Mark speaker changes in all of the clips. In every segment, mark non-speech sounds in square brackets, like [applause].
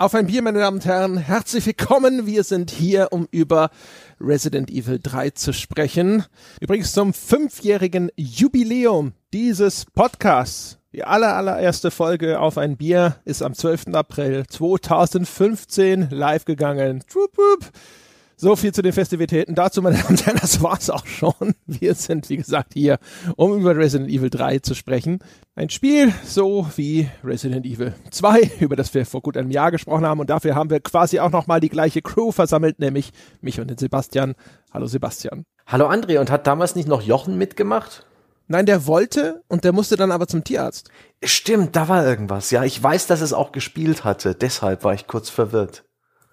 Speaker 1: Auf ein Bier, meine Damen und Herren, herzlich willkommen. Wir sind hier, um über Resident Evil 3 zu sprechen. Übrigens zum fünfjährigen Jubiläum dieses Podcasts. Die aller, allererste Folge auf ein Bier ist am 12. April 2015 live gegangen. Wupp, wupp. So viel zu den Festivitäten. Dazu, meine Damen und Herren, das war's auch schon. Wir sind, wie gesagt, hier, um über Resident Evil 3 zu sprechen. Ein Spiel, so wie Resident Evil 2, über das wir vor gut einem Jahr gesprochen haben. Und dafür haben wir quasi auch nochmal die gleiche Crew versammelt, nämlich mich und den Sebastian. Hallo Sebastian.
Speaker 2: Hallo André, und hat damals nicht noch Jochen mitgemacht?
Speaker 1: Nein, der wollte und der musste dann aber zum Tierarzt.
Speaker 2: Stimmt, da war irgendwas. Ja, ich weiß, dass es auch gespielt hatte. Deshalb war ich kurz verwirrt.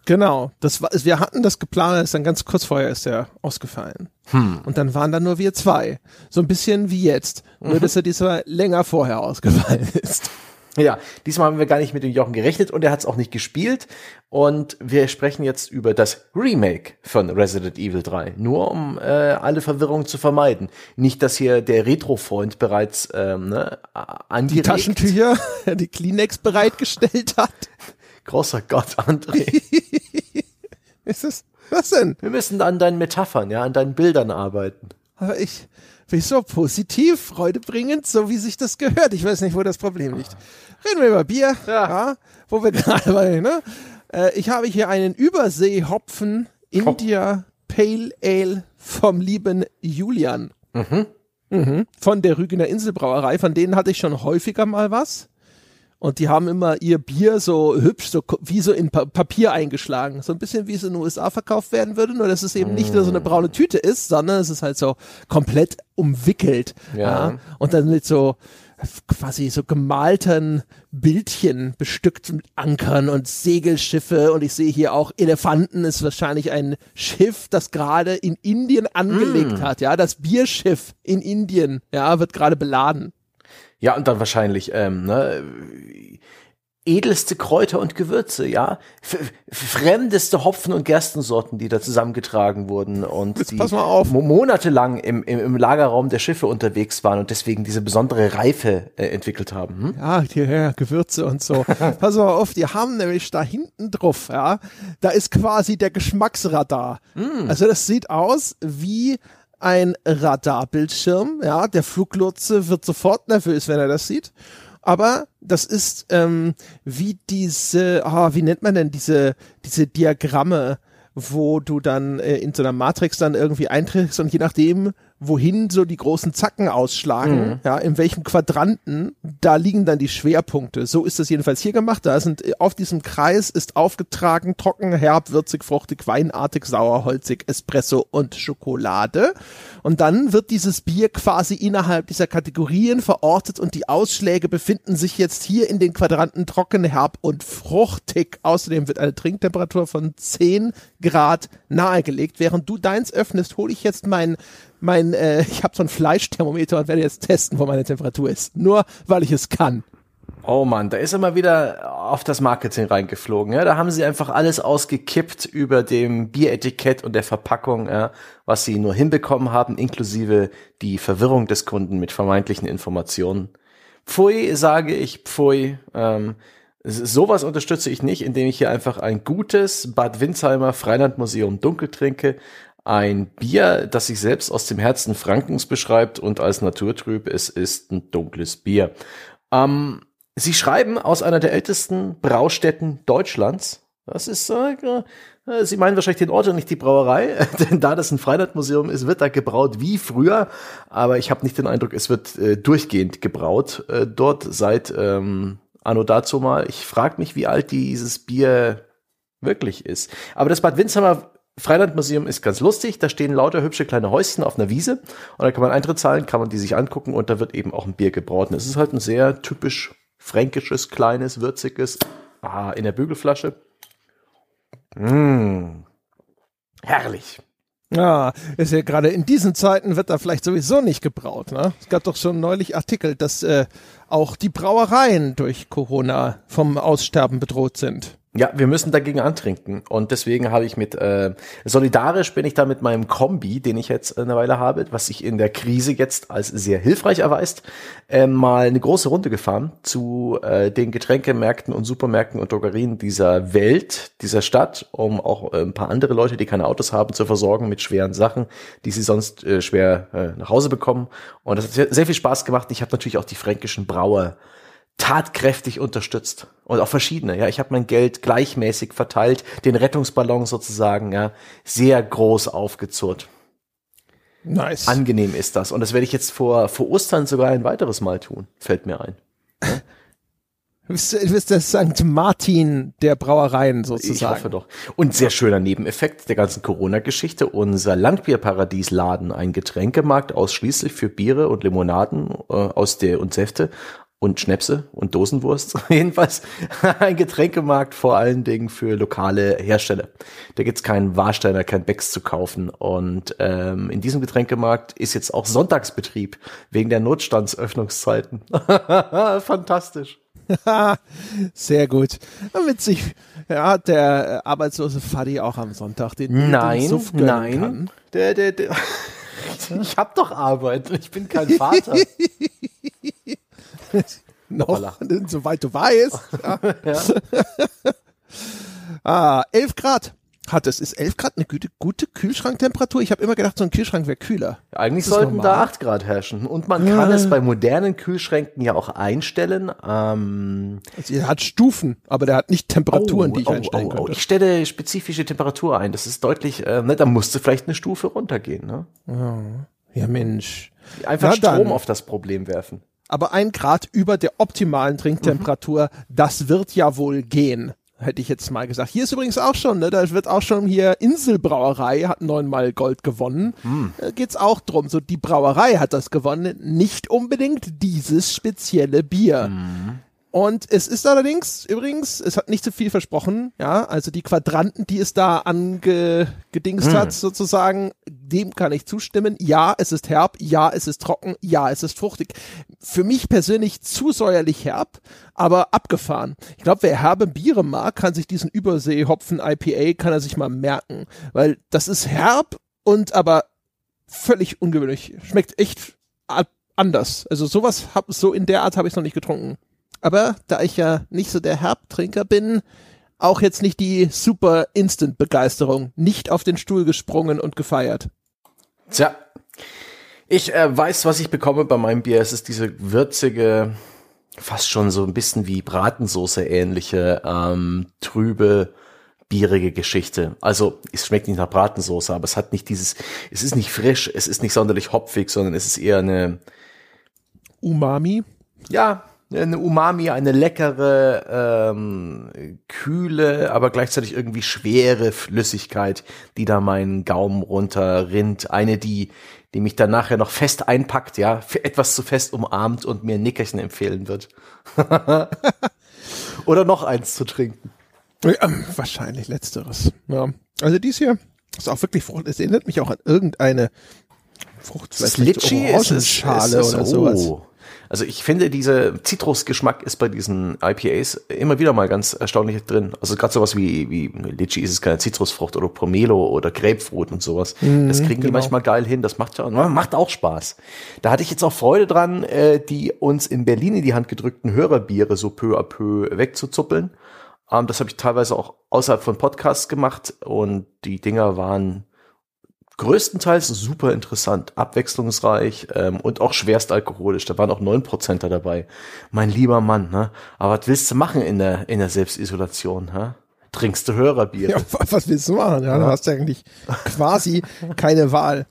Speaker 1: Genau, das war, wir hatten das geplant, ist dann ganz kurz vorher ist er ausgefallen. Hm. Und dann waren da nur wir zwei. So ein bisschen wie jetzt. Nur, mhm. dass er diesmal länger vorher ausgefallen [laughs] ist.
Speaker 2: Ja, diesmal haben wir gar nicht mit dem Jochen gerechnet und er hat es auch nicht gespielt. Und wir sprechen jetzt über das Remake von Resident Evil 3. Nur um äh, alle Verwirrungen zu vermeiden. Nicht, dass hier der Retro-Freund bereits ähm, ne,
Speaker 1: angeregt. Die Taschentücher, [laughs] die Kleenex bereitgestellt hat.
Speaker 2: Großer Gott, André. [laughs]
Speaker 1: ist es? Was denn?
Speaker 2: Wir müssen an deinen Metaphern, ja, an deinen Bildern arbeiten.
Speaker 1: Aber ich, bin so positiv, freudebringend, so wie sich das gehört. Ich weiß nicht, wo das Problem liegt. Reden wir über Bier, ja. ja wo wir [laughs] gerade bei, ne? Äh, ich habe hier einen Überseehopfen India Pale Ale vom lieben Julian. Mhm. Mhm. Von der Rügener Inselbrauerei, von denen hatte ich schon häufiger mal was. Und die haben immer ihr Bier so hübsch, so wie so in pa Papier eingeschlagen. So ein bisschen wie es in den USA verkauft werden würde, nur dass es eben nicht nur so eine braune Tüte ist, sondern es ist halt so komplett umwickelt. Ja. ja. Und dann mit so quasi so gemalten Bildchen bestückt mit Ankern und Segelschiffe und ich sehe hier auch Elefanten ist wahrscheinlich ein Schiff, das gerade in Indien angelegt mm. hat, ja, das Bierschiff in Indien, ja, wird gerade beladen.
Speaker 2: Ja, und dann wahrscheinlich ähm, ne, edelste Kräuter und Gewürze, ja, F fremdeste Hopfen und Gerstensorten, die da zusammengetragen wurden und Jetzt die monatelang im, im, im, Lagerraum der Schiffe unterwegs waren und deswegen diese besondere Reife äh, entwickelt haben.
Speaker 1: Hm? Ja, die ja, Gewürze und so. [laughs] Pass mal auf, die haben nämlich da hinten drauf, ja, da ist quasi der Geschmacksradar. Mm. Also das sieht aus wie ein Radarbildschirm. Ja, der Fluglotse wird sofort nervös, wenn er das sieht. Aber das ist ähm, wie diese, ah, wie nennt man denn diese diese Diagramme, wo du dann äh, in so einer Matrix dann irgendwie einträgst und je nachdem, wohin so die großen Zacken ausschlagen, mhm. ja, in welchem Quadranten, da liegen dann die Schwerpunkte. So ist das jedenfalls hier gemacht. Da sind äh, auf diesem Kreis ist aufgetragen trocken, herb, würzig, fruchtig, weinartig, sauer, holzig, Espresso und Schokolade. Und dann wird dieses Bier quasi innerhalb dieser Kategorien verortet und die Ausschläge befinden sich jetzt hier in den Quadranten trocken, herb und fruchtig. Außerdem wird eine Trinktemperatur von 10 Grad nahegelegt. Während du deins öffnest, hole ich jetzt mein mein, äh, [laughs] ich habe so ein Fleischthermometer und werde jetzt testen, wo meine Temperatur ist. Nur weil ich es kann.
Speaker 2: Oh man, da ist er mal wieder auf das Marketing reingeflogen. Ja? Da haben sie einfach alles ausgekippt über dem Bieretikett und der Verpackung, ja? was sie nur hinbekommen haben, inklusive die Verwirrung des Kunden mit vermeintlichen Informationen. Pfui, sage ich, pfui. Ähm, sowas unterstütze ich nicht, indem ich hier einfach ein gutes Bad Windsheimer Freilandmuseum dunkel trinke ein Bier, das sich selbst aus dem Herzen Frankens beschreibt und als naturtrüb. Es ist ein dunkles Bier. Ähm, Sie schreiben aus einer der ältesten Braustätten Deutschlands. Das ist, äh, äh Sie meinen wahrscheinlich den Ort und nicht die Brauerei, [laughs] denn da das ein Freilandmuseum ist, wird da gebraut wie früher. Aber ich habe nicht den Eindruck, es wird äh, durchgehend gebraut äh, dort seit ähm, Anno dazu mal. Ich frage mich, wie alt dieses Bier wirklich ist. Aber das Bad Winsheimer Freilandmuseum ist ganz lustig. Da stehen lauter hübsche kleine Häuschen auf einer Wiese und da kann man Eintritt zahlen, kann man die sich angucken und da wird eben auch ein Bier gebraut. Es ist halt ein sehr typisch fränkisches, kleines, würziges, ah, in der Bügelflasche. Mmh. Herrlich.
Speaker 1: Ja, ist ja gerade in diesen Zeiten wird da vielleicht sowieso nicht gebraut. Ne? Es gab doch schon neulich Artikel, dass äh, auch die Brauereien durch Corona vom Aussterben bedroht sind.
Speaker 2: Ja, wir müssen dagegen antrinken. Und deswegen habe ich mit, äh, solidarisch bin ich da mit meinem Kombi, den ich jetzt eine Weile habe, was sich in der Krise jetzt als sehr hilfreich erweist, äh, mal eine große Runde gefahren zu äh, den Getränkemärkten und Supermärkten und Drogerien dieser Welt, dieser Stadt, um auch äh, ein paar andere Leute, die keine Autos haben, zu versorgen mit schweren Sachen, die sie sonst äh, schwer äh, nach Hause bekommen. Und das hat sehr, sehr viel Spaß gemacht. Ich habe natürlich auch die fränkischen Brauer tatkräftig unterstützt und auch verschiedene. Ja, ich habe mein Geld gleichmäßig verteilt, den Rettungsballon sozusagen ja sehr groß aufgezurrt.
Speaker 1: Nice.
Speaker 2: Angenehm ist das und das werde ich jetzt vor vor Ostern sogar ein weiteres Mal tun. Fällt mir ein.
Speaker 1: Du bist, du bist der St. Martin der Brauereien sozusagen.
Speaker 2: Ich hoffe doch. Und sehr schöner Nebeneffekt der ganzen Corona-Geschichte. Unser Landbierparadies-Laden, ein Getränkemarkt ausschließlich für Biere und Limonaden äh, aus der und Säfte und Schnäpse und Dosenwurst. [laughs] Jedenfalls ein Getränkemarkt vor allen Dingen für lokale Hersteller. Da gibt's keinen Warsteiner, kein Becks zu kaufen. Und ähm, in diesem Getränkemarkt ist jetzt auch Sonntagsbetrieb wegen der Notstandsöffnungszeiten. [laughs] Fantastisch. [laughs]
Speaker 1: Sehr gut. Damit sich ja, der arbeitslose Fadi auch am Sonntag den,
Speaker 2: nein,
Speaker 1: den
Speaker 2: nein.
Speaker 1: kann.
Speaker 2: Der, der, der. Ich hab doch Arbeit. Ich bin kein Vater. [laughs]
Speaker 1: Noch, soweit du weißt. Ja. [laughs] ah, 11 Grad hat es. Ist 11 Grad eine gute, gute Kühlschranktemperatur? Ich habe immer gedacht, so ein Kühlschrank wäre kühler.
Speaker 2: Eigentlich sollten da
Speaker 1: normal?
Speaker 2: 8 Grad herrschen. Und man kann es bei modernen Kühlschränken ja auch einstellen. Ähm,
Speaker 1: Also er hat Stufen, aber der hat nicht Temperaturen, die ich
Speaker 2: oh,
Speaker 1: einstellen
Speaker 2: oh, oh.
Speaker 1: könnte.
Speaker 2: Ich stelle spezifische Temperatur ein. Das ist deutlich, äh, ne, da musste vielleicht eine Stufe runtergehen. Ne?
Speaker 1: Ja, Mensch.
Speaker 2: Einfach
Speaker 1: Na
Speaker 2: Strom
Speaker 1: dann.
Speaker 2: auf das Problem werfen.
Speaker 1: Aber ein Grad über der optimalen Trinktemperatur, das wird ja wohl gehen. Hätte ich jetzt mal gesagt. Hier ist übrigens auch schon, ne, da wird auch schon hier Inselbrauerei hat neunmal Gold gewonnen. Da geht's auch drum. So, die Brauerei hat das gewonnen, nicht unbedingt dieses spezielle Bier. Und es ist allerdings, übrigens, es hat nicht so viel versprochen, ja, also die Quadranten, die es da angedingst hat, sozusagen, dem kann ich zustimmen. Ja, es ist herb, ja, es ist trocken, ja, es ist fruchtig. Für mich persönlich zu säuerlich herb, aber abgefahren. Ich glaube, wer herbe Biere mag, kann sich diesen Übersee-Hopfen IPA, kann er sich mal merken, weil das ist herb und aber völlig ungewöhnlich. Schmeckt echt anders. Also sowas hab, so in der Art habe ich noch nicht getrunken. Aber da ich ja nicht so der Herbtrinker bin, auch jetzt nicht die super Instant-Begeisterung, nicht auf den Stuhl gesprungen und gefeiert.
Speaker 2: Tja, ich äh, weiß, was ich bekomme bei meinem Bier. Es ist diese würzige, fast schon so ein bisschen wie Bratensoße ähnliche, ähm, trübe, bierige Geschichte. Also es schmeckt nicht nach Bratensoße, aber es hat nicht dieses, es ist nicht frisch, es ist nicht sonderlich hopfig, sondern es ist eher eine,
Speaker 1: Umami.
Speaker 2: ja, eine Umami, eine leckere, ähm, kühle, aber gleichzeitig irgendwie schwere Flüssigkeit, die da meinen Gaumen runterrinnt. Eine, die, die mich dann nachher noch fest einpackt, ja, für etwas zu fest umarmt und mir ein Nickerchen empfehlen wird. [laughs] Oder noch eins zu trinken.
Speaker 1: Ja, ähm, wahrscheinlich letzteres. Ja. Also dies hier ist auch wirklich Frucht. Es erinnert mich auch an irgendeine Frucht.
Speaker 2: Es ist es ist, es ist
Speaker 1: oder sowas.
Speaker 2: Also ich finde, dieser Zitrusgeschmack ist bei diesen IPAs immer wieder mal ganz erstaunlich drin. Also gerade sowas wie, wie Litchi ist es keine Zitrusfrucht oder Pomelo oder Grapefruit und sowas. das kriegen die
Speaker 1: genau.
Speaker 2: manchmal geil hin. Das macht ja macht auch Spaß. Da hatte ich jetzt auch Freude dran, äh, die uns in Berlin in die Hand gedrückten Hörerbiere so peu à peu wegzuzuppeln. Ähm, das habe ich teilweise auch außerhalb von Podcasts gemacht und die Dinger waren größtenteils super interessant, abwechslungsreich ähm, und auch schwerst alkoholisch. Da waren auch 9%er dabei. Mein lieber Mann, ne? Aber was willst du machen in der, in der Selbstisolation, hä? Trinkst du Hörerbier? [laughs]
Speaker 1: Ja, wa- was willst du machen? Ja, da hast du eigentlich quasi keine Wahl.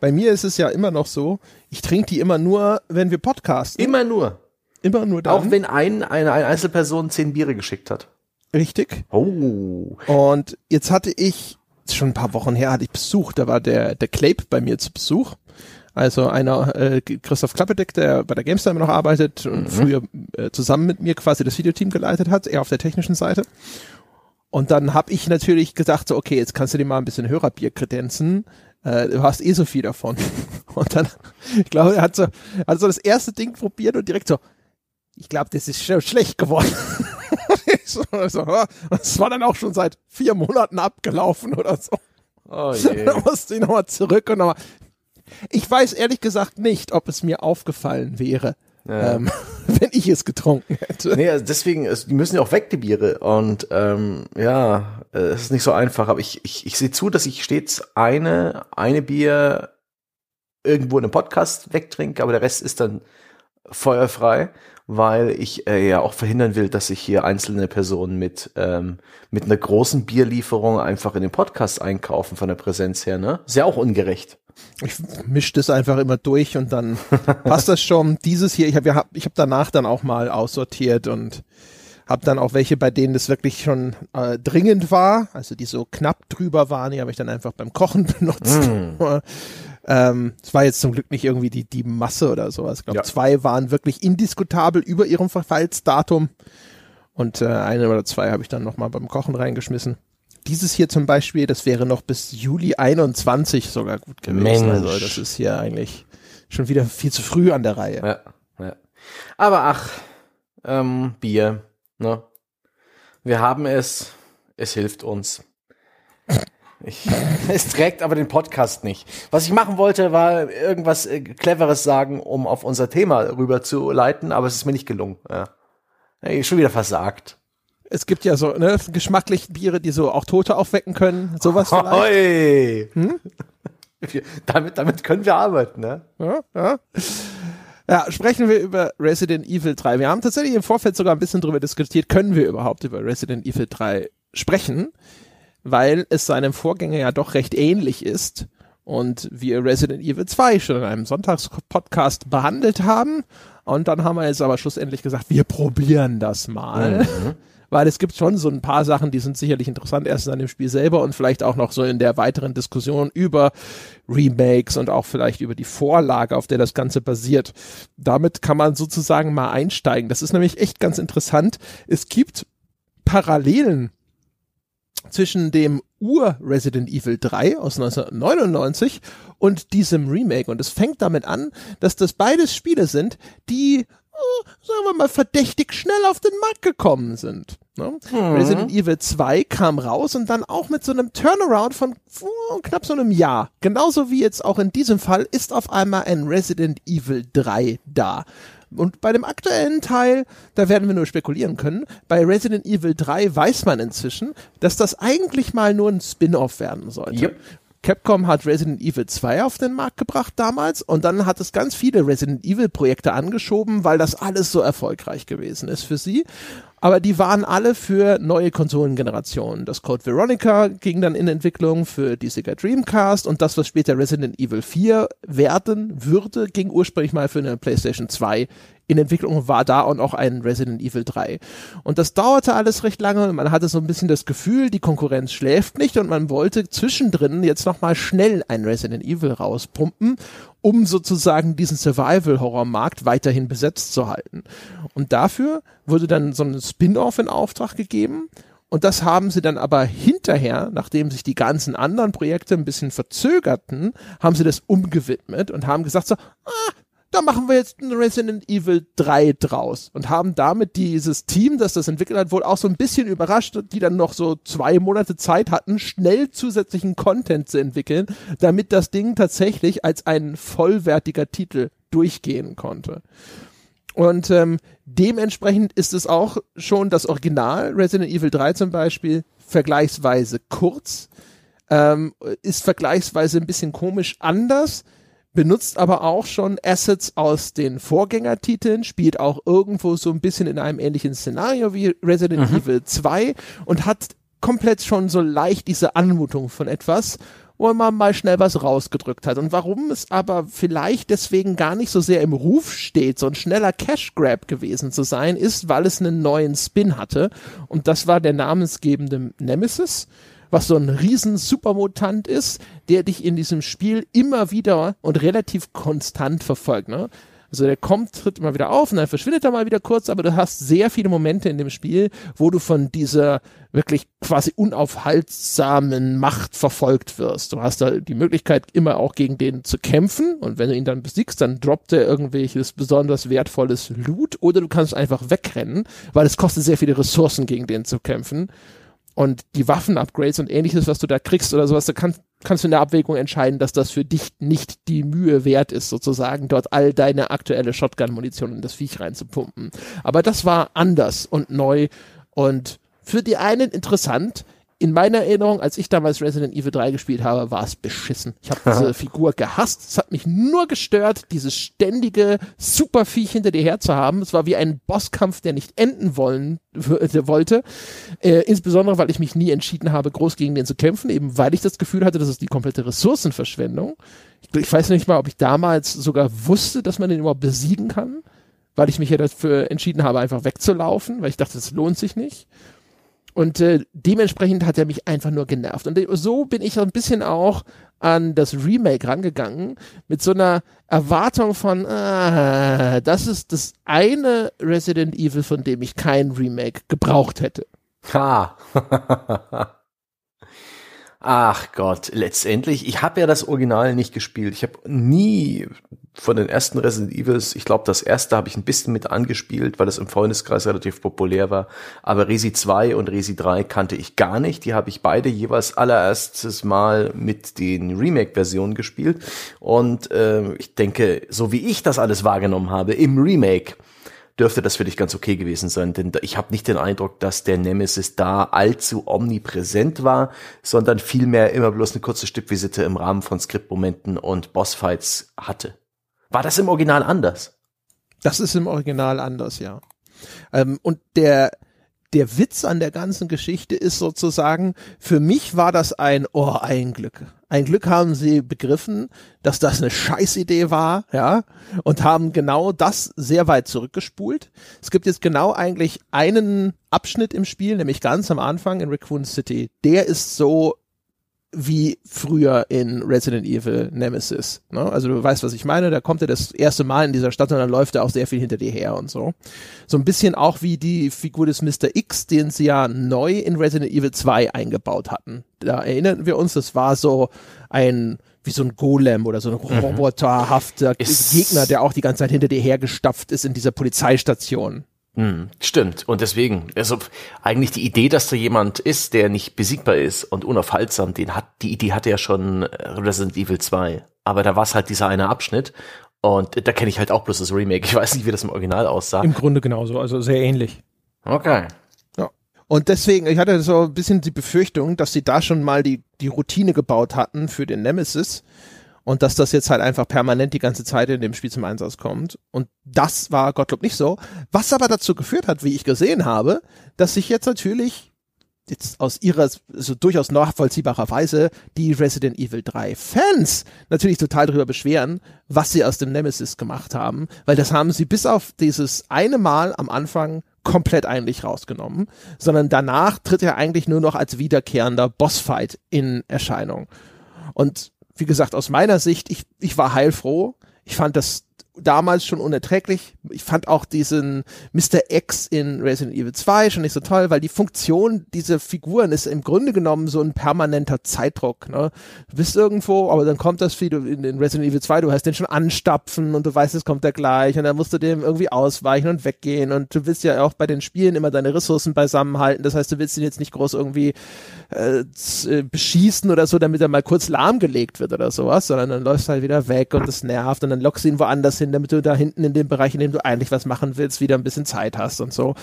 Speaker 1: Bei mir ist es ja immer noch so, ich trinke die immer nur, wenn wir podcasten.
Speaker 2: Immer nur.
Speaker 1: Immer nur dann.
Speaker 2: Auch wenn ein, eine, eine Einzelperson zehn Biere geschickt hat.
Speaker 1: Richtig.
Speaker 2: Oh.
Speaker 1: Und jetzt hatte ich, schon ein paar Wochen her, hatte ich Besuch, da war der, der Clape bei mir zu Besuch. Also einer, äh, Christoph Klappedeck, der bei der GameStar noch arbeitet und früher äh, zusammen mit mir quasi das Videoteam geleitet hat, er auf der technischen Seite. Und dann habe ich natürlich gedacht, so, okay, jetzt kannst du dir mal ein bisschen Hörerbier kredenzen. Äh, du hast eh so viel davon. [laughs] Und dann, ich glaube, er hat so, hat so das erste Ding probiert und direkt so, ich glaube, das ist schon schlecht geworden. [laughs] [laughs] so, so, das war dann auch schon seit vier Monaten abgelaufen oder so. Oh [laughs] je. da musste ich nochmal zurück und nochmal. Ich weiß ehrlich gesagt nicht, ob es mir aufgefallen wäre, ja. ähm, [laughs] wenn ich es getrunken hätte.
Speaker 2: Nee, also deswegen, es, die müssen ja auch weg, die Biere. Und ähm, ja, es ist nicht so einfach. Aber ich, ich, ich sehe zu, dass ich stets eine, eine Bier irgendwo in einem Podcast wegtrinke, aber der Rest ist dann feuerfrei, weil ich äh, ja auch verhindern will, dass sich hier einzelne Personen mit ähm, mit einer großen Bierlieferung einfach in den Podcast einkaufen von der Präsenz her. Ne, ist ja auch ungerecht.
Speaker 1: Ich mische das einfach immer durch und dann [laughs] passt das schon. Dieses hier, ich habe ja, ich habe danach dann auch mal aussortiert und habe dann auch welche, bei denen das wirklich schon äh, dringend war, also die so knapp drüber waren, die habe ich dann einfach beim Kochen [laughs] benutzt. Mm. [laughs] ähm, es war jetzt zum Glück nicht irgendwie die, die Masse oder sowas. Ich glaube, ja. zwei waren wirklich indiskutabel über ihrem Verfallsdatum und äh, eine oder zwei habe ich dann nochmal beim Kochen reingeschmissen. Dieses hier zum Beispiel, das wäre noch bis Juli 21 sogar gut gewesen. Mensch. Also das ist hier eigentlich schon wieder viel zu früh an der Reihe.
Speaker 2: Ja, ja. Aber ach, ähm, Bier, ne? Wir haben es, es hilft uns. Ich, [laughs] es trägt aber den Podcast nicht. Was ich machen wollte, war irgendwas äh, Cleveres sagen, um auf unser Thema rüber zu leiten, aber es ist mir nicht gelungen. Ja. Hey, schon wieder versagt.
Speaker 1: Es gibt ja so ne, geschmacklich Biere, die so auch Tote aufwecken können. Sowas [laughs] vielleicht.
Speaker 2: Hm? damit, damit können wir arbeiten, ne?
Speaker 1: Ja, ja. Ja, sprechen wir über Resident Evil 3. Wir haben tatsächlich im Vorfeld sogar ein bisschen drüber diskutiert, können wir überhaupt über Resident Evil 3 sprechen, weil es seinem Vorgänger ja doch recht ähnlich ist und wir Resident Evil 2 schon in einem Sonntagspodcast behandelt haben. Und dann haben wir jetzt aber schlussendlich gesagt, wir probieren das mal. Mhm [laughs] weil es gibt schon so ein paar Sachen, die sind sicherlich interessant, erstens an dem Spiel selber und vielleicht auch noch so in der weiteren Diskussion über Remakes und auch vielleicht über die Vorlage, auf der das Ganze basiert. Damit kann man sozusagen mal einsteigen. Das ist nämlich echt ganz interessant. Es gibt Parallelen zwischen dem Ur-Resident Evil 3 aus 1999 und diesem Remake. Und es fängt damit an, dass das beides Spiele sind, die sagen wir mal, verdächtig schnell auf den Markt gekommen sind. Ne? Mhm. Resident Evil 2 kam raus und dann auch mit so einem Turnaround von oh, knapp so einem Jahr. Genauso wie jetzt auch in diesem Fall ist auf einmal ein Resident Evil 3 da. Und bei dem aktuellen Teil, da werden wir nur spekulieren können, bei Resident Evil 3 weiß man inzwischen, dass das eigentlich mal nur ein Spin-off werden sollte. Yep. Capcom hat Resident Evil 2 auf den Markt gebracht damals und dann hat es ganz viele Resident Evil Projekte angeschoben, weil das alles so erfolgreich gewesen ist für sie. Aber die waren alle für neue Konsolengenerationen. Das Code Veronica ging dann in Entwicklung für die Sega Dreamcast und das, was später Resident Evil 4 werden würde, ging ursprünglich mal für eine PlayStation 2 in Entwicklung war da und auch ein Resident Evil 3. Und das dauerte alles recht lange und man hatte so ein bisschen das Gefühl, die Konkurrenz schläft nicht und man wollte zwischendrin jetzt nochmal schnell ein Resident Evil rauspumpen, um sozusagen diesen Survival-Horror-Markt weiterhin besetzt zu halten. Und dafür wurde dann so ein Spin-off in Auftrag gegeben und das haben sie dann aber hinterher, nachdem sich die ganzen anderen Projekte ein bisschen verzögerten, haben sie das umgewidmet und haben gesagt so, ah, da machen wir jetzt ein Resident Evil 3 draus und haben damit dieses Team, das das entwickelt hat, wohl auch so ein bisschen überrascht, die dann noch so zwei Monate Zeit hatten, schnell zusätzlichen Content zu entwickeln, damit das Ding tatsächlich als ein vollwertiger Titel durchgehen konnte. Und ähm, dementsprechend ist es auch schon das Original, Resident Evil 3 zum Beispiel, vergleichsweise kurz, ähm, ist vergleichsweise ein bisschen komisch anders, benutzt aber auch schon Assets aus den Vorgängertiteln, spielt auch irgendwo so ein bisschen in einem ähnlichen Szenario wie Resident mhm. Evil 2 und hat komplett schon so leicht diese Anmutung von etwas, wo man mal schnell was rausgedrückt hat. Und warum es aber vielleicht deswegen gar nicht so sehr im Ruf steht, so ein schneller Cash Grab gewesen zu sein, ist, weil es einen neuen Spin hatte. Und das war der namensgebende Nemesis was so ein riesen Supermutant ist, der dich in diesem Spiel immer wieder und relativ konstant verfolgt. Ne? Also der kommt, tritt immer wieder auf und dann verschwindet er mal wieder kurz, aber du hast sehr viele Momente in dem Spiel, wo du von dieser wirklich quasi unaufhaltsamen Macht verfolgt wirst. Du hast da die Möglichkeit, immer auch gegen den zu kämpfen und wenn du ihn dann besiegst, dann droppt er irgendwelches besonders wertvolles Loot oder du kannst einfach wegrennen, weil es kostet sehr viele Ressourcen, gegen den zu kämpfen. Und die Waffen-Upgrades und ähnliches, was du da kriegst oder sowas, da kannst, kannst du in der Abwägung entscheiden, dass das für dich nicht die Mühe wert ist, sozusagen dort all deine aktuelle Shotgun-Munition in das Viech reinzupumpen. Aber das war anders und neu und für die einen interessant, in meiner Erinnerung, als ich damals Resident Evil 3 gespielt habe, war es beschissen. Ich habe diese Figur gehasst. Es hat mich nur gestört, dieses ständige Superviech hinter dir her zu haben. Es war wie ein Bosskampf, der nicht enden wollen wollte. Äh, insbesondere, weil ich mich nie entschieden habe, groß gegen den zu kämpfen, eben weil ich das Gefühl hatte, das ist die komplette Ressourcenverschwendung. Ich, ich weiß nicht mal, ob ich damals sogar wusste, dass man den überhaupt besiegen kann, weil ich mich ja dafür entschieden habe, einfach wegzulaufen, weil ich dachte, das lohnt sich nicht. Und äh, dementsprechend hat er mich einfach nur genervt. Und so bin ich ein bisschen auch an das Remake rangegangen, mit so einer Erwartung von, ah, das ist das eine Resident Evil, von dem ich kein Remake gebraucht hätte.
Speaker 2: Ha. [laughs] Ach Gott, letztendlich, ich habe ja das Original nicht gespielt. Ich habe nie von den ersten Resident Evils, ich glaube, das erste habe ich ein bisschen mit angespielt, weil es im Freundeskreis relativ populär war. Aber Resi 2 und Resi 3 kannte ich gar nicht. Die habe ich beide jeweils allererstes Mal mit den Remake-Versionen gespielt. Und äh, ich denke, so wie ich das alles wahrgenommen habe im Remake, dürfte das für dich ganz okay gewesen sein, denn ich habe nicht den Eindruck, dass der Nemesis da allzu omnipräsent war, sondern vielmehr immer bloß eine kurze Stippvisite im Rahmen von Skriptmomenten und Bossfights hatte. War das im Original anders?
Speaker 1: Das ist im Original anders, ja. Ähm, und der der Witz an der ganzen Geschichte ist sozusagen, für mich war das ein, oh, ein Glück. Ein Glück haben sie begriffen, dass das eine Scheißidee war, ja, und haben genau das sehr weit zurückgespult. Es gibt jetzt genau eigentlich einen Abschnitt im Spiel, nämlich ganz am Anfang in Raccoon City. Der ist so wie früher in Resident Evil Nemesis. Ne? Also du weißt, was ich meine. Da kommt er das erste Mal in dieser Stadt und dann läuft er auch sehr viel hinter dir her und so. So ein bisschen auch wie die Figur des Mr. X, den sie ja neu in Resident Evil 2 eingebaut hatten. Da erinnern wir uns, das war so ein wie so ein Golem oder so ein mhm. roboterhafter Gegner, der auch die ganze Zeit hinter dir hergestapft ist in dieser Polizeistation.
Speaker 2: Hm, stimmt. Und deswegen, also eigentlich die Idee, dass da jemand ist, der nicht besiegbar ist und unaufhaltsam, den hat, die Idee hatte ja schon Resident Evil 2. Aber da war es halt dieser eine Abschnitt. Und da kenne ich halt auch bloß das Remake. Ich weiß nicht, wie das im Original aussah.
Speaker 1: Im Grunde genauso, also sehr ähnlich.
Speaker 2: Okay.
Speaker 1: Ja. Und deswegen, ich hatte so ein bisschen die Befürchtung, dass sie da schon mal die, die Routine gebaut hatten für den Nemesis und dass das jetzt halt einfach permanent die ganze Zeit in dem Spiel zum Einsatz kommt. Und das war Gottlob nicht so. Was aber dazu geführt hat, wie ich gesehen habe, dass sich jetzt natürlich jetzt aus ihrer so durchaus nachvollziehbarer Weise die Resident Evil 3 Fans natürlich total darüber beschweren, was sie aus dem Nemesis gemacht haben, weil das haben sie bis auf dieses eine Mal am Anfang komplett eigentlich rausgenommen, sondern danach tritt er eigentlich nur noch als wiederkehrender Bossfight in Erscheinung. Und wie gesagt, aus meiner Sicht, ich, ich war heilfroh. Ich fand das damals schon unerträglich. Ich fand auch diesen Mr. X in Resident Evil 2 schon nicht so toll, weil die Funktion dieser Figuren ist im Grunde genommen so ein permanenter Zeitdruck. Ne? Du bist irgendwo, aber dann kommt das wie du in, in Resident Evil 2, du hast den schon anstapfen und du weißt, es kommt da gleich und dann musst du dem irgendwie ausweichen und weggehen und du willst ja auch bei den Spielen immer deine Ressourcen beisammenhalten. Das heißt, du willst ihn jetzt nicht groß irgendwie äh, äh beschießen oder so, damit er mal kurz lahmgelegt wird oder sowas, sondern dann läufst du halt wieder weg und das nervt und dann lockst du ihn woanders hin hin, damit du da hinten in dem Bereich, in dem du eigentlich was machen willst, wieder ein bisschen Zeit hast und so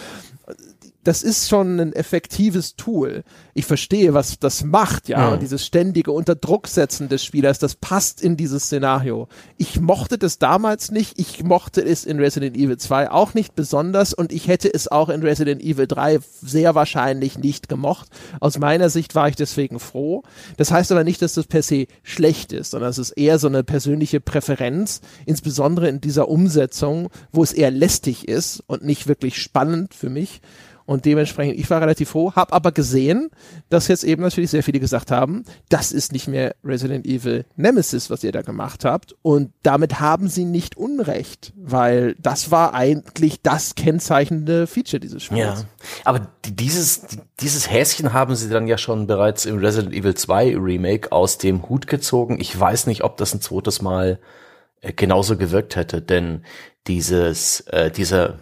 Speaker 1: das ist schon ein effektives Tool. Ich verstehe, was das macht, ja. ja. dieses ständige Unterdrucksetzen des Spielers, das passt in dieses Szenario. Ich mochte das damals nicht. Ich mochte es in Resident Evil 2 auch nicht besonders und ich hätte es auch in Resident Evil 3 sehr wahrscheinlich nicht gemocht. Aus meiner Sicht war ich deswegen froh. Das heißt aber nicht, dass das per se schlecht ist, sondern es ist eher so eine persönliche Präferenz, insbesondere in dieser Umsetzung, wo es eher lästig ist und nicht wirklich spannend für mich. Und dementsprechend, ich war relativ froh, habe aber gesehen, dass jetzt eben natürlich sehr viele gesagt haben, das ist nicht mehr Resident Evil Nemesis, was ihr da gemacht habt. Und damit haben sie nicht Unrecht, weil das war eigentlich das kennzeichnende Feature dieses Spiels. Ja,
Speaker 2: aber dieses, dieses Häschen haben sie dann ja schon bereits im Resident Evil 2 Remake aus dem Hut gezogen. Ich weiß nicht, ob das ein zweites Mal äh, genauso gewirkt hätte, denn dieses, äh, dieser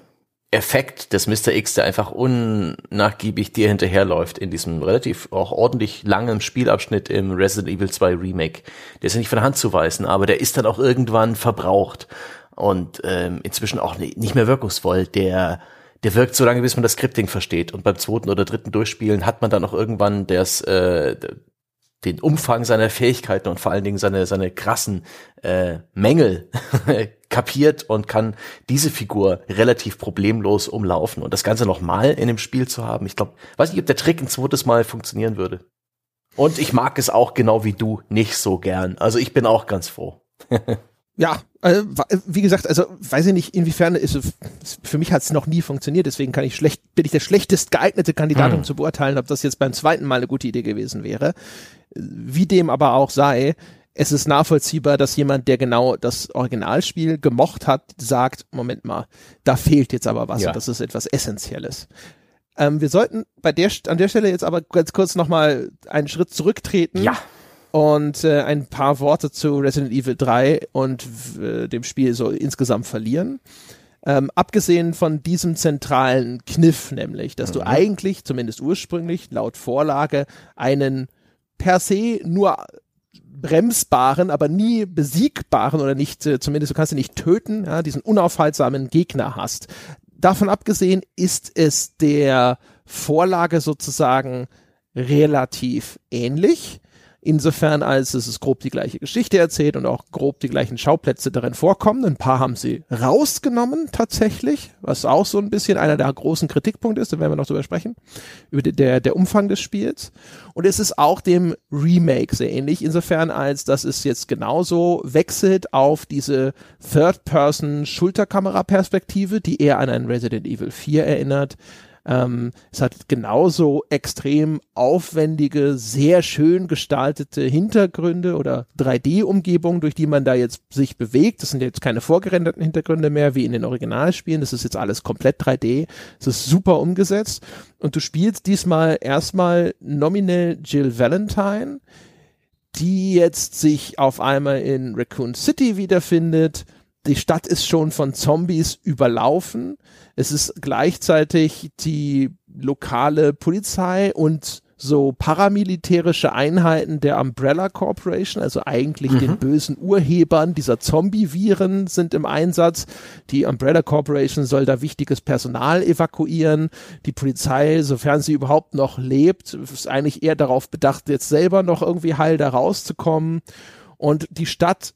Speaker 2: Effekt des Mr. X, der einfach unnachgiebig dir hinterherläuft in diesem relativ auch ordentlich langen Spielabschnitt im Resident Evil 2 Remake. Der ist ja nicht von der Hand zu weisen, aber der ist dann auch irgendwann verbraucht und ähm, inzwischen auch nicht mehr wirkungsvoll. Der der wirkt so lange, bis man das Scripting versteht. Und beim zweiten oder dritten Durchspielen hat man dann auch irgendwann das, äh, den Umfang seiner Fähigkeiten und vor allen Dingen seine, seine krassen äh, Mängel [laughs] kapiert und kann diese Figur relativ problemlos umlaufen. Und das Ganze nochmal in dem Spiel zu haben, ich glaube, weiß nicht, ob der Trick ein zweites Mal funktionieren würde. Und ich mag es auch genau wie du nicht so gern. Also ich bin auch ganz froh. [laughs]
Speaker 1: ja, äh, wie gesagt, also weiß ich nicht, inwiefern ist es, für mich hat es noch nie funktioniert, deswegen kann ich schlecht, bin ich der schlechtest geeignete Kandidat, hm. um zu beurteilen, ob das jetzt beim zweiten Mal eine gute Idee gewesen wäre. Wie dem aber auch sei, es ist nachvollziehbar, dass jemand, der genau das Originalspiel gemocht hat, sagt, Moment mal, da fehlt jetzt aber was ja. und das ist etwas Essentielles. Ähm, wir sollten bei der, an der Stelle jetzt aber ganz kurz nochmal einen Schritt zurücktreten.
Speaker 2: Ja.
Speaker 1: Und äh, ein paar Worte zu Resident Evil 3 und äh, dem Spiel so insgesamt verlieren. Ähm, abgesehen von diesem zentralen Kniff, nämlich, dass mhm. du eigentlich, zumindest ursprünglich, laut Vorlage, einen per se nur bremsbaren, aber nie besiegbaren oder nicht, äh, zumindest du kannst ihn nicht töten, ja, diesen unaufhaltsamen Gegner hast. Davon abgesehen ist es der Vorlage sozusagen relativ ähnlich. Insofern, als es ist grob die gleiche Geschichte erzählt und auch grob die gleichen Schauplätze darin vorkommen. Ein paar haben sie rausgenommen tatsächlich, was auch so ein bisschen einer der großen Kritikpunkte ist, da werden wir noch drüber sprechen, über die, der, der Umfang des Spiels. Und es ist auch dem Remake sehr ähnlich, insofern als dass es jetzt genauso wechselt auf diese Third-Person-Schulterkamera-Perspektive, die eher an ein Resident Evil 4 erinnert ähm, es hat genauso extrem aufwendige, sehr schön gestaltete Hintergründe oder 3D-Umgebungen, durch die man da jetzt sich bewegt. Das sind jetzt keine vorgerenderten Hintergründe mehr wie in den Originalspielen. Das ist jetzt alles komplett 3D. Es ist super umgesetzt. Und du spielst diesmal erstmal nominell Jill Valentine, die jetzt sich auf einmal in Raccoon City wiederfindet. Die Stadt ist schon von Zombies überlaufen. Es ist gleichzeitig die lokale Polizei und so paramilitärische Einheiten der Umbrella Corporation, also eigentlich mhm. den bösen Urhebern dieser Zombie-Viren sind im Einsatz. Die Umbrella Corporation soll da wichtiges Personal evakuieren. Die Polizei, sofern sie überhaupt noch lebt, ist eigentlich eher darauf bedacht, jetzt selber noch irgendwie heil da rauszukommen. Und die Stadt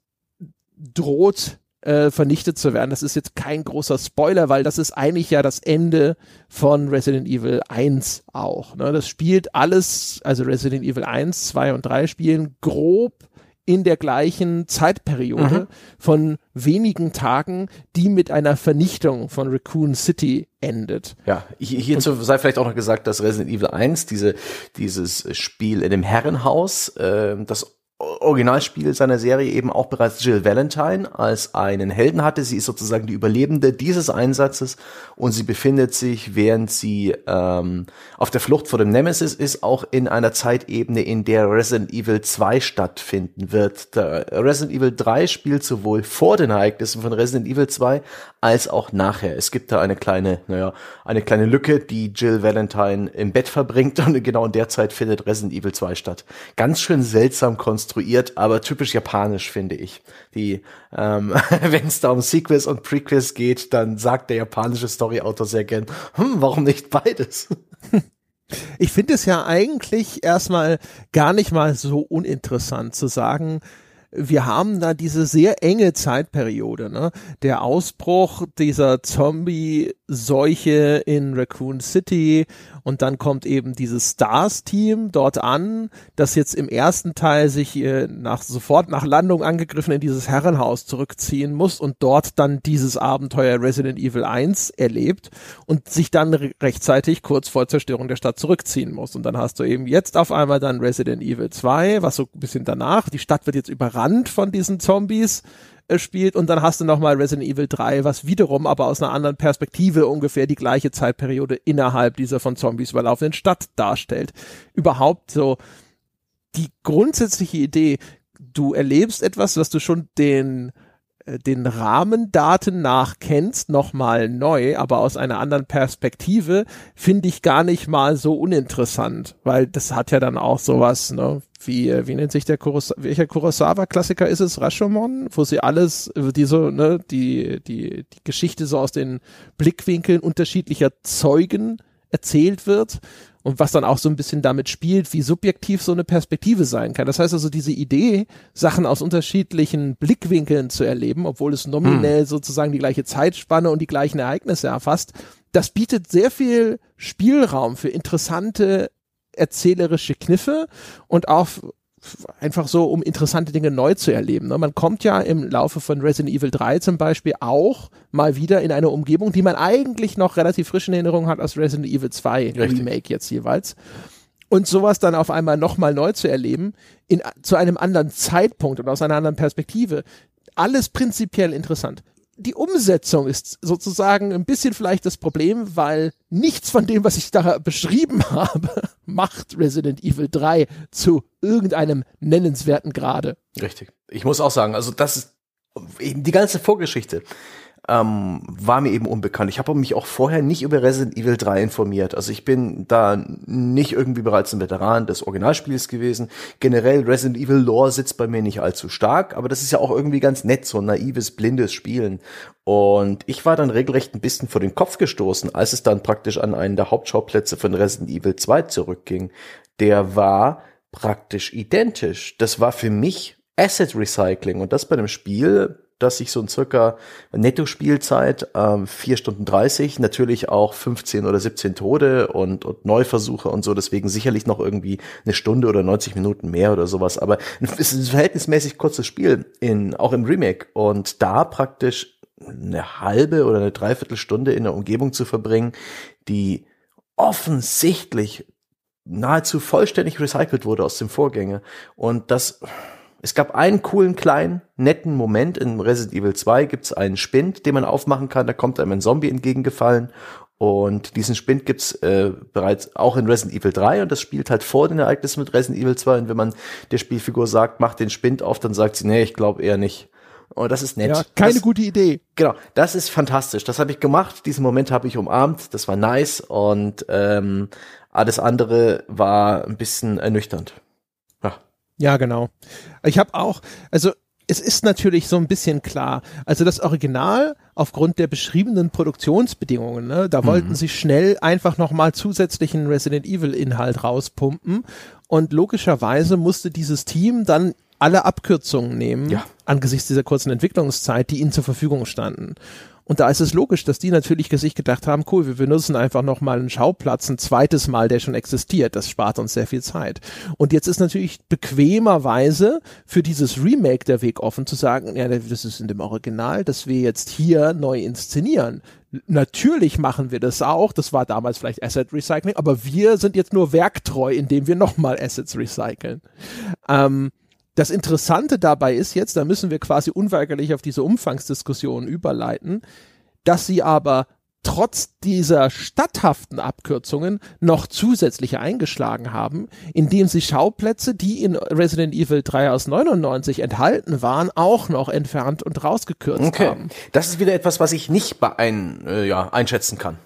Speaker 1: droht äh, vernichtet zu werden. Das ist jetzt kein großer Spoiler, weil das ist eigentlich ja das Ende von Resident Evil 1 auch. Ne? Das spielt alles, also Resident Evil 1, 2 und 3 spielen grob in der gleichen Zeitperiode mhm. von wenigen Tagen, die mit einer Vernichtung von Raccoon City endet.
Speaker 2: Ja, hierzu sei vielleicht auch noch gesagt, dass Resident Evil 1, diese, dieses Spiel in dem Herrenhaus, äh, das Originalspiel seiner Serie eben auch bereits Jill Valentine als einen Helden hatte. Sie ist sozusagen die Überlebende dieses Einsatzes und sie befindet sich, während sie ähm, auf der Flucht vor dem Nemesis ist, auch in einer Zeitebene, in der Resident Evil 2 stattfinden wird. Der Resident Evil 3 spielt sowohl vor den Ereignissen von Resident Evil 2 als auch nachher. Es gibt da eine kleine, naja, eine kleine Lücke, die Jill Valentine im Bett verbringt [laughs] und genau in der Zeit findet Resident Evil 2 statt. Ganz schön seltsam konstruiert konstruiert, aber typisch japanisch, finde ich. Die, ähm, [laughs] wenn es da um Sequels und Prequels geht, dann sagt der japanische Storyautor sehr gern, hm, warum nicht beides? [laughs]
Speaker 1: Ich finde es ja eigentlich erstmal gar nicht mal so uninteressant zu sagen, wir haben da diese sehr enge Zeitperiode, ne? Der Ausbruch dieser Zombie Seuche in Raccoon City und dann kommt eben dieses Stars-Team dort an, das jetzt im ersten Teil sich äh, nach sofort nach Landung angegriffen in dieses Herrenhaus zurückziehen muss und dort dann dieses Abenteuer Resident Evil 1 erlebt und sich dann re rechtzeitig kurz vor Zerstörung der Stadt zurückziehen muss. Und dann hast du eben jetzt auf einmal dann Resident Evil 2, was so ein bisschen danach, die Stadt wird jetzt überrannt von diesen Zombies äh, spielt und dann hast du nochmal Resident Evil 3, was wiederum aber aus einer anderen Perspektive ungefähr die gleiche Zeitperiode innerhalb dieser von Zombies überlaufenden Stadt darstellt. Überhaupt so die grundsätzliche Idee, du erlebst etwas, was du schon den den Rahmendaten nach kennst, nochmal neu, aber aus einer anderen Perspektive, finde ich gar nicht mal so uninteressant, weil das hat ja dann auch sowas, ne, wie, äh, wie nennt sich der Kurosawa, welcher Kurosawa-Klassiker ist es? Rashomon? Wo sie alles, äh, die so, ne, die, die, die Geschichte so aus den Blickwinkeln unterschiedlicher Zeugen erzählt wird und was dann auch so ein bisschen damit spielt, wie subjektiv so eine Perspektive sein kann. Das heißt also, diese Idee, Sachen aus unterschiedlichen Blickwinkeln zu erleben, obwohl es nominell hm. sozusagen die gleiche Zeitspanne und die gleichen Ereignisse erfasst, das bietet sehr viel Spielraum für interessante erzählerische Kniffe und auch einfach so, um interessante Dinge neu zu erleben. Ne? Man kommt ja im Laufe von Resident Evil 3 zum Beispiel auch mal wieder in eine Umgebung, die man eigentlich noch relativ frisch in Erinnerung hat aus Resident Evil 2 Richtig. Remake jetzt jeweils. Und sowas dann auf einmal nochmal neu zu erleben, in, zu einem anderen Zeitpunkt und aus einer anderen Perspektive. Alles prinzipiell interessant die Umsetzung ist sozusagen ein bisschen vielleicht das Problem, weil nichts von dem, was ich da beschrieben [laughs] habe, macht Resident Evil 3 zu irgendeinem nennenswerten Grade.
Speaker 2: Richtig. Ich muss auch sagen, also das ist die ganze Vorgeschichte ähm, war mir eben unbekannt. Ich habe mich auch vorher nicht über Resident Evil 3 informiert. Also ich bin da nicht irgendwie bereits ein Veteran des Originalspiels gewesen. Generell Resident Evil Lore sitzt bei mir nicht allzu stark, aber das ist ja auch irgendwie ganz nett, so ein naives, blindes Spielen. Und ich war dann regelrecht ein bisschen vor den Kopf gestoßen, als es dann praktisch an einen der Hauptschauplätze von Resident Evil 2 zurückging. Der war praktisch identisch. Das war für mich Asset Recycling und das bei einem Spiel, dass ich so ein circa Netto-Spielzeit, ähm, 4 Stunden 30, natürlich auch 15 oder 17 Tode und, und Neuversuche und so, deswegen sicherlich noch irgendwie eine Stunde oder 90 Minuten mehr oder sowas, aber es ist ein verhältnismäßig kurzes Spiel, in, auch im Remake. Und da praktisch eine halbe oder eine Dreiviertelstunde in der Umgebung zu verbringen, die offensichtlich nahezu vollständig recycelt wurde aus dem Vorgänger und das es gab einen coolen kleinen, netten Moment in Resident Evil 2 gibt es einen Spind, den man aufmachen kann, da kommt einem ein Zombie entgegengefallen und diesen Spind gibt's äh, bereits auch in Resident Evil 3 und das spielt halt vor den Ereignissen mit Resident Evil 2 und wenn man der Spielfigur sagt, mach den Spind auf, dann sagt sie, nee, ich glaube eher nicht. Und das ist nett. Ja,
Speaker 1: keine
Speaker 2: das,
Speaker 1: gute Idee.
Speaker 2: Genau, das ist fantastisch. Das habe ich gemacht. Diesen Moment habe ich umarmt. Das war nice und ähm, alles andere war ein bisschen ernüchternd.
Speaker 1: Ja, genau. Ich habe auch, also es ist natürlich so ein bisschen klar. Also das Original aufgrund der beschriebenen Produktionsbedingungen, ne, da mhm. wollten sie schnell einfach nochmal zusätzlichen Resident Evil Inhalt rauspumpen und logischerweise musste dieses Team dann alle Abkürzungen nehmen ja. angesichts dieser kurzen Entwicklungszeit, die ihnen zur Verfügung standen. Und da ist es logisch, dass die natürlich sich gedacht haben, cool, wir benutzen einfach nochmal einen Schauplatz, ein zweites Mal, der schon existiert. Das spart uns sehr viel Zeit. Und jetzt ist natürlich bequemerweise für dieses Remake der Weg offen zu sagen, ja, das ist in dem Original, dass wir jetzt hier neu inszenieren. Natürlich machen wir das auch. Das war damals vielleicht Asset Recycling, aber wir sind jetzt nur werktreu, indem wir nochmal Assets recyceln. Ähm, das Interessante dabei ist jetzt, da müssen wir quasi unweigerlich auf diese Umfangsdiskussion überleiten, dass sie aber trotz dieser statthaften Abkürzungen noch zusätzliche eingeschlagen haben, indem sie Schauplätze, die in Resident Evil 3 aus 99 enthalten waren, auch noch entfernt und rausgekürzt okay. haben.
Speaker 2: Das ist wieder etwas, was ich nicht ein, äh, ja, einschätzen kann.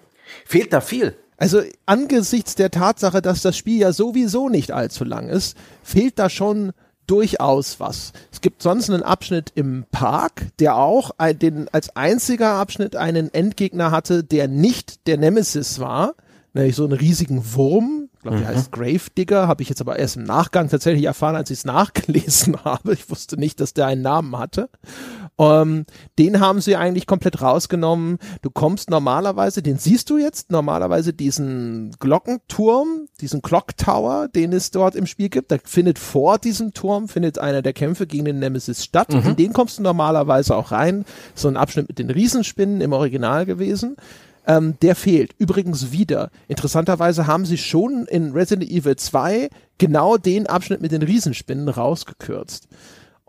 Speaker 2: Fehlt da viel?
Speaker 1: Also angesichts der Tatsache, dass das Spiel ja sowieso nicht allzu lang ist, fehlt da schon durchaus was. Es gibt sonst einen Abschnitt im Park, der auch den, als einziger Abschnitt einen Endgegner hatte, der nicht der Nemesis war, nämlich so einen riesigen Wurm. Ich glaube, der mhm. heißt Gravedigger, habe ich jetzt aber erst im Nachgang tatsächlich erfahren, als ich es nachgelesen [laughs] habe. Ich wusste nicht, dass der einen Namen hatte. Ähm, den haben sie eigentlich komplett rausgenommen. Du kommst normalerweise, den siehst du jetzt, normalerweise diesen Glockenturm, diesen Clock Tower, den es dort im Spiel gibt. Da findet vor diesem Turm, findet einer der Kämpfe gegen den Nemesis statt. Mhm. In den kommst du normalerweise auch rein. So ein Abschnitt mit den Riesenspinnen im Original gewesen. Ähm, der fehlt. Übrigens wieder. Interessanterweise haben sie schon in Resident Evil 2 genau den Abschnitt mit den Riesenspinnen rausgekürzt.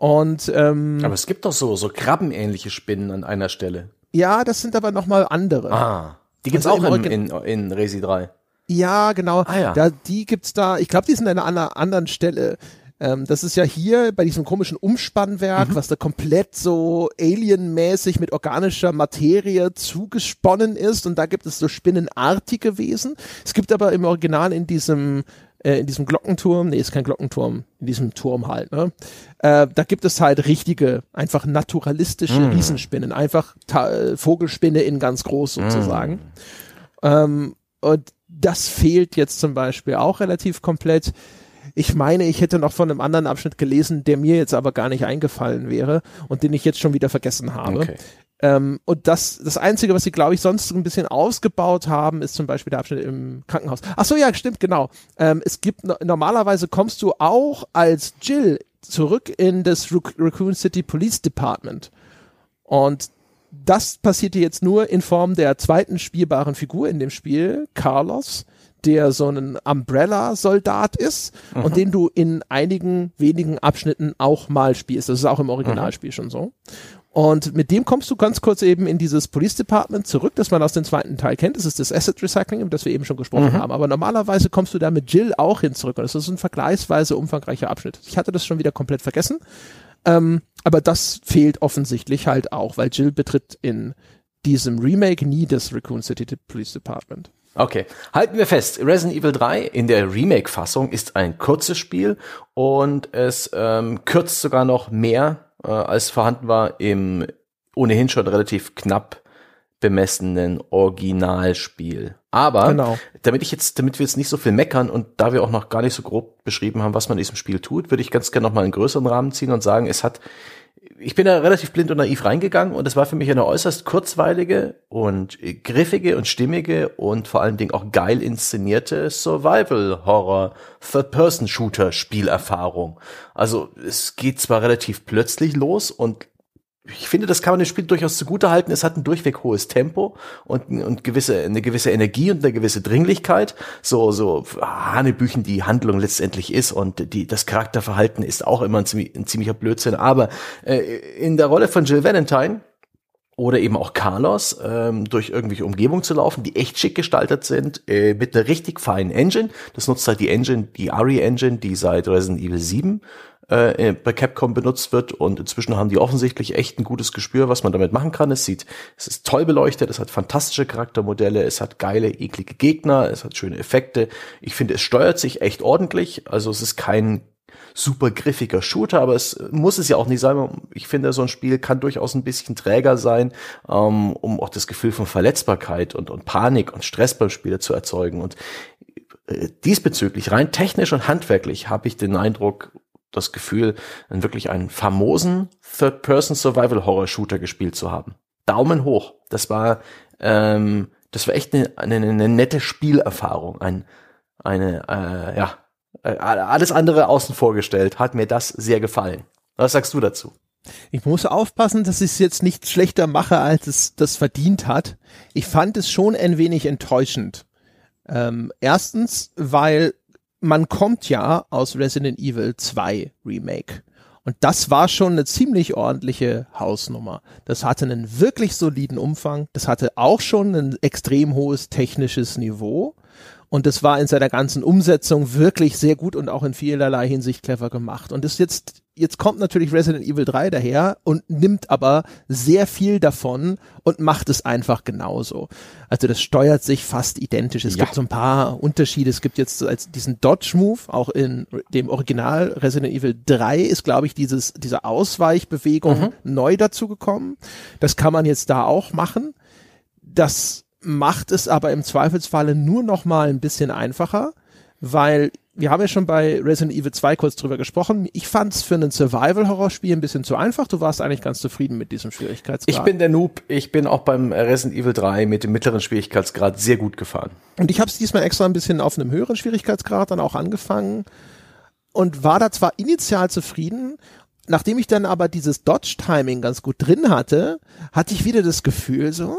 Speaker 1: Und ähm,
Speaker 2: aber es gibt doch so so krabbenähnliche Spinnen an einer Stelle.
Speaker 1: Ja, das sind aber noch mal andere.
Speaker 2: Ah, die gibt's also auch in, in, in Resi 3.
Speaker 1: Ja, genau. Ah, ja. Da, die gibt's da. Ich glaube, die sind an einer anderen Stelle. Ähm, das ist ja hier bei diesem komischen Umspannwerk, mhm. was da komplett so alienmäßig mit organischer Materie zugesponnen ist. Und da gibt es so spinnenartige Wesen. Es gibt aber im Original in diesem äh, in diesem Glockenturm, nee, ist kein Glockenturm, in diesem Turm halt, ne? Äh, da gibt es halt richtige, einfach naturalistische mm. Riesenspinnen, einfach Ta äh, Vogelspinne in ganz groß sozusagen. Mm. Ähm, und das fehlt jetzt zum Beispiel auch relativ komplett. Ich meine, ich hätte noch von einem anderen Abschnitt gelesen, der mir jetzt aber gar nicht eingefallen wäre und den ich jetzt schon wieder vergessen habe. Okay. Ähm, und das, das Einzige, was sie, glaube ich, sonst ein bisschen ausgebaut haben, ist zum Beispiel der Abschnitt im Krankenhaus. Ach so, ja, stimmt, genau. Ähm, es gibt, normalerweise kommst du auch als Jill zurück in das Raccoon City Police Department. Und das passiert jetzt nur in Form der zweiten spielbaren Figur in dem Spiel, Carlos, der so ein Umbrella-Soldat ist mhm. und den du in einigen wenigen Abschnitten auch mal spielst. Das ist auch im Originalspiel mhm. schon so. Und mit dem kommst du ganz kurz eben in dieses Police Department zurück, das man aus dem zweiten Teil kennt. Das ist das Asset Recycling, über das wir eben schon gesprochen mhm. haben. Aber normalerweise kommst du da mit Jill auch hin zurück. Und das ist ein vergleichsweise umfangreicher Abschnitt. Ich hatte das schon wieder komplett vergessen. Ähm, aber das fehlt offensichtlich halt auch, weil Jill betritt in diesem Remake nie das Raccoon City Police Department.
Speaker 2: Okay, halten wir fest. Resident Evil 3 in der Remake-Fassung ist ein kurzes Spiel und es ähm, kürzt sogar noch mehr äh, als vorhanden war im ohnehin schon relativ knapp bemessenen Originalspiel. Aber genau. damit ich jetzt, damit wir jetzt nicht so viel meckern und da wir auch noch gar nicht so grob beschrieben haben, was man in diesem Spiel tut, würde ich ganz gerne noch mal einen größeren Rahmen ziehen und sagen, es hat ich bin da relativ blind und naiv reingegangen und es war für mich eine äußerst kurzweilige und griffige und stimmige und vor allen Dingen auch geil inszenierte Survival-Horror Third-Person-Shooter-Spielerfahrung. Also es geht zwar relativ plötzlich los und ich finde, das kann man dem Spiel durchaus zugute halten. Es hat ein durchweg hohes Tempo und, und gewisse, eine gewisse Energie und eine gewisse Dringlichkeit. So, so Hanebüchen die Handlung letztendlich ist und die, das Charakterverhalten ist auch immer ein, ziemlich, ein ziemlicher Blödsinn. Aber äh, in der Rolle von Jill Valentine oder eben auch Carlos ähm, durch irgendwelche Umgebungen zu laufen, die echt schick gestaltet sind, äh, mit einer richtig feinen Engine. Das nutzt halt die Engine, die ARI Engine, die seit Resident Evil 7 äh, bei Capcom benutzt wird und inzwischen haben die offensichtlich echt ein gutes Gespür, was man damit machen kann. Es sieht, es ist toll beleuchtet, es hat fantastische Charaktermodelle, es hat geile, eklige Gegner, es hat schöne Effekte. Ich finde, es steuert sich echt ordentlich. Also es ist kein super griffiger Shooter, aber es muss es ja auch nicht sein. Ich finde, so ein Spiel kann durchaus ein bisschen träger sein, ähm, um auch das Gefühl von Verletzbarkeit und, und Panik und Stress beim Spieler zu erzeugen. Und äh, diesbezüglich, rein technisch und handwerklich, habe ich den Eindruck, das Gefühl, wirklich einen famosen Third-Person-Survival-Horror-Shooter gespielt zu haben. Daumen hoch. Das war, ähm, das war echt eine, eine, eine nette Spielerfahrung. Ein, eine, äh, ja, äh, alles andere außen vorgestellt, hat mir das sehr gefallen. Was sagst du dazu?
Speaker 1: Ich muss aufpassen, dass ich es jetzt nicht schlechter mache, als es das verdient hat. Ich fand es schon ein wenig enttäuschend. Ähm, erstens, weil man kommt ja aus Resident Evil 2 Remake. Und das war schon eine ziemlich ordentliche Hausnummer. Das hatte einen wirklich soliden Umfang. Das hatte auch schon ein extrem hohes technisches Niveau. Und das war in seiner ganzen Umsetzung wirklich sehr gut und auch in vielerlei Hinsicht clever gemacht. Und das jetzt, jetzt kommt natürlich Resident Evil 3 daher und nimmt aber sehr viel davon und macht es einfach genauso. Also das steuert sich fast identisch. Es ja. gibt so ein paar Unterschiede. Es gibt jetzt als diesen Dodge Move, auch in dem Original Resident Evil 3 ist, glaube ich, dieses, diese Ausweichbewegung mhm. neu dazugekommen. Das kann man jetzt da auch machen. Das macht es aber im Zweifelsfalle nur noch mal ein bisschen einfacher, weil wir haben ja schon bei Resident Evil 2 kurz drüber gesprochen. Ich fand es für ein Survival-Horror-Spiel ein bisschen zu einfach. Du warst eigentlich ganz zufrieden mit diesem Schwierigkeitsgrad.
Speaker 2: Ich bin der Noob. Ich bin auch beim Resident Evil 3 mit dem mittleren Schwierigkeitsgrad sehr gut gefahren.
Speaker 1: Und ich habe es diesmal extra ein bisschen auf einem höheren Schwierigkeitsgrad dann auch angefangen und war da zwar initial zufrieden, nachdem ich dann aber dieses Dodge-Timing ganz gut drin hatte, hatte ich wieder das Gefühl, so,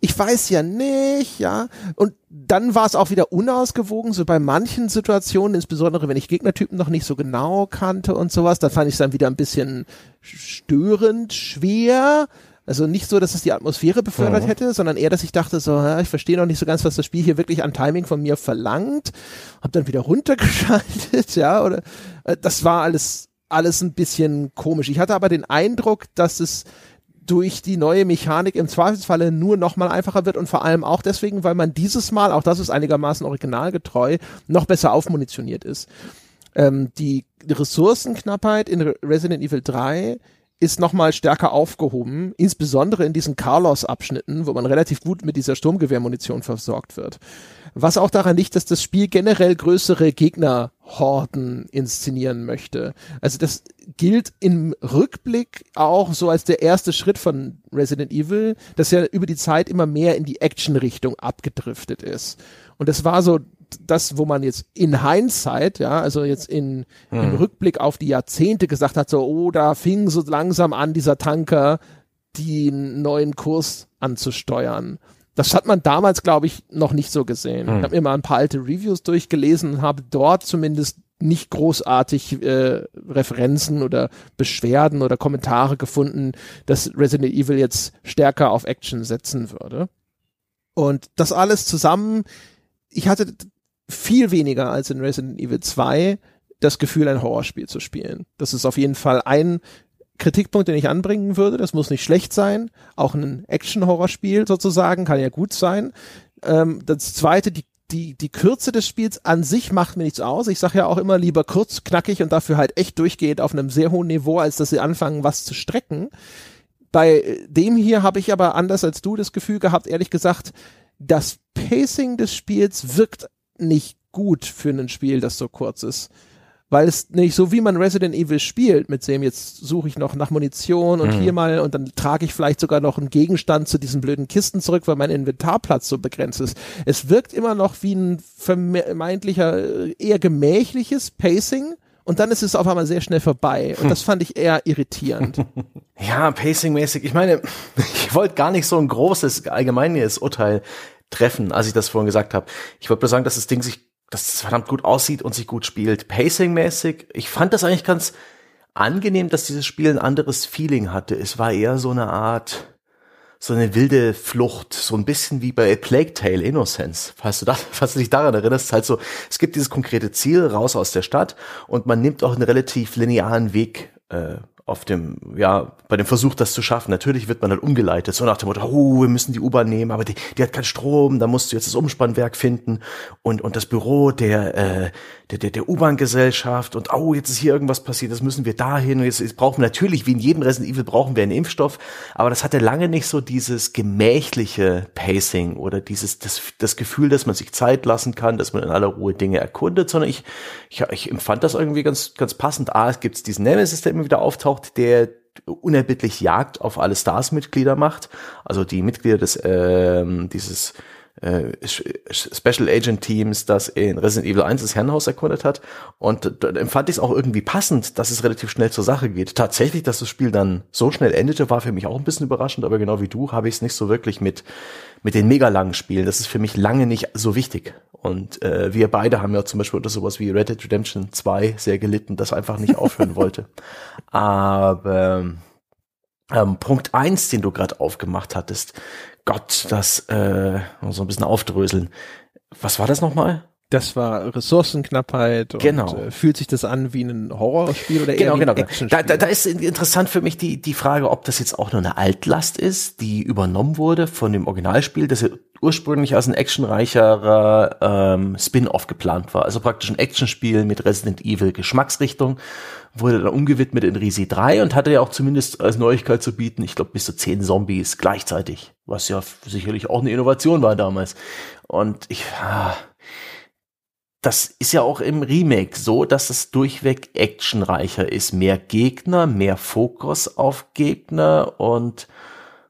Speaker 1: ich weiß ja nicht, ja. Und dann war es auch wieder unausgewogen, so bei manchen Situationen, insbesondere wenn ich Gegnertypen noch nicht so genau kannte und sowas, da fand ich es dann wieder ein bisschen störend, schwer. Also nicht so, dass es die Atmosphäre befördert mhm. hätte, sondern eher, dass ich dachte so, ja, ich verstehe noch nicht so ganz, was das Spiel hier wirklich an Timing von mir verlangt. Hab dann wieder runtergeschaltet, [laughs] ja, oder äh, das war alles alles ein bisschen komisch. Ich hatte aber den Eindruck, dass es durch die neue Mechanik im Zweifelsfalle nur noch mal einfacher wird und vor allem auch deswegen, weil man dieses Mal, auch das ist einigermaßen originalgetreu, noch besser aufmunitioniert ist. Ähm, die Ressourcenknappheit in Resident Evil 3 ist nochmal stärker aufgehoben, insbesondere in diesen Carlos-Abschnitten, wo man relativ gut mit dieser Sturmgewehrmunition versorgt wird. Was auch daran liegt, dass das Spiel generell größere Gegnerhorden inszenieren möchte. Also das gilt im Rückblick auch so als der erste Schritt von Resident Evil, dass ja über die Zeit immer mehr in die Action-Richtung abgedriftet ist. Und das war so das, wo man jetzt in Hindsight, ja, also jetzt in, hm. im Rückblick auf die Jahrzehnte gesagt hat, so, oh, da fing so langsam an, dieser Tanker den neuen Kurs anzusteuern. Das hat man damals, glaube ich, noch nicht so gesehen. Hm. Ich habe mir mal ein paar alte Reviews durchgelesen und habe dort zumindest nicht großartig äh, Referenzen oder Beschwerden oder Kommentare gefunden, dass Resident Evil jetzt stärker auf Action setzen würde. Und das alles zusammen, ich hatte viel weniger als in Resident Evil 2 das Gefühl, ein Horrorspiel zu spielen. Das ist auf jeden Fall ein Kritikpunkt, den ich anbringen würde. Das muss nicht schlecht sein. Auch ein Action-Horrorspiel sozusagen kann ja gut sein. Ähm, das zweite, die, die, die Kürze des Spiels an sich macht mir nichts aus. Ich sage ja auch immer lieber kurz, knackig und dafür halt echt durchgehend auf einem sehr hohen Niveau, als dass sie anfangen, was zu strecken. Bei dem hier habe ich aber anders als du das Gefühl gehabt, ehrlich gesagt, das Pacing des Spiels wirkt nicht gut für ein Spiel, das so kurz ist. Weil es nicht so wie man Resident Evil spielt, mit dem jetzt suche ich noch nach Munition und mhm. hier mal und dann trage ich vielleicht sogar noch einen Gegenstand zu diesen blöden Kisten zurück, weil mein Inventarplatz so begrenzt ist. Es wirkt immer noch wie ein vermeintlicher, eher gemächliches Pacing, und dann ist es auf einmal sehr schnell vorbei. Und das fand ich eher irritierend. [laughs]
Speaker 2: Ja, pacingmäßig. Ich meine, [laughs] ich wollte gar nicht so ein großes allgemeines Urteil treffen, als ich das vorhin gesagt habe. Ich wollte nur sagen, dass das Ding sich, dass es verdammt gut aussieht und sich gut spielt. Pacing-mäßig, ich fand das eigentlich ganz angenehm, dass dieses Spiel ein anderes Feeling hatte. Es war eher so eine Art, so eine wilde Flucht, so ein bisschen wie bei A Plague Tale Innocence. Falls du, das, [laughs] falls du dich daran erinnerst, halt so, es gibt dieses konkrete Ziel raus aus der Stadt und man nimmt auch einen relativ linearen Weg äh, auf dem, ja, bei dem Versuch, das zu schaffen. Natürlich wird man dann umgeleitet, so nach dem Motto, oh, wir müssen die U-Bahn nehmen, aber die, die hat keinen Strom, da musst du jetzt das Umspannwerk finden und, und das Büro der, äh, der, der, der U-Bahn-Gesellschaft und oh, jetzt ist hier irgendwas passiert, das müssen wir dahin und jetzt, jetzt brauchen wir natürlich, wie in jedem Resident Evil brauchen wir einen Impfstoff, aber das hatte lange nicht so dieses gemächliche Pacing oder dieses, das, das Gefühl, dass man sich Zeit lassen kann, dass man in aller Ruhe Dinge erkundet, sondern ich, ich, ich empfand das irgendwie ganz, ganz passend. Ah, es gibt diesen Nemesis, der immer wieder auftaucht, der unerbittlich Jagd auf alle Stars-Mitglieder macht, also die Mitglieder des ähm, dieses äh, Special Agent Teams, das in Resident Evil 1 das Herrenhaus erkundet hat. Und da empfand ich es auch irgendwie passend, dass es relativ schnell zur Sache geht. Tatsächlich, dass das Spiel dann so schnell endete, war für mich auch ein bisschen überraschend, aber genau wie du habe ich es nicht so wirklich mit, mit den mega langen Spielen. Das ist für mich lange nicht so wichtig. Und äh, wir beide haben ja zum Beispiel unter sowas wie Red Dead Redemption 2 sehr gelitten, das einfach nicht aufhören wollte. [laughs] Aber ähm, Punkt eins, den du gerade aufgemacht hattest, Gott, das äh, so ein bisschen aufdröseln. Was war das nochmal?
Speaker 1: Das war Ressourcenknappheit
Speaker 2: genau.
Speaker 1: und äh, fühlt sich das an wie ein Horrorspiel oder
Speaker 2: genau,
Speaker 1: eher wie
Speaker 2: genau,
Speaker 1: ein
Speaker 2: genau.
Speaker 1: Actionspiel?
Speaker 2: Da, da, da ist interessant für mich die, die Frage, ob das jetzt auch nur eine Altlast ist, die übernommen wurde von dem Originalspiel, das ja ursprünglich als ein actionreicherer ähm, Spin-off geplant war. Also praktisch ein Actionspiel mit Resident Evil Geschmacksrichtung, wurde dann umgewidmet in Risi 3 und hatte ja auch zumindest als Neuigkeit zu bieten, ich glaube bis zu zehn Zombies gleichzeitig, was ja sicherlich auch eine Innovation war damals. Und ich... Ah, das ist ja auch im Remake so, dass es durchweg actionreicher ist. Mehr Gegner, mehr Fokus auf Gegner und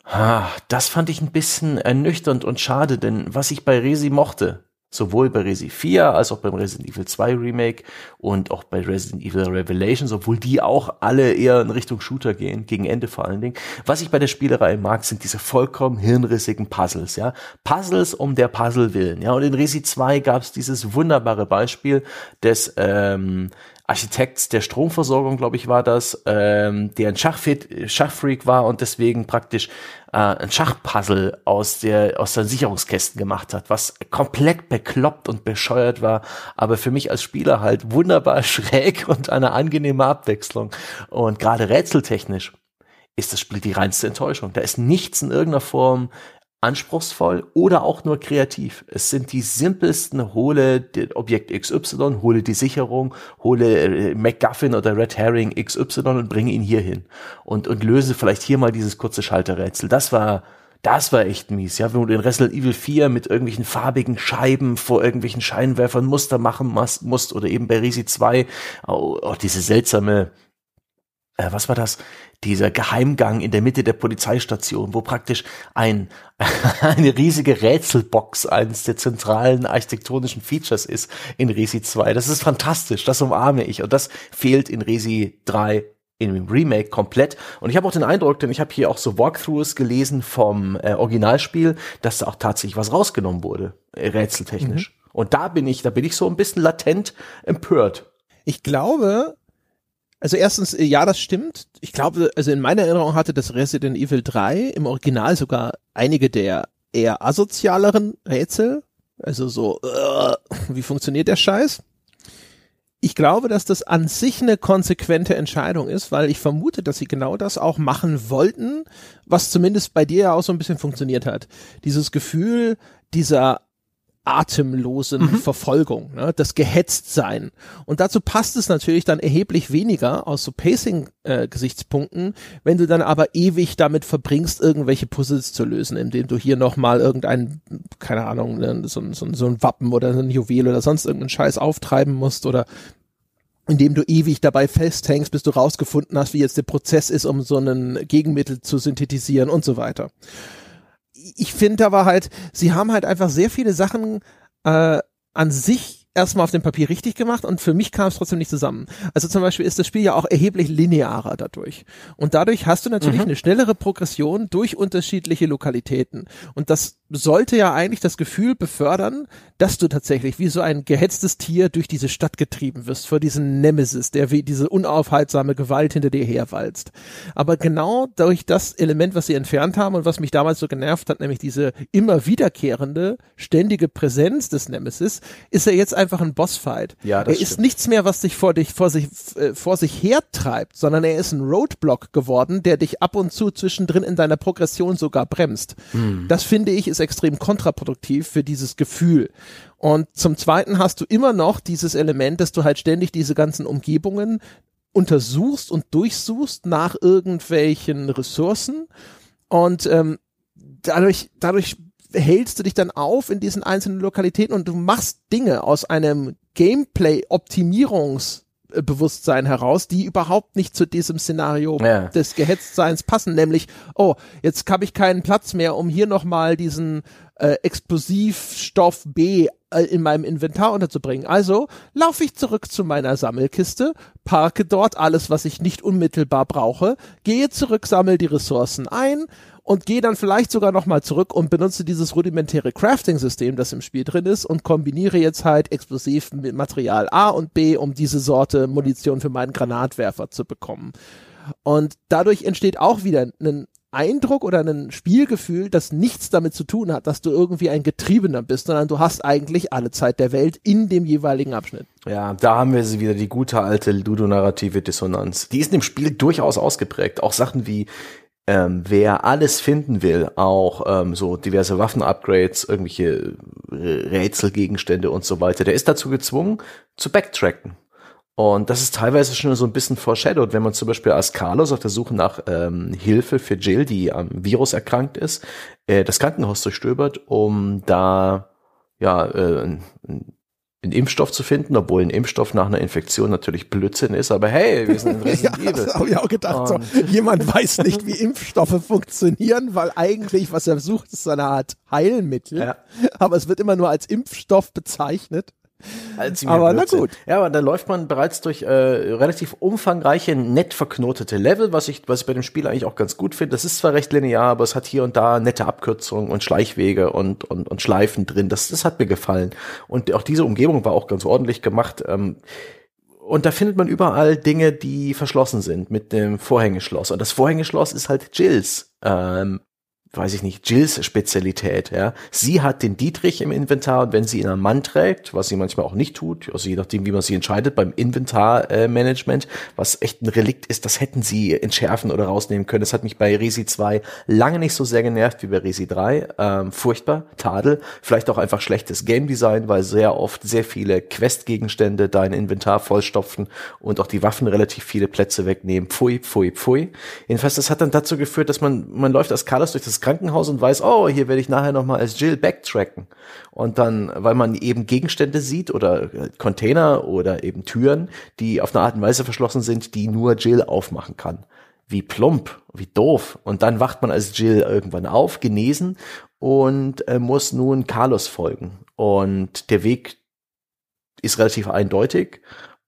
Speaker 2: ah, das fand ich ein bisschen ernüchternd und schade, denn was ich bei Resi mochte, sowohl bei Resi 4 als auch beim Resident Evil 2 Remake und auch bei Resident Evil Revelations, obwohl die auch alle eher in Richtung Shooter gehen, gegen Ende vor allen Dingen. Was ich bei der Spielerei mag, sind diese vollkommen hirnrissigen Puzzles, ja. Puzzles um der Puzzle willen, ja. Und in Resi 2 gab es dieses wunderbare Beispiel des ähm, Architekt der Stromversorgung, glaube ich, war das, ähm, der ein Schachfit, Schachfreak war und deswegen praktisch äh, ein Schachpuzzle aus der aus seinen Sicherungskästen gemacht hat, was komplett bekloppt und bescheuert war, aber für mich als Spieler halt wunderbar [laughs] schräg und eine angenehme Abwechslung und gerade rätseltechnisch ist das Spiel die reinste Enttäuschung. Da ist nichts in irgendeiner Form anspruchsvoll oder auch nur kreativ. Es sind die simpelsten, hole Objekt XY, hole die Sicherung, hole äh, MacGuffin oder Red Herring XY und bringe ihn hier hin. Und, und löse vielleicht hier mal dieses kurze Schalterrätsel. Das war, das war echt mies, ja, wenn du den Resident Evil 4 mit irgendwelchen farbigen Scheiben vor irgendwelchen Scheinwerfern Muster machen musst oder eben bei Risi 2 auch, auch diese seltsame äh, was war das? Dieser Geheimgang in der Mitte der Polizeistation, wo praktisch ein, [laughs] eine riesige Rätselbox eines der zentralen architektonischen Features ist in Resi 2. Das ist fantastisch, das umarme ich. Und das fehlt in Resi 3 im Remake komplett. Und ich habe auch den Eindruck, denn ich habe hier auch so Walkthroughs gelesen vom äh, Originalspiel, dass da auch tatsächlich was rausgenommen wurde, äh, rätseltechnisch. Mhm. Und da bin ich, da bin ich so ein bisschen latent empört.
Speaker 1: Ich glaube, also erstens, äh, ja, das stimmt. Ich glaube, also in meiner Erinnerung hatte das Resident Evil 3 im Original sogar einige der eher asozialeren Rätsel. Also so, uh, wie funktioniert der Scheiß? Ich glaube, dass das an sich eine konsequente Entscheidung ist, weil ich vermute, dass sie genau das auch machen wollten, was zumindest bei dir ja auch so ein bisschen funktioniert hat. Dieses Gefühl dieser atemlosen mhm. Verfolgung, ne, das Gehetztsein. Und dazu passt es natürlich dann erheblich weniger aus so Pacing-Gesichtspunkten, äh, wenn du dann aber ewig damit verbringst, irgendwelche Puzzles zu lösen, indem du hier nochmal irgendein, keine Ahnung, ne, so, so, so ein Wappen oder ein Juwel oder sonst irgendeinen Scheiß auftreiben musst oder indem du ewig dabei festhängst, bis du rausgefunden hast, wie jetzt der Prozess ist, um so ein Gegenmittel zu synthetisieren und so weiter ich finde aber halt, sie haben halt einfach sehr viele Sachen äh, an sich erstmal auf dem Papier richtig gemacht und für mich kam es trotzdem nicht zusammen. Also zum Beispiel ist das Spiel ja auch erheblich linearer dadurch. Und dadurch hast du natürlich mhm. eine schnellere Progression durch unterschiedliche Lokalitäten. Und das sollte ja eigentlich das Gefühl befördern, dass du tatsächlich wie so ein gehetztes Tier durch diese Stadt getrieben wirst, vor diesen Nemesis, der wie diese unaufhaltsame Gewalt hinter dir herwalzt. Aber genau durch das Element, was sie entfernt haben und was mich damals so genervt hat, nämlich diese immer wiederkehrende, ständige Präsenz des Nemesis, ist er jetzt einfach ein Bossfight. Ja, das er stimmt. ist nichts mehr, was dich vor dich, vor sich, äh, vor sich hertreibt, sondern er ist ein Roadblock geworden, der dich ab und zu zwischendrin in deiner Progression sogar bremst. Hm. Das finde ich ist extrem kontraproduktiv für dieses Gefühl. Und zum Zweiten hast du immer noch dieses Element, dass du halt ständig diese ganzen Umgebungen untersuchst und durchsuchst nach irgendwelchen Ressourcen und ähm, dadurch, dadurch hältst du dich dann auf in diesen einzelnen Lokalitäten und du machst Dinge aus einem Gameplay-Optimierungs- Bewusstsein heraus, die überhaupt nicht zu diesem Szenario ja. des Gehetztseins passen, nämlich, oh, jetzt habe ich keinen Platz mehr, um hier nochmal diesen äh, Explosivstoff B äh, in meinem Inventar unterzubringen. Also laufe ich zurück zu meiner Sammelkiste, parke dort alles, was ich nicht unmittelbar brauche, gehe zurück, sammle die Ressourcen ein und gehe dann vielleicht sogar nochmal zurück und benutze dieses rudimentäre Crafting-System, das im Spiel drin ist und kombiniere jetzt halt explosiv mit Material A und B, um diese Sorte Munition für meinen Granatwerfer zu bekommen. Und dadurch entsteht auch wieder ein Eindruck oder ein Spielgefühl, das nichts damit zu tun hat, dass du irgendwie ein Getriebener bist, sondern du hast eigentlich alle Zeit der Welt in dem jeweiligen Abschnitt.
Speaker 2: Ja, da haben wir sie wieder, die gute alte ludonarrative Dissonanz. Die ist dem Spiel durchaus ausgeprägt. Auch Sachen wie ähm, wer alles finden will, auch ähm, so diverse Waffen-Upgrades, irgendwelche Rätselgegenstände und so weiter, der ist dazu gezwungen zu backtracken. Und das ist teilweise schon so ein bisschen foreshadowed, wenn man zum Beispiel als Carlos auf der Suche nach ähm, Hilfe für Jill, die am Virus erkrankt ist, äh, das Krankenhaus durchstöbert, um da ja äh, einen Impfstoff zu finden, obwohl ein Impfstoff nach einer Infektion natürlich Blödsinn ist, aber hey, wir sind in [laughs] Resident
Speaker 1: ja, Das habe ich auch gedacht. So, jemand weiß nicht, wie Impfstoffe funktionieren, weil eigentlich, was er sucht, ist so eine Art Heilmittel. Ja. Aber es wird immer nur als Impfstoff bezeichnet.
Speaker 2: Also aber na gut. Ja, aber da läuft man bereits durch äh, relativ umfangreiche, nett verknotete Level, was ich, was ich bei dem Spiel eigentlich auch ganz gut finde. Das ist zwar recht linear, aber es hat hier und da nette Abkürzungen und Schleichwege und, und, und Schleifen drin. Das, das hat mir gefallen. Und auch diese Umgebung war auch ganz ordentlich gemacht. Ähm, und da findet man überall Dinge, die verschlossen sind mit dem Vorhängeschloss. Und das Vorhängeschloss ist halt Jills. Ähm, weiß ich nicht, Jills Spezialität, ja. Sie hat den Dietrich im Inventar und wenn sie ihn am Mann trägt, was sie manchmal auch nicht tut, also je nachdem, wie man sie entscheidet beim Inventarmanagement, äh, was echt ein Relikt ist, das hätten sie entschärfen oder rausnehmen können. Das hat mich bei Resi 2 lange nicht so sehr genervt wie bei Resi 3. Ähm, furchtbar, Tadel. Vielleicht auch einfach schlechtes Game Design, weil sehr oft sehr viele Quest-Gegenstände dein Inventar vollstopfen und auch die Waffen relativ viele Plätze wegnehmen. Pfui, pfui, pfui. Jedenfalls, das hat dann dazu geführt, dass man, man läuft als Carlos durch das Krankenhaus und weiß, oh, hier werde ich nachher nochmal als Jill backtracken. Und dann, weil man eben Gegenstände sieht oder Container oder eben Türen, die auf eine Art und Weise verschlossen sind, die nur Jill aufmachen kann. Wie plump, wie doof. Und dann wacht man als Jill irgendwann auf, genesen und äh, muss nun Carlos folgen. Und der Weg ist relativ eindeutig.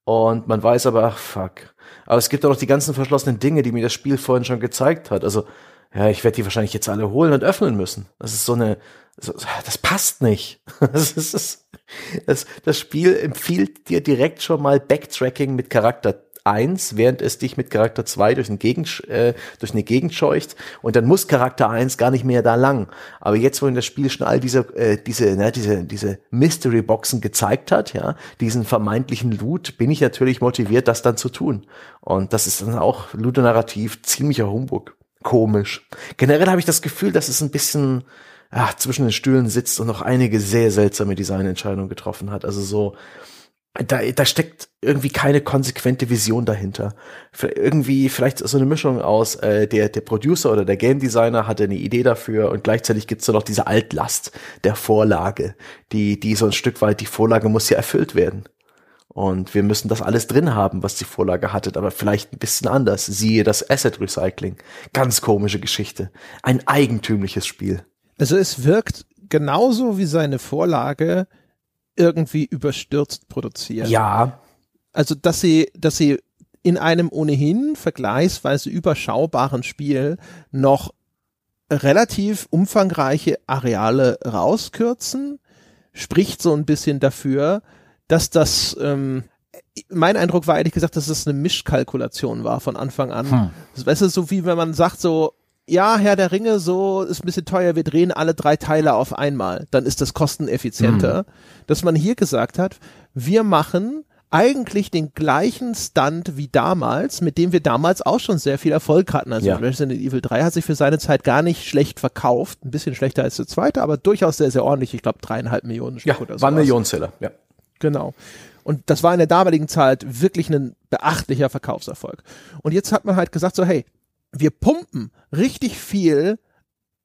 Speaker 2: Und man weiß aber, ach, fuck. Aber es gibt auch noch die ganzen verschlossenen Dinge, die mir das Spiel vorhin schon gezeigt hat. Also ja, ich werde die wahrscheinlich jetzt alle holen und öffnen müssen. Das ist so eine, das passt nicht. [laughs] Das, ist, das, das Spiel empfiehlt dir direkt schon mal Backtracking mit Charakter 1, während es dich mit Charakter 2 durch, eine Gegend, äh, durch eine Gegend scheucht und dann muss Charakter 1 gar nicht mehr da lang. Aber jetzt, wo in das Spiel schon all diese, äh, diese, ne, diese, diese Mystery-Boxen gezeigt hat, ja, diesen vermeintlichen Loot, bin ich natürlich motiviert, das dann zu tun. Und das ist dann auch ludonarrativ ziemlicher Humbug komisch. Generell habe ich das Gefühl, dass es ein bisschen ja, zwischen den Stühlen sitzt und noch einige sehr seltsame Designentscheidungen getroffen hat. Also so, da, da steckt irgendwie keine konsequente Vision dahinter. Irgendwie vielleicht so eine Mischung aus äh, der der Producer oder der Game Designer hatte eine Idee dafür und gleichzeitig gibt's da noch diese Altlast der Vorlage, die die so ein Stück weit die Vorlage muss ja erfüllt werden. Und wir müssen das alles drin haben, was die Vorlage hatte, aber vielleicht ein bisschen anders. Siehe das Asset Recycling. Ganz komische Geschichte. Ein eigentümliches Spiel.
Speaker 1: Also es wirkt genauso wie seine Vorlage irgendwie überstürzt produziert.
Speaker 2: Ja.
Speaker 1: Also, dass sie, dass sie in einem ohnehin vergleichsweise überschaubaren Spiel noch relativ umfangreiche Areale rauskürzen, spricht so ein bisschen dafür, dass das, ähm, mein Eindruck war ehrlich gesagt, dass es eine Mischkalkulation war von Anfang an. Hm. Das, weißt du, so wie wenn man sagt so, ja, Herr der Ringe, so ist ein bisschen teuer, wir drehen alle drei Teile auf einmal, dann ist das kosteneffizienter. Hm. Dass man hier gesagt hat, wir machen eigentlich den gleichen Stunt wie damals, mit dem wir damals auch schon sehr viel Erfolg hatten. Also ja. Resident Evil 3 hat sich für seine Zeit gar nicht schlecht verkauft, ein bisschen schlechter als der zweite, aber durchaus sehr, sehr ordentlich. Ich glaube dreieinhalb Millionen
Speaker 2: Stück ja, oder so. War ein Millionenseller, ja.
Speaker 1: Genau. Und das war in der damaligen Zeit wirklich ein beachtlicher Verkaufserfolg. Und jetzt hat man halt gesagt so, hey, wir pumpen richtig viel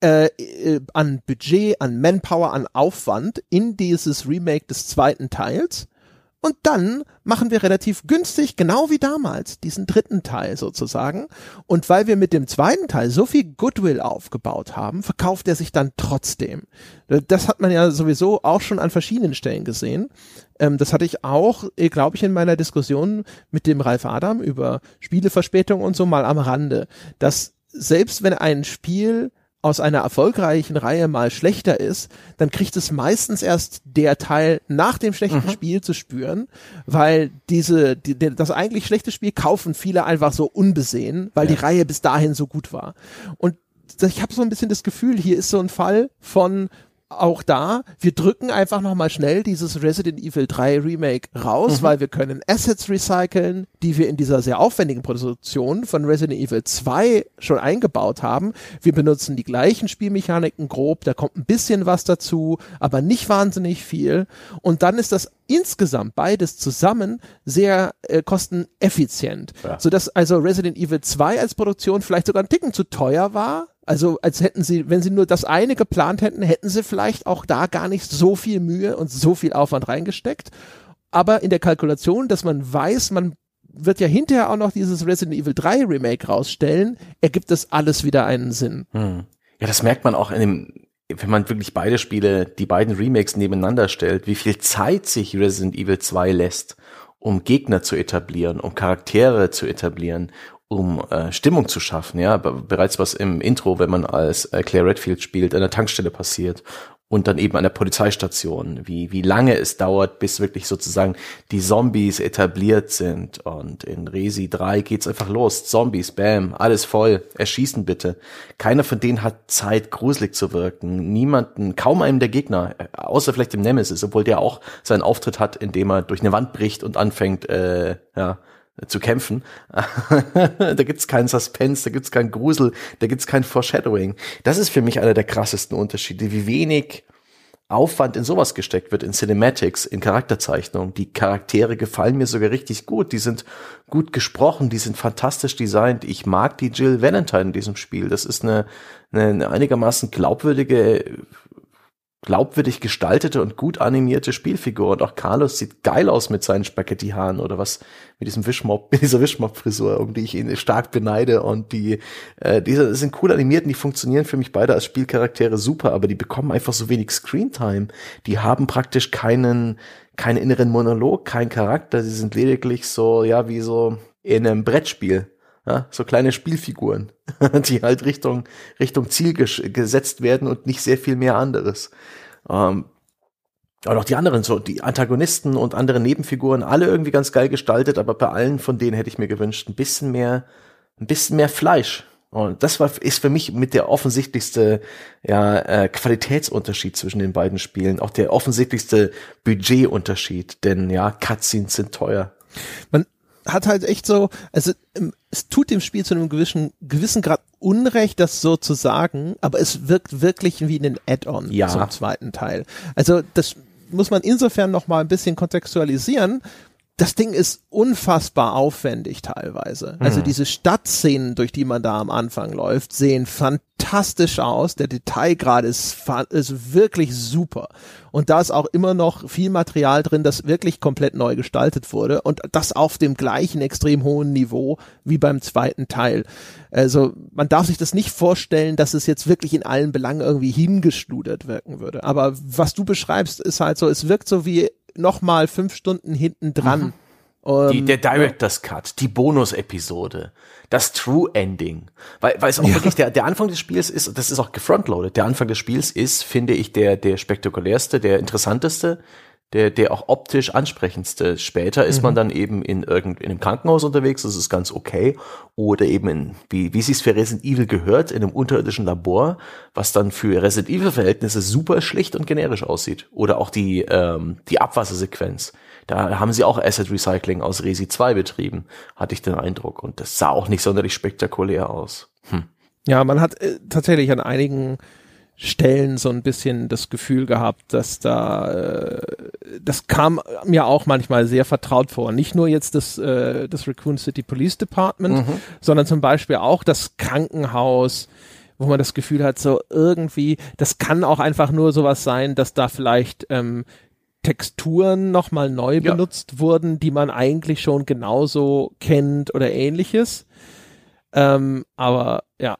Speaker 1: äh, äh, an Budget, an Manpower, an Aufwand in dieses Remake des zweiten Teils und dann machen wir relativ günstig, genau wie damals, diesen dritten Teil sozusagen. Und weil wir mit dem zweiten Teil so viel Goodwill aufgebaut haben, verkauft er sich dann trotzdem. Das hat man ja sowieso auch schon an verschiedenen Stellen gesehen. Ähm, das hatte ich auch, äh, glaube ich, in meiner Diskussion mit dem Ralf Adam über Spieleverspätung und so mal am Rande, dass selbst wenn ein Spiel aus einer erfolgreichen Reihe mal schlechter ist, dann kriegt es meistens erst der Teil nach dem schlechten mhm. Spiel zu spüren, weil diese, die, das eigentlich schlechte Spiel kaufen viele einfach so unbesehen, weil ja. die Reihe bis dahin so gut war. Und ich habe so ein bisschen das Gefühl, hier ist so ein Fall von auch da, wir drücken einfach nochmal schnell dieses Resident Evil 3 Remake raus, mhm. weil wir können Assets recyceln, die wir in dieser sehr aufwendigen Produktion von Resident Evil 2 schon eingebaut haben. Wir benutzen die gleichen Spielmechaniken grob, da kommt ein bisschen was dazu, aber nicht wahnsinnig viel. Und dann ist das insgesamt beides zusammen sehr äh, kosteneffizient, ja. sodass also Resident Evil 2 als Produktion vielleicht sogar ein Ticken zu teuer war, also als hätten sie, wenn sie nur das eine geplant hätten, hätten sie vielleicht auch da gar nicht so viel Mühe und so viel Aufwand reingesteckt. aber in der Kalkulation, dass man weiß, man wird ja hinterher auch noch dieses Resident Evil 3 Remake rausstellen, ergibt das alles wieder einen Sinn.
Speaker 2: Hm. Ja, das merkt man auch in dem, wenn man wirklich beide Spiele, die beiden Remakes nebeneinander stellt, wie viel Zeit sich Resident Evil 2 lässt, um Gegner zu etablieren, um Charaktere zu etablieren, um äh, Stimmung zu schaffen. Ja, bereits was im Intro, wenn man als äh, Claire Redfield spielt, an der Tankstelle passiert und dann eben an der Polizeistation, wie, wie lange es dauert, bis wirklich sozusagen die Zombies etabliert sind. Und in Resi 3 geht's einfach los. Zombies, bam, alles voll, erschießen bitte. Keiner von denen hat Zeit, gruselig zu wirken. Niemanden, kaum einem der Gegner, außer vielleicht dem Nemesis, obwohl der auch seinen Auftritt hat, indem er durch eine Wand bricht und anfängt, äh, ja, zu kämpfen. [laughs] da gibt's keinen Suspense, da gibt's keinen Grusel, da gibt's kein Foreshadowing. Das ist für mich einer der krassesten Unterschiede, wie wenig Aufwand in sowas gesteckt wird, in Cinematics, in Charakterzeichnung. Die Charaktere gefallen mir sogar richtig gut. Die sind gut gesprochen, die sind fantastisch designt. Ich mag die Jill Valentine in diesem Spiel. Das ist eine, eine einigermaßen glaubwürdige glaubwürdig gestaltete und gut animierte Spielfigur. Und auch Carlos sieht geil aus mit seinen Spaghetti-Haaren oder was mit diesem Wischmopp, [laughs] mit dieser Wischmopp-Frisur, um die ich ihn stark beneide. Und die, äh, diese sind cool animiert und die funktionieren für mich beide als Spielcharaktere super, aber die bekommen einfach so wenig Screentime. Die haben praktisch keinen, keinen inneren Monolog, keinen Charakter. Sie sind lediglich so, ja, wie so in einem Brettspiel ja, so kleine Spielfiguren, [laughs] die halt Richtung, Richtung Ziel gesetzt werden und nicht sehr viel mehr anderes. Ähm, und auch die anderen, so die Antagonisten und andere Nebenfiguren, alle irgendwie ganz geil gestaltet, aber bei allen von denen hätte ich mir gewünscht, ein bisschen mehr, ein bisschen mehr Fleisch. Und das war, ist für mich mit der offensichtlichste ja, äh, Qualitätsunterschied zwischen den beiden Spielen, auch der offensichtlichste Budgetunterschied, denn ja, Cutscenes sind teuer.
Speaker 1: Man, hat halt echt so, also ähm, es tut dem Spiel zu einem gewissen, gewissen Grad Unrecht, das so zu sagen, aber es wirkt wirklich wie ein Add-on
Speaker 2: ja.
Speaker 1: zum zweiten Teil. Also das muss man insofern noch mal ein bisschen kontextualisieren das Ding ist unfassbar aufwendig teilweise. Also mhm. diese Stadtszenen, durch die man da am Anfang läuft, sehen fantastisch aus. Der Detailgrad ist, ist wirklich super. Und da ist auch immer noch viel Material drin, das wirklich komplett neu gestaltet wurde. Und das auf dem gleichen extrem hohen Niveau wie beim zweiten Teil. Also man darf sich das nicht vorstellen, dass es jetzt wirklich in allen Belangen irgendwie hingestudert wirken würde. Aber was du beschreibst, ist halt so, es wirkt so wie noch mal fünf Stunden hinten dran. Mhm.
Speaker 2: Um, die, der Director's Cut, die Bonus-Episode, das True Ending, weil, weil es auch ja. wirklich der, der Anfang des Spiels ist, das ist auch gefrontloaded, der Anfang des Spiels ist, finde ich, der, der spektakulärste, der interessanteste, der, der auch optisch ansprechendste. Später ist mhm. man dann eben in irgend, in einem Krankenhaus unterwegs, das ist ganz okay. Oder eben in, wie, wie es für Resident Evil gehört, in einem unterirdischen Labor, was dann für Resident Evil Verhältnisse super schlicht und generisch aussieht. Oder auch die, ähm, die Abwassersequenz. Da haben sie auch Asset Recycling aus Resi 2 betrieben, hatte ich den Eindruck. Und das sah auch nicht sonderlich spektakulär aus. Hm.
Speaker 1: Ja, man hat äh, tatsächlich an einigen Stellen so ein bisschen das Gefühl gehabt, dass da, äh, das kam mir auch manchmal sehr vertraut vor. Nicht nur jetzt das, äh, das Raccoon City Police Department, mhm. sondern zum Beispiel auch das Krankenhaus, wo man das Gefühl hat, so irgendwie, das kann auch einfach nur sowas sein, dass da vielleicht ähm, Texturen nochmal neu ja. benutzt wurden, die man eigentlich schon genauso kennt oder ähnliches. Ähm, aber ja,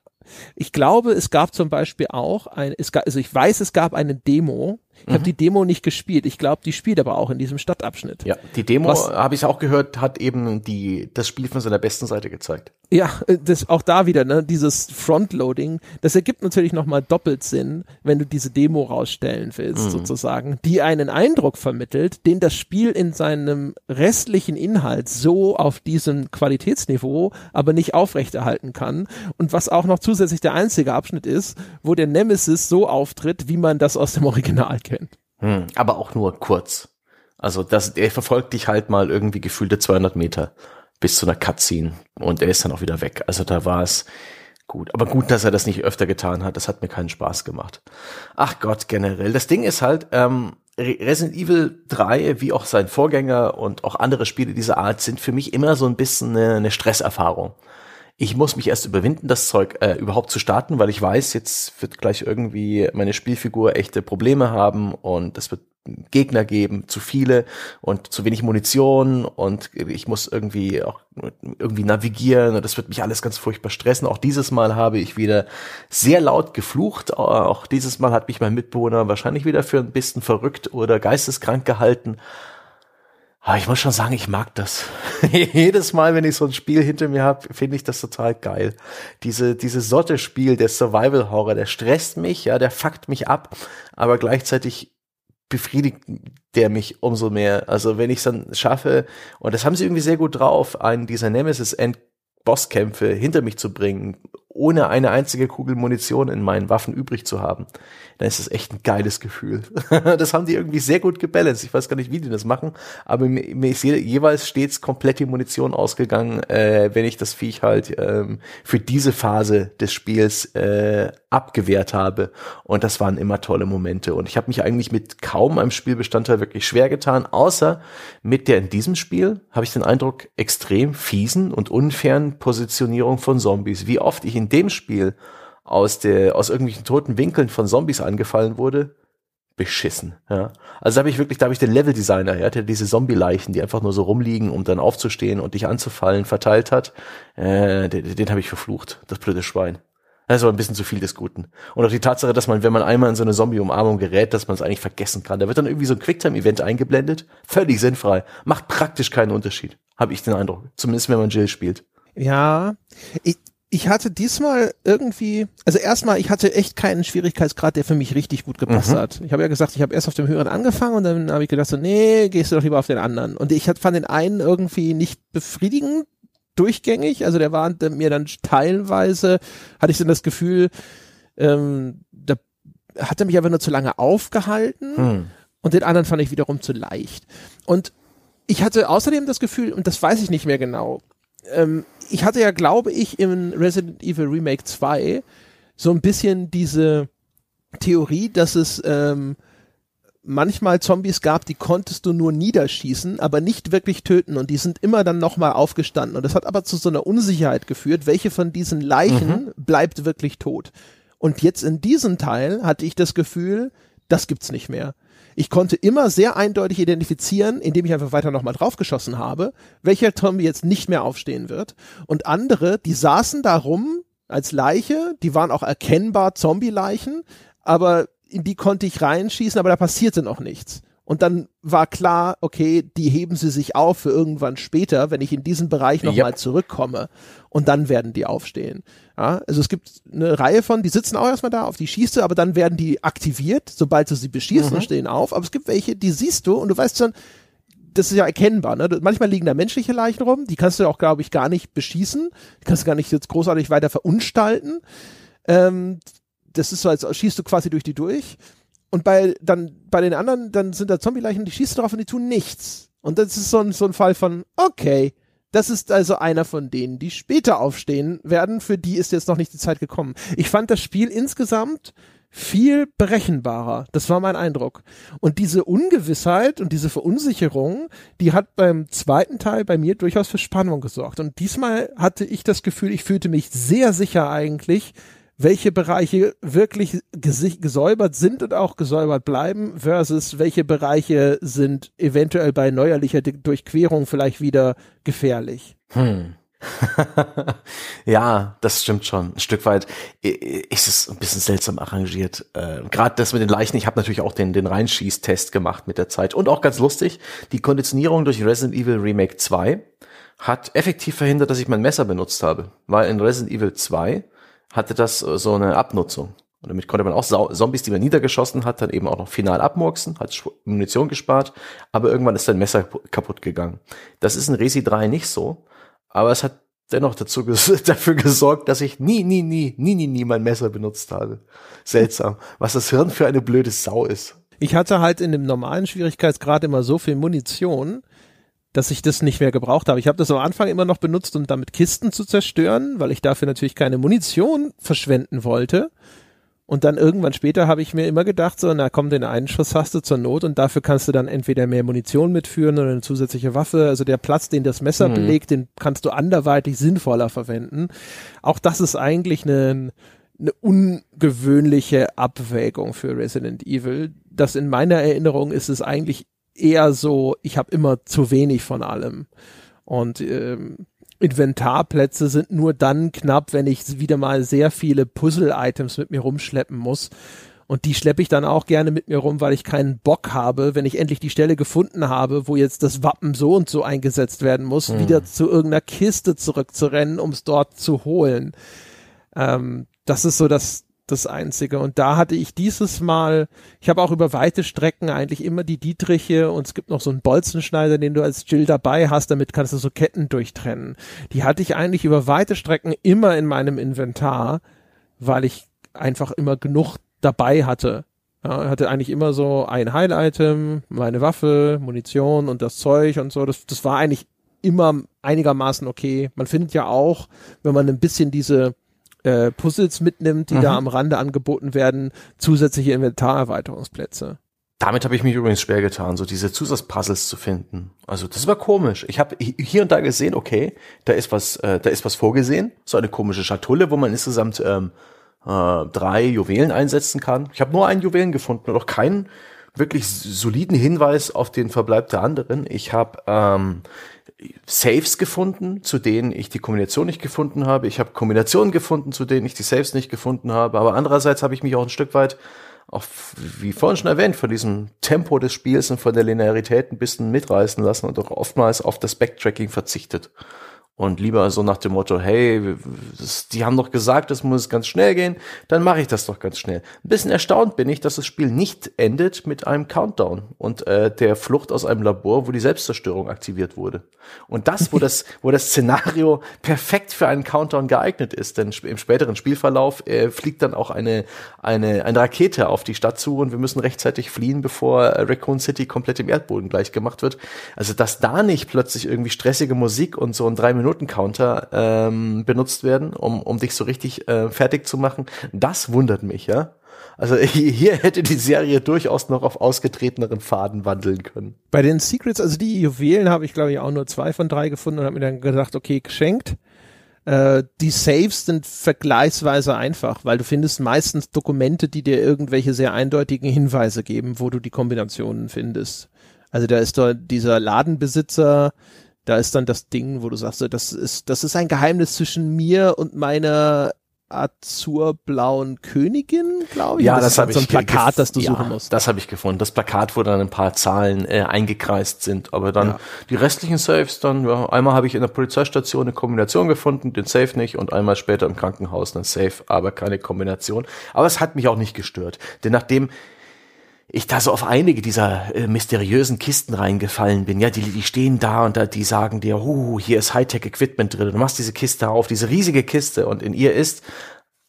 Speaker 1: ich glaube, es gab zum Beispiel auch ein, es gab, also ich weiß, es gab eine Demo, ich mhm. habe die Demo nicht gespielt. Ich glaube, die spielt aber auch in diesem Stadtabschnitt.
Speaker 2: Ja, die Demo, habe ich auch gehört, hat eben die das Spiel von seiner besten Seite gezeigt.
Speaker 1: Ja, äh, das auch da wieder, ne, dieses Frontloading, das ergibt natürlich nochmal doppelt Sinn, wenn du diese Demo rausstellen willst, mhm. sozusagen, die einen Eindruck vermittelt, den das Spiel in seinem restlichen Inhalt so auf diesem Qualitätsniveau aber nicht aufrechterhalten kann. Und was auch noch zusätzlich der einzige Abschnitt ist, wo der Nemesis so auftritt, wie man das aus dem Original kennt.
Speaker 2: Hm, aber auch nur kurz. Also das, er verfolgt dich halt mal irgendwie gefühlte 200 Meter bis zu einer Cutscene und er ist dann auch wieder weg. Also da war es gut. Aber gut, dass er das nicht öfter getan hat. Das hat mir keinen Spaß gemacht. Ach Gott, generell. Das Ding ist halt, ähm, Resident Evil 3, wie auch sein Vorgänger und auch andere Spiele dieser Art, sind für mich immer so ein bisschen eine, eine Stresserfahrung Ich muss mich erst überwinden, das Zeug äh, überhaupt zu starten, weil ich weiß, jetzt wird gleich irgendwie meine Spielfigur echte Probleme haben und es wird Gegner geben, zu viele und zu wenig Munition und ich muss irgendwie auch irgendwie navigieren und das wird mich alles ganz furchtbar stressen. Auch dieses Mal habe ich wieder sehr laut geflucht. Auch dieses Mal hat mich mein Mitbewohner wahrscheinlich wieder für ein bisschen verrückt oder geisteskrank gehalten. Aber ich muss schon sagen, ich mag das. [laughs] Jedes Mal, wenn ich so ein Spiel hinter mir habe, finde ich das total geil. Diese, diese Sorte Spiel, der Survival Horror, der stresst mich, ja, der fuckt mich ab, aber gleichzeitig befriedigt der mich umso mehr. Also wenn ich es dann schaffe, und das haben sie irgendwie sehr gut drauf, einen dieser Nemesis-End-Bosskämpfe hinter mich zu bringen, ohne eine einzige Kugel Munition in meinen Waffen übrig zu haben, dann ist das echt ein geiles Gefühl. [laughs] das haben die irgendwie sehr gut gebalanced. Ich weiß gar nicht, wie die das machen, aber mir, ist jeweils stets komplett die Munition ausgegangen, äh, wenn ich das Viech halt ähm, für diese Phase des Spiels äh, abgewehrt habe. Und das waren immer tolle Momente. Und ich habe mich eigentlich mit kaum einem Spielbestandteil wirklich schwer getan, außer mit der in diesem Spiel habe ich den Eindruck extrem fiesen und unfairen Positionierung von Zombies. Wie oft ich in dem Spiel aus der, aus irgendwelchen toten Winkeln von Zombies angefallen wurde, beschissen, ja. Also da habe ich wirklich, da habe ich den Leveldesigner, ja, der diese Zombie-Leichen, die einfach nur so rumliegen, um dann aufzustehen und dich anzufallen, verteilt hat, äh, den, den habe ich verflucht, das blöde Schwein. Das ist aber ein bisschen zu viel des Guten. Und auch die Tatsache, dass man, wenn man einmal in so eine Zombie-Umarmung gerät, dass man es eigentlich vergessen kann. Da wird dann irgendwie so ein Quicktime-Event eingeblendet. Völlig sinnfrei. Macht praktisch keinen Unterschied. Habe ich den Eindruck. Zumindest wenn man Jill spielt.
Speaker 1: Ja, ich, ich hatte diesmal irgendwie, also erstmal, ich hatte echt keinen Schwierigkeitsgrad, der für mich richtig gut gepasst mhm. hat. Ich habe ja gesagt, ich habe erst auf dem höheren angefangen und dann habe ich gedacht so, nee, gehst du doch lieber auf den anderen. Und ich fand den einen irgendwie nicht befriedigend durchgängig, also der war mir dann teilweise, hatte ich dann das Gefühl, ähm, da hat er mich einfach nur zu lange aufgehalten mhm. und den anderen fand ich wiederum zu leicht. Und ich hatte außerdem das Gefühl, und das weiß ich nicht mehr genau, ähm, ich hatte ja, glaube ich, im Resident Evil Remake 2 so ein bisschen diese Theorie, dass es ähm, manchmal Zombies gab, die konntest du nur niederschießen, aber nicht wirklich töten und die sind immer dann nochmal aufgestanden. Und das hat aber zu so einer Unsicherheit geführt, welche von diesen Leichen mhm. bleibt wirklich tot. Und jetzt in diesem Teil hatte ich das Gefühl, das gibt's nicht mehr. Ich konnte immer sehr eindeutig identifizieren, indem ich einfach weiter nochmal draufgeschossen habe, welcher Zombie jetzt nicht mehr aufstehen wird. Und andere, die saßen da rum als Leiche, die waren auch erkennbar Zombie-Leichen, aber in die konnte ich reinschießen, aber da passierte noch nichts. Und dann war klar, okay, die heben sie sich auf für irgendwann später, wenn ich in diesen Bereich nochmal yep. zurückkomme. Und dann werden die aufstehen. Ja, also es gibt eine Reihe von, die sitzen auch erstmal da, auf die schießt du, aber dann werden die aktiviert, sobald du sie beschießt mhm. und stehen auf. Aber es gibt welche, die siehst du und du weißt schon, das ist ja erkennbar. Ne? Manchmal liegen da menschliche Leichen rum, die kannst du auch, glaube ich, gar nicht beschießen. Die kannst du gar nicht jetzt großartig weiter verunstalten. Ähm, das ist so, als schießt du quasi durch die durch. Und bei, dann, bei den anderen, dann sind da Zombie-Leichen, die schießen drauf und die tun nichts. Und das ist so ein, so ein Fall von, okay, das ist also einer von denen, die später aufstehen werden. Für die ist jetzt noch nicht die Zeit gekommen. Ich fand das Spiel insgesamt viel berechenbarer. Das war mein Eindruck. Und diese Ungewissheit und diese Verunsicherung, die hat beim zweiten Teil bei mir durchaus für Spannung gesorgt. Und diesmal hatte ich das Gefühl, ich fühlte mich sehr sicher eigentlich, welche Bereiche wirklich gesäubert sind und auch gesäubert bleiben versus welche Bereiche sind eventuell bei neuerlicher Durchquerung vielleicht wieder gefährlich. Hm. [laughs]
Speaker 2: ja, das stimmt schon. Ein Stück weit ist es ein bisschen seltsam arrangiert. Äh, Gerade das mit den Leichen, ich habe natürlich auch den, den Reinschießtest gemacht mit der Zeit. Und auch ganz lustig, die Konditionierung durch Resident Evil Remake 2 hat effektiv verhindert, dass ich mein Messer benutzt habe. Weil in Resident Evil 2 hatte das äh, so eine Abnutzung. Und damit konnte man auch Zombies, die man niedergeschossen hat, dann eben auch noch final abmurksen, hat Munition gespart, aber irgendwann ist dein Messer kaputt gegangen. Das ist in Resi 3 nicht so, aber es hat dennoch dazu [laughs] dafür gesorgt, dass ich nie, nie, nie, nie, nie, nie mein Messer benutzt habe. Seltsam. Was das Hirn für eine blöde Sau ist.
Speaker 1: Ich hatte halt in dem normalen Schwierigkeitsgrad immer so viel Munition, dass ich das nicht mehr gebraucht habe. Ich habe das am Anfang immer noch benutzt, um damit Kisten zu zerstören, weil ich dafür natürlich keine Munition verschwenden wollte. Und dann irgendwann später habe ich mir immer gedacht, so, na komm, den einen Schuss hast du zur Not und dafür kannst du dann entweder mehr Munition mitführen oder eine zusätzliche Waffe. Also der Platz, den das Messer mhm. belegt, den kannst du anderweitig sinnvoller verwenden. Auch das ist eigentlich eine, eine ungewöhnliche Abwägung für Resident Evil. Das in meiner Erinnerung ist es eigentlich eher so, ich habe immer zu wenig von allem. Und ähm, Inventarplätze sind nur dann knapp, wenn ich wieder mal sehr viele Puzzle-Items mit mir rumschleppen muss. Und die schleppe ich dann auch gerne mit mir rum, weil ich keinen Bock habe, wenn ich endlich die Stelle gefunden habe, wo jetzt das Wappen so und so eingesetzt werden muss, hm. wieder zu irgendeiner Kiste zurückzurennen, um es dort zu holen. Ähm, das ist so das, das Einzige. Und da hatte ich dieses Mal, ich habe auch über weite Strecken eigentlich immer die Dietriche und es gibt noch so einen Bolzenschneider, den du als Jill dabei hast, damit kannst du so Ketten durchtrennen. Die hatte ich eigentlich über weite Strecken immer in meinem Inventar, weil ich einfach immer genug dabei hatte. Ja, hatte eigentlich immer so ein Heil-Item, meine Waffe, Munition und das Zeug und so. Das, das war eigentlich immer einigermaßen okay. Man findet ja auch, wenn man ein bisschen diese äh, Puzzles mitnimmt, die mhm. da am Rande angeboten werden, zusätzliche Inventarerweiterungsplätze.
Speaker 2: Damit habe ich mich übrigens schwer getan, so diese Zusatzpuzzles zu finden. Also das war komisch. Ich habe hier und da gesehen, okay, da ist was, äh, da ist was vorgesehen, so eine komische Schatulle, wo man insgesamt ähm, äh, drei Juwelen einsetzen kann. Ich habe nur einen Juwelen gefunden und auch keinen wirklich soliden Hinweis auf den Verbleib der anderen. Ich habe ähm, Saves gefunden, zu denen ich die Kombination nicht gefunden habe. Ich habe Kombinationen gefunden, zu denen ich die Saves nicht gefunden habe. Aber andererseits habe ich mich auch ein Stück weit, auch wie vorhin schon erwähnt, von diesem Tempo des Spiels und von der Linearität ein bisschen mitreißen lassen und auch oftmals auf das Backtracking verzichtet und lieber so nach dem Motto, hey, das, die haben doch gesagt, es muss ganz schnell gehen, dann mache ich das doch ganz schnell. Ein bisschen erstaunt bin ich, dass das Spiel nicht endet mit einem Countdown und äh, der Flucht aus einem Labor, wo die Selbstzerstörung aktiviert wurde. Und das, wo das, wo das Szenario perfekt für einen Countdown geeignet ist, denn im späteren Spielverlauf äh, fliegt dann auch eine, eine, eine Rakete auf die Stadt zu und wir müssen rechtzeitig fliehen, bevor äh, Raccoon City komplett im Erdboden gleich gemacht wird. Also, dass da nicht plötzlich irgendwie stressige Musik und so ein drei Minuten-Counter ähm, benutzt werden, um, um dich so richtig äh, fertig zu machen. Das wundert mich, ja. Also [laughs] hier hätte die Serie durchaus noch auf ausgetreteneren Faden wandeln können.
Speaker 1: Bei den Secrets, also die Juwelen habe ich glaube ich auch nur zwei von drei gefunden und habe mir dann gedacht, okay, geschenkt. Äh, die Saves sind vergleichsweise einfach, weil du findest meistens Dokumente, die dir irgendwelche sehr eindeutigen Hinweise geben, wo du die Kombinationen findest. Also da ist da dieser Ladenbesitzer, da ist dann das Ding, wo du sagst, das ist, das ist ein Geheimnis zwischen mir und meiner azurblauen Königin, glaube ich.
Speaker 2: Ja, das, das habe
Speaker 1: so ein Plakat, das du
Speaker 2: ja,
Speaker 1: suchen musst.
Speaker 2: Das habe ich gefunden. Das Plakat, wo dann ein paar Zahlen äh, eingekreist sind, aber dann ja. die restlichen Saves dann, ja, einmal habe ich in der Polizeistation eine Kombination gefunden, den Safe nicht und einmal später im Krankenhaus einen Safe, aber keine Kombination. Aber es hat mich auch nicht gestört, denn nachdem ich da so auf einige dieser äh, mysteriösen Kisten reingefallen bin. Ja, die, die stehen da und da, die sagen dir, uh, hier ist Hightech-Equipment drin. Du machst diese Kiste auf, diese riesige Kiste und in ihr ist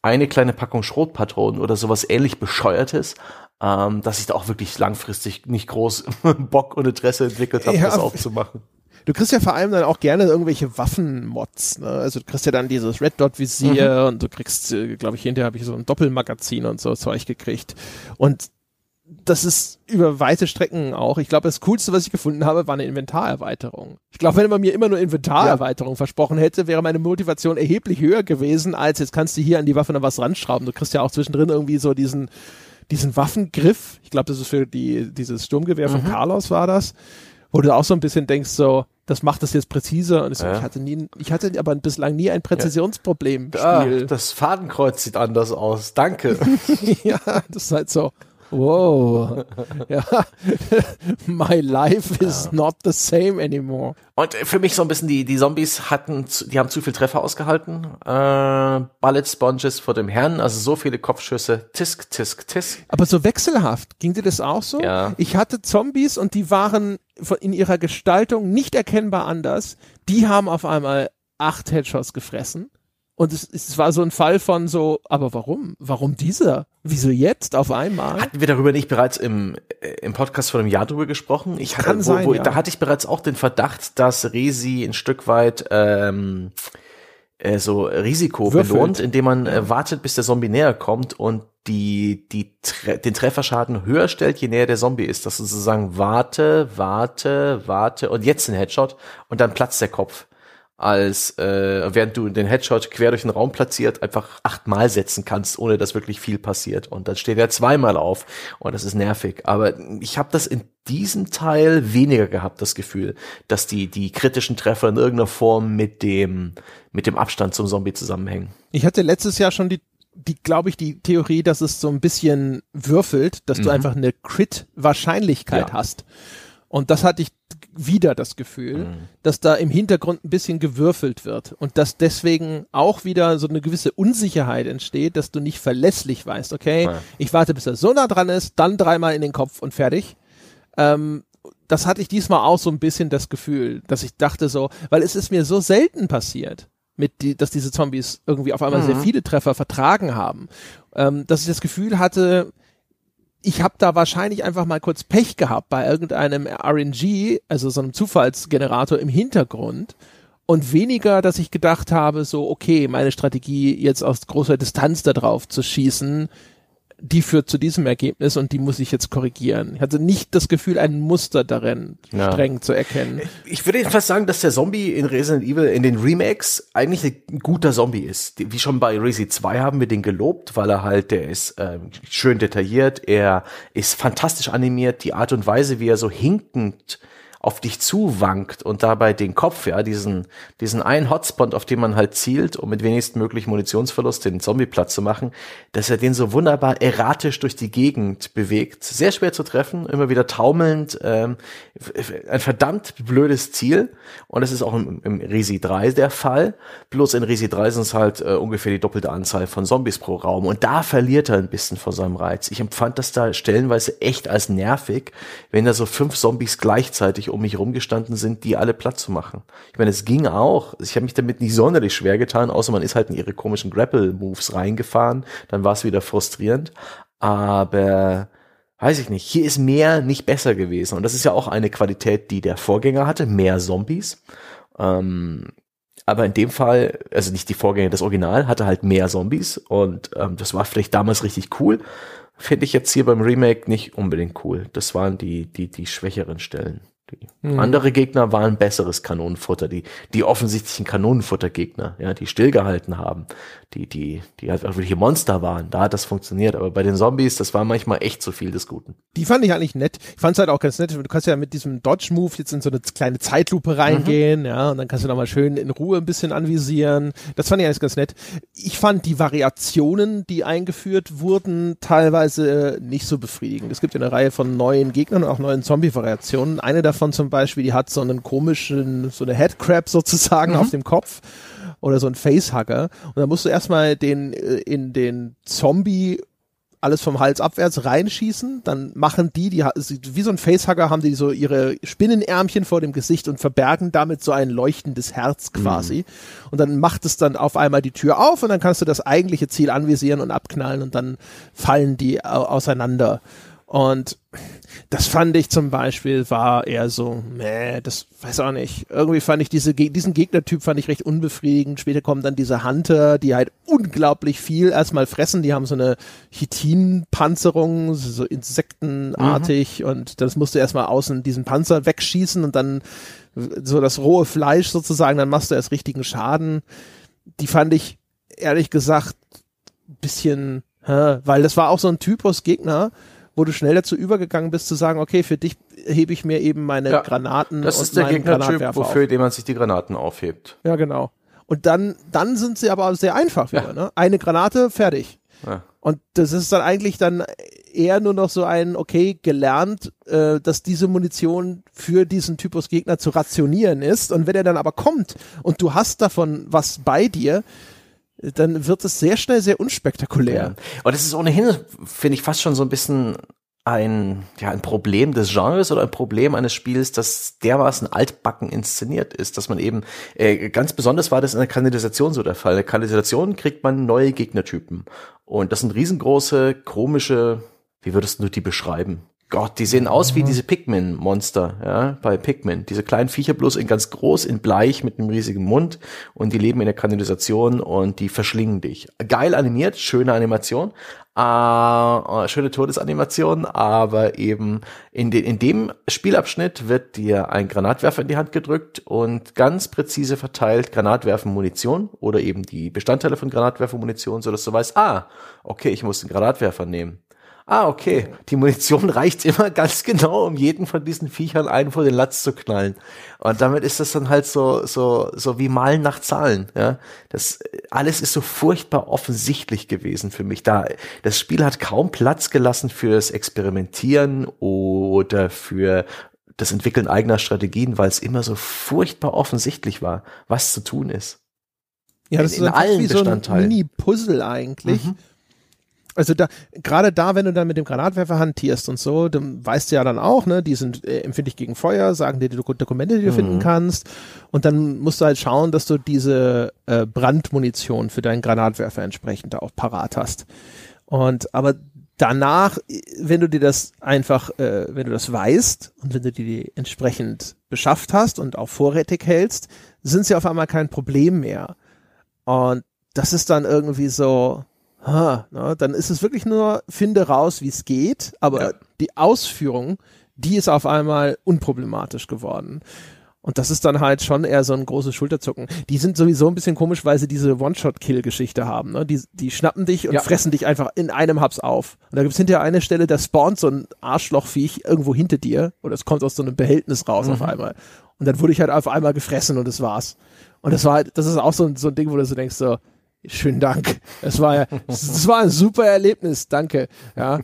Speaker 2: eine kleine Packung Schrotpatronen oder sowas ähnlich bescheuertes, ähm, dass ich da auch wirklich langfristig nicht groß [laughs] Bock und Interesse entwickelt habe, ja, das aufzumachen.
Speaker 1: Du kriegst ja vor allem dann auch gerne irgendwelche Waffenmods. Ne? Also du kriegst ja dann dieses Red Dot Visier mhm. und du kriegst, äh, glaube ich, hinterher habe ich so ein Doppelmagazin und so Zeug gekriegt. Und das ist über weite Strecken auch. Ich glaube, das Coolste, was ich gefunden habe, war eine Inventarerweiterung. Ich glaube, wenn man mir immer nur Inventarerweiterung ja. versprochen hätte, wäre meine Motivation erheblich höher gewesen, als jetzt kannst du hier an die Waffe noch was ranschrauben. Du kriegst ja auch zwischendrin irgendwie so diesen, diesen Waffengriff. Ich glaube, das ist für die, dieses Sturmgewehr mhm. von Carlos war das, wo du auch so ein bisschen denkst, so, das macht das jetzt präziser. Und ich, so, ja. ich hatte nie, ich hatte aber bislang nie ein Präzisionsproblem.
Speaker 2: Ja. Ah, das Fadenkreuz sieht anders aus. Danke. [laughs]
Speaker 1: ja, das ist halt so. Wow. ja. [laughs] My life is ja. not the same anymore.
Speaker 2: Und für mich so ein bisschen die, die Zombies hatten, die haben zu viel Treffer ausgehalten. Äh, Bullet Sponges vor dem Herrn, also so viele Kopfschüsse. Tisk, tisk, tisk.
Speaker 1: Aber so wechselhaft. Ging dir das auch so?
Speaker 2: Ja.
Speaker 1: Ich hatte Zombies und die waren in ihrer Gestaltung nicht erkennbar anders. Die haben auf einmal acht Headshots gefressen. Und es, es war so ein Fall von so, aber warum? Warum dieser? Wieso jetzt auf einmal?
Speaker 2: Hatten wir darüber nicht bereits im, äh, im Podcast vor einem Jahr drüber gesprochen? Ich
Speaker 1: Kann
Speaker 2: wo,
Speaker 1: sein,
Speaker 2: wo,
Speaker 1: ja.
Speaker 2: Da hatte ich bereits auch den Verdacht, dass Resi ein Stück weit ähm, äh, so Risiko
Speaker 1: Würfelt.
Speaker 2: belohnt, indem man äh, wartet, bis der Zombie näher kommt und die, die Tre den Trefferschaden höher stellt, je näher der Zombie ist. Dass du sozusagen warte, warte, warte und jetzt ein Headshot und dann platzt der Kopf als äh, während du den Headshot quer durch den Raum platziert einfach achtmal setzen kannst, ohne dass wirklich viel passiert. Und dann steht er zweimal auf und das ist nervig. Aber ich habe das in diesem Teil weniger gehabt, das Gefühl, dass die die kritischen Treffer in irgendeiner Form mit dem mit dem Abstand zum Zombie zusammenhängen.
Speaker 1: Ich hatte letztes Jahr schon die, die glaube ich, die Theorie, dass es so ein bisschen würfelt, dass du
Speaker 2: Mhm.
Speaker 1: einfach eine Crit-Wahrscheinlichkeit
Speaker 2: Ja.
Speaker 1: hast. Und das hatte ich wieder das Gefühl,
Speaker 2: Mhm.
Speaker 1: dass da im Hintergrund ein bisschen gewürfelt wird und dass deswegen auch wieder so eine gewisse Unsicherheit entsteht, dass du nicht verlässlich weißt, okay,
Speaker 2: Ja.
Speaker 1: ich warte, bis er so nah dran ist, dann dreimal in den Kopf und fertig. Ähm, das hatte ich diesmal auch so ein bisschen das Gefühl, dass ich dachte so, weil es ist mir so selten passiert, mit die, dass diese Zombies irgendwie auf einmal sehr viele Treffer vertragen haben, ähm, dass ich das Gefühl hatte, ich habe da wahrscheinlich einfach mal kurz Pech gehabt bei irgendeinem RNG, also so einem Zufallsgenerator im Hintergrund. Und weniger, dass ich gedacht habe, so okay, meine Strategie jetzt aus großer Distanz da drauf zu schießen, die führt zu diesem Ergebnis und die muss ich jetzt korrigieren. Ich hatte nicht das Gefühl, ein Muster darin
Speaker 2: Ja.
Speaker 1: streng zu erkennen.
Speaker 2: Ich würde jedenfalls sagen, dass der Zombie in Resident Evil in den Remakes eigentlich ein guter Zombie ist. Wie schon bei Resi 2 haben wir den gelobt, weil er halt, der ist ähm, schön detailliert, er ist fantastisch animiert, die Art und Weise, wie er so hinkend auf dich zuwankt und dabei den Kopf, ja, diesen, diesen einen Hotspot, auf den man halt zielt, um mit wenigstmöglich Munitionsverlust den Zombie platt zu machen, dass er den so wunderbar erratisch durch die Gegend bewegt. Sehr schwer zu treffen, immer wieder taumelnd, ähm, ein verdammt blödes Ziel. Und das ist auch im, im Resi 3 der Fall. Bloß in Resi 3 sind es halt äh, ungefähr die doppelte Anzahl von Zombies pro Raum. Und da verliert er ein bisschen von seinem Reiz. Ich empfand das da stellenweise echt als nervig, wenn da so fünf Zombies gleichzeitig um mich rumgestanden sind, die alle platt zu machen. Ich meine, es ging auch. Ich habe mich damit nicht sonderlich schwer getan, außer man ist halt in ihre komischen Grapple-Moves reingefahren. Dann war es wieder frustrierend. Aber weiß ich nicht, hier ist mehr nicht besser gewesen. Und das ist ja auch eine Qualität, die der Vorgänger hatte, mehr Zombies. Ähm, aber in dem Fall, also nicht die Vorgänger, das Original hatte halt mehr Zombies und ähm, das war vielleicht damals richtig cool. Finde ich jetzt hier beim Remake nicht unbedingt cool. Das waren die, die, die schwächeren Stellen. Die Andere Gegner waren besseres Kanonenfutter, die, die offensichtlichen Kanonenfuttergegner, ja, die stillgehalten haben, die, die, die halt wirkliche Monster waren. Da hat das funktioniert. Aber bei den Zombies, das war manchmal echt zu viel des Guten.
Speaker 1: Die fand ich eigentlich nett. Ich fand es halt auch ganz nett. Du kannst ja mit diesem Dodge-Move jetzt in so eine kleine Zeitlupe reingehen, ja, und dann kannst du nochmal schön in Ruhe ein bisschen anvisieren. Das fand ich eigentlich ganz nett. Ich fand die Variationen, die eingeführt wurden, teilweise nicht so befriedigend. Es gibt ja eine Reihe von neuen Gegnern und auch neuen Zombie-Variationen. Eine davon zum Beispiel, die hat so einen komischen, so eine Headcrab sozusagen auf dem Kopf oder so ein Facehugger. Und dann musst du erstmal den äh, in den Zombie alles vom Hals abwärts reinschießen, dann machen die, die wie so ein Facehugger haben die so ihre Spinnenärmchen vor dem Gesicht und verbergen damit so ein leuchtendes Herz quasi. Und dann macht es dann auf einmal die Tür auf und dann kannst du das eigentliche Ziel anvisieren und abknallen und dann fallen die au auseinander. Und das fand ich zum Beispiel war eher so, meh, das weiß auch nicht. Irgendwie fand ich diese, diesen Gegnertyp fand ich recht unbefriedigend. Später kommen dann diese Hunter, die halt unglaublich viel erstmal fressen. Die haben so eine Chitinpanzerung, so insektenartig und das musst du erstmal außen diesen Panzer wegschießen und dann so das rohe Fleisch sozusagen, dann machst du erst richtigen Schaden. Die fand ich ehrlich gesagt bisschen, hä, weil das war auch so ein Typus Gegner, wo du schnell dazu übergegangen bist zu sagen, okay, für dich hebe ich mir eben meine
Speaker 2: Ja,
Speaker 1: Granaten
Speaker 2: Das ist der Gegnertyp, wofür dem man sich die Granaten aufhebt.
Speaker 1: Ja, genau. Und dann, dann sind sie aber sehr einfach wieder,
Speaker 2: Ja.
Speaker 1: ne? Eine Granate, fertig.
Speaker 2: Ja.
Speaker 1: Und das ist dann eigentlich dann eher nur noch so ein, okay, gelernt, äh, dass diese Munition für diesen Typus Gegner zu rationieren ist. Und wenn er dann aber kommt und du hast davon was bei dir, dann wird es sehr schnell sehr unspektakulär.
Speaker 2: Ja. Und das ist ohnehin, finde ich, fast schon so ein bisschen ein, ja, ein Problem des Genres oder ein Problem eines Spiels, das dermaßen altbacken inszeniert ist, dass man eben, äh, ganz besonders war das in der Kanalisation so der Fall. In der Kanalisation kriegt man neue Gegnertypen. Und das sind riesengroße, komische, wie würdest du die beschreiben? Gott, die sehen aus wie diese Pikmin-Monster, ja, bei Pikmin. Diese kleinen Viecher bloß in ganz groß, in bleich mit einem riesigen Mund und die leben in der Kanalisation und die verschlingen dich. Geil animiert, schöne Animation, äh, schöne Todesanimation, aber eben in, de, in dem Spielabschnitt wird dir ein Granatwerfer in die Hand gedrückt und ganz präzise verteilt Granatwerfen-Munition oder eben die Bestandteile von Granatwerfer-Munition, sodass du weißt, ah, okay, ich muss einen Granatwerfer nehmen. Ah, okay. Die Munition reicht immer [laughs] ganz genau, um jeden von diesen Viechern einen vor den Latz zu knallen. Und damit ist das dann halt so, so, so wie Malen nach Zahlen, ja. Das, alles ist so furchtbar offensichtlich gewesen für mich. Da, das Spiel hat kaum Platz gelassen fürs Experimentieren oder für das Entwickeln eigener Strategien, weil es immer so furchtbar offensichtlich war, was zu tun ist.
Speaker 1: Ja, das in, ist in allen wie Bestandteilen. so ein Mini-Puzzle eigentlich. Mhm also da, gerade da, wenn du dann mit dem Granatwerfer hantierst und so, dann weißt du ja dann auch, ne, die sind äh, empfindlich gegen Feuer, sagen dir die Dokumente, die du mhm. finden kannst. Und dann musst du halt schauen, dass du diese äh, Brandmunition für deinen Granatwerfer entsprechend auch parat hast. Und aber danach, wenn du dir das einfach, äh, wenn du das weißt und wenn du dir die entsprechend beschafft hast und auch vorrätig hältst, sind sie auf einmal kein Problem mehr. Und das ist dann irgendwie so, ha, na, dann ist es wirklich nur, finde raus, wie es geht, aber ja. die Ausführung, die ist auf einmal unproblematisch geworden. Und das ist dann halt schon eher so ein großes Schulterzucken. Die sind sowieso ein bisschen komisch, weil sie diese One-Shot-Kill-Geschichte haben. Ne? Die, die schnappen dich und ja. fressen dich einfach in einem Haps auf. Und da gibt's hinterher eine Stelle, da spawnt so ein Arschlochviech irgendwo hinter dir oder es kommt aus so einem Behältnis raus mhm. auf einmal. Und dann wurde ich halt auf einmal gefressen und das war's. Und das war halt, das ist auch so, so ein Ding, wo du so denkst so, Schönen Dank. Es war es war ein super Erlebnis. Danke. Ja.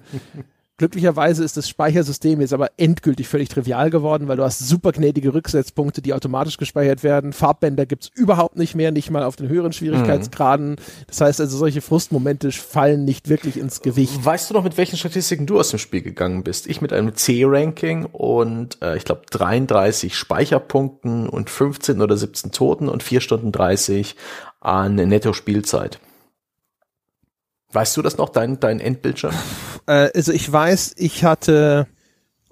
Speaker 1: Glücklicherweise ist das Speichersystem jetzt aber endgültig völlig trivial geworden, weil du hast super gnädige Rücksetzpunkte, die automatisch gespeichert werden. Farbbänder gibt's überhaupt nicht mehr, nicht mal auf den höheren Schwierigkeitsgraden. Das heißt also, solche Frustmomente fallen nicht wirklich ins Gewicht.
Speaker 2: Weißt du noch, mit welchen Statistiken du aus dem Spiel gegangen bist? Ich mit einem C-Ranking und äh, ich glaube 33 Speicherpunkten und 15 oder 17 Toten und 4 Stunden 30 an Netto-Spielzeit. Weißt du das noch, dein, dein Endbildschirm?
Speaker 1: Äh, also ich weiß, ich hatte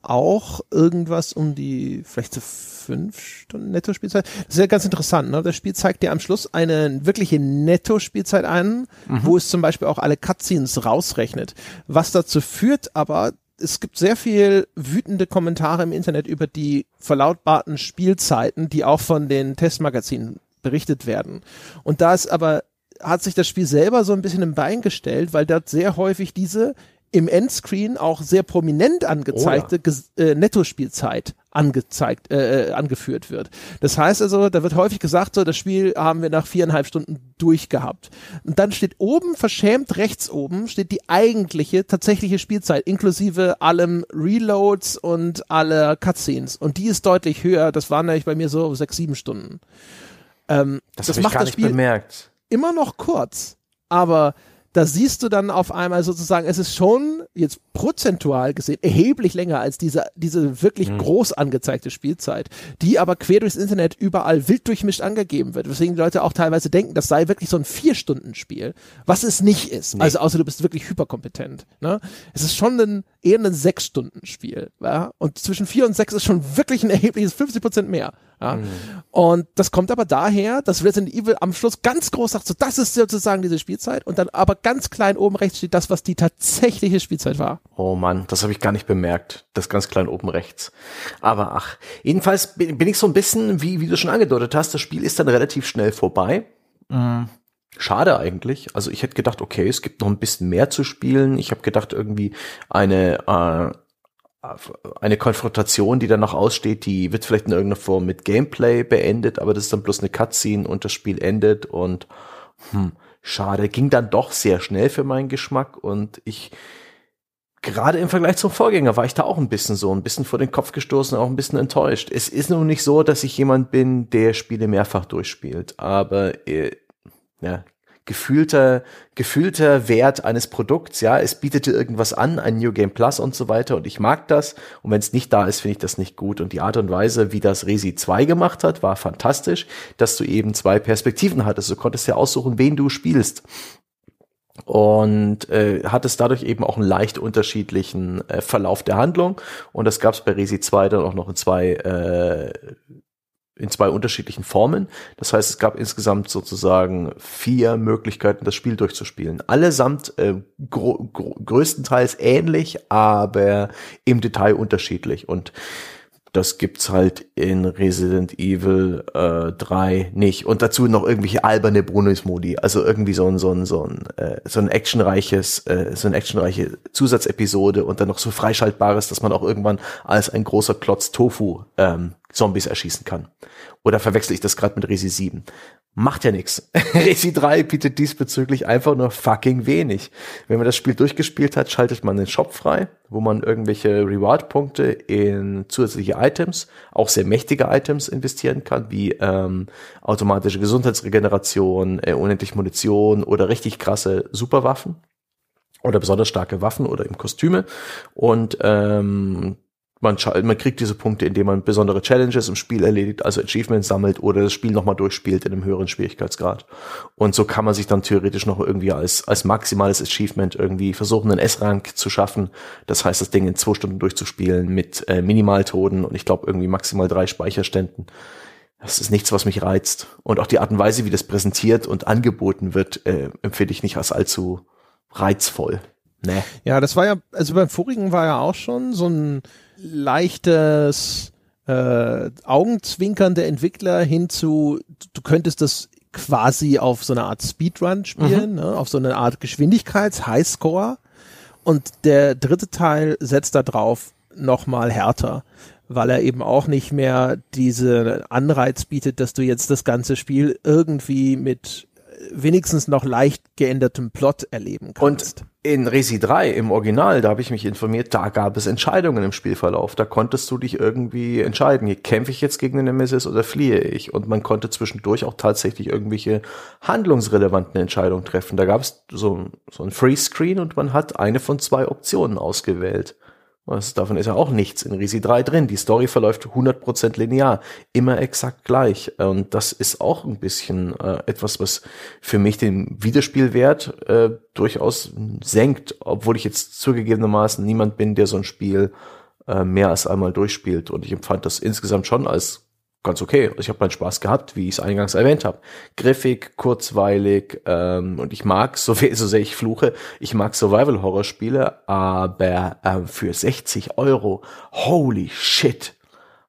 Speaker 1: auch irgendwas um die, vielleicht so fünf Stunden Netto-Spielzeit. Das ist ja ganz interessant. Ne? Das Spiel zeigt dir am Schluss eine wirkliche Netto-Spielzeit an, mhm. wo es zum Beispiel auch alle Cutscenes rausrechnet. Was dazu führt aber, es gibt sehr viel wütende Kommentare im Internet über die verlautbarten Spielzeiten, die auch von den Testmagazinen berichtet werden. Und da ist aber hat sich das Spiel selber so ein bisschen im Bein gestellt, weil dort sehr häufig diese im Endscreen auch sehr prominent angezeigte oh ja. äh, Nettospielzeit angezeigt, äh, äh, angeführt wird. Das heißt also, da wird häufig gesagt, so das Spiel haben wir nach viereinhalb Stunden durchgehabt. Und dann steht oben, verschämt rechts oben, steht die eigentliche, tatsächliche Spielzeit, inklusive allem Reloads und aller Cutscenes. Und die ist deutlich höher. Das waren nämlich bei mir so sechs, sieben Stunden.
Speaker 2: Ähm, das, das macht das Spiel bemerkt.
Speaker 1: Immer noch kurz, aber da siehst du dann auf einmal sozusagen, es ist schon jetzt prozentual gesehen erheblich länger als diese, diese wirklich mhm. groß angezeigte Spielzeit, die aber quer durchs Internet überall wild durchmischt angegeben wird, weswegen die Leute auch teilweise denken, das sei wirklich so ein Vier-Stunden-Spiel, was es nicht ist. Nee. Also außer du bist wirklich hyperkompetent. Ne? Es ist schon ein, eher ein Sechs-Stunden-Spiel. Ja? Und zwischen vier und sechs ist schon wirklich ein erhebliches 50 Prozent mehr. Ja? Mhm. Und das kommt aber daher, dass Resident Evil am Schluss ganz groß sagt, so das ist sozusagen diese Spielzeit und dann aber ganz klein oben rechts steht das, was die tatsächliche Spielzeit war.
Speaker 2: Oh Mann, das habe ich gar nicht bemerkt, das ganz klein oben rechts. Aber ach, jedenfalls bin, ich so ein bisschen, wie, wie du schon angedeutet hast, das Spiel ist dann relativ schnell vorbei. Mhm. Schade eigentlich. Also ich hätte gedacht, okay, es gibt noch ein bisschen mehr zu spielen. Ich habe gedacht, irgendwie eine äh, eine Konfrontation, die dann noch aussteht, die wird vielleicht in irgendeiner Form mit Gameplay beendet, aber das ist dann bloß eine Cutscene und das Spiel endet und hm, schade, ging dann doch sehr schnell für meinen Geschmack und ich gerade im Vergleich zum Vorgänger war ich da auch ein bisschen so, ein bisschen vor den Kopf gestoßen, auch ein bisschen enttäuscht. Es ist nun nicht so, dass ich jemand bin, der Spiele mehrfach durchspielt, aber äh, ja, gefühlter, gefühlter Wert eines Produkts. Ja, es bietet dir irgendwas an, ein New Game Plus und so weiter und ich mag das. Und wenn es nicht da ist, finde ich das nicht gut. Und die Art und Weise, wie das Resi 2 gemacht hat, war fantastisch, dass du eben zwei Perspektiven hattest. Du konntest ja aussuchen, wen du spielst. und äh, hat es dadurch eben auch einen leicht unterschiedlichen äh, Verlauf der Handlung. Und das gab es bei Resi 2 dann auch noch in zwei äh, in zwei unterschiedlichen Formen. Das heißt, es gab insgesamt sozusagen vier Möglichkeiten, das Spiel durchzuspielen. Allesamt äh, größtenteils ähnlich, aber im Detail unterschiedlich. Und das gibt's halt in Resident Evil äh, 3 nicht. Und dazu noch irgendwelche alberne Bonus-Modi. Also irgendwie so ein, so ein, so ein, äh, so ein actionreiches, äh, so ein actionreiche Zusatzepisode und dann noch so freischaltbares, dass man auch irgendwann als ein großer Klotz Tofu ähm, Zombies erschießen kann. Oder verwechsel ich das gerade mit Resi 7? Macht ja nichts. [laughs] [laughs] Resi 3 bietet diesbezüglich einfach nur fucking wenig. Wenn man das Spiel durchgespielt hat, schaltet man den Shop frei, wo man irgendwelche Reward-Punkte in zusätzliche Items, auch sehr mächtige Items investieren kann, wie ähm, automatische Gesundheitsregeneration, äh, unendlich Munition oder richtig krasse Superwaffen oder besonders starke Waffen oder im Kostüme. Und ähm, man, man kriegt diese Punkte, indem man besondere Challenges im Spiel erledigt, also Achievements sammelt oder das Spiel nochmal durchspielt in einem höheren Schwierigkeitsgrad. Und so kann man sich dann theoretisch noch irgendwie als, als maximales Achievement irgendwie versuchen, einen S-Rank zu schaffen. Das heißt, das Ding in zwei Stunden durchzuspielen mit äh, Minimaltoden und ich glaube irgendwie maximal drei Speicherständen. Das ist nichts, was mich reizt. Und auch die Art und Weise, wie das präsentiert und angeboten wird, äh, empfinde ich nicht als allzu reizvoll.
Speaker 1: Nee. Ja, das war ja, also beim vorigen war ja auch schon so ein leichtes äh, Augenzwinkern der Entwickler hin zu, du könntest das quasi auf so eine Art Speedrun spielen, mhm. ne, auf so eine Art Geschwindigkeits-Highscore. Und der dritte Teil setzt da drauf nochmal härter, weil er eben auch nicht mehr diese Anreiz bietet, dass du jetzt das ganze Spiel irgendwie mit wenigstens noch leicht geändertem Plot erleben
Speaker 2: kannst. Und in Resi 3 im Original, da habe ich mich informiert, da gab es Entscheidungen im Spielverlauf. Da konntest du dich irgendwie entscheiden, kämpfe ich jetzt gegen den Nemesis oder fliehe ich? Und man konnte zwischendurch auch tatsächlich irgendwelche handlungsrelevanten Entscheidungen treffen. Da gab es so, so ein Free-Screen und man hat eine von zwei Optionen ausgewählt. Was, davon ist ja auch nichts in Risi 3 drin. Die Story verläuft 100% linear, immer exakt gleich. Und das ist auch ein bisschen äh, etwas, was für mich den Wiederspielwert äh, durchaus senkt, obwohl ich jetzt zugegebenermaßen niemand bin, der so ein Spiel äh, mehr als einmal durchspielt. Und ich empfand das insgesamt schon als ganz okay. Ich habe meinen Spaß gehabt, wie ich es eingangs erwähnt habe. Griffig, kurzweilig ähm, und ich mag, so, so sehr ich fluche, ich mag Survival-Horror-Spiele, aber ähm, für 60 Euro, holy shit.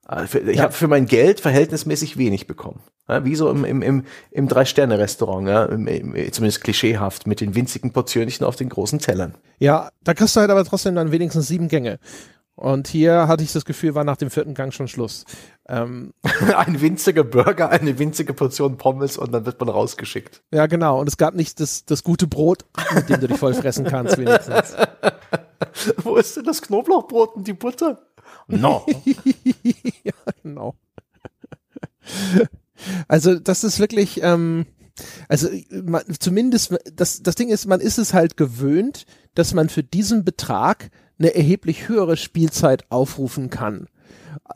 Speaker 2: Äh, ich ja. habe für mein Geld verhältnismäßig wenig bekommen. Ja, wie so im, im, im, im Drei-Sterne-Restaurant, ja, im, im, zumindest klischeehaft, mit den winzigen Portionchen auf den großen Tellern.
Speaker 1: Ja, da kriegst du halt aber trotzdem dann wenigstens sieben Gänge. Und hier hatte ich das Gefühl, war nach dem vierten Gang schon Schluss.
Speaker 2: Ähm, [laughs] ein winziger Burger, eine winzige Portion Pommes und dann wird man rausgeschickt.
Speaker 1: Ja, genau. Und es gab nicht das, das gute Brot, mit dem du dich voll fressen kannst, wenigstens. [laughs]
Speaker 2: Wo ist denn das Knoblauchbrot und die Butter?
Speaker 1: No. [laughs] ja, genau. Also, das ist wirklich, ähm, also man, zumindest, das, das Ding ist, man ist es halt gewöhnt, dass man für diesen Betrag eine erheblich höhere Spielzeit aufrufen kann.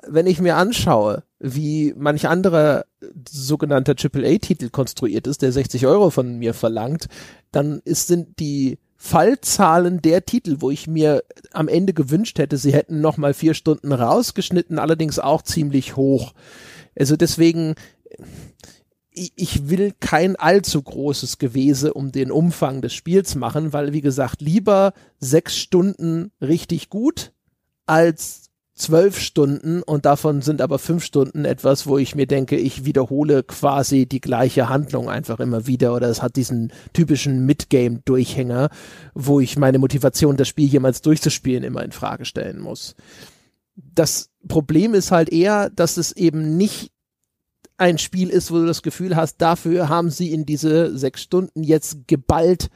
Speaker 1: Wenn ich mir anschaue, wie manch anderer sogenannter AAA-Titel konstruiert ist, der 60 Euro von mir verlangt, dann ist, sind die Fallzahlen der Titel, wo ich mir am Ende gewünscht hätte, sie hätten noch mal vier Stunden rausgeschnitten, allerdings auch ziemlich hoch. Also deswegen, ich will kein allzu großes Gewese um den Umfang des Spiels machen, weil, wie gesagt, lieber sechs Stunden richtig gut als zwölf Stunden und davon sind aber fünf Stunden etwas, wo ich mir denke, ich wiederhole quasi die gleiche Handlung einfach immer wieder oder es hat diesen typischen Midgame-Durchhänger, wo ich meine Motivation, das Spiel jemals durchzuspielen, immer in Frage stellen muss. Das Problem ist halt eher, dass es eben nicht ein Spiel ist, wo du das Gefühl hast, dafür haben sie in diese sechs Stunden jetzt geballt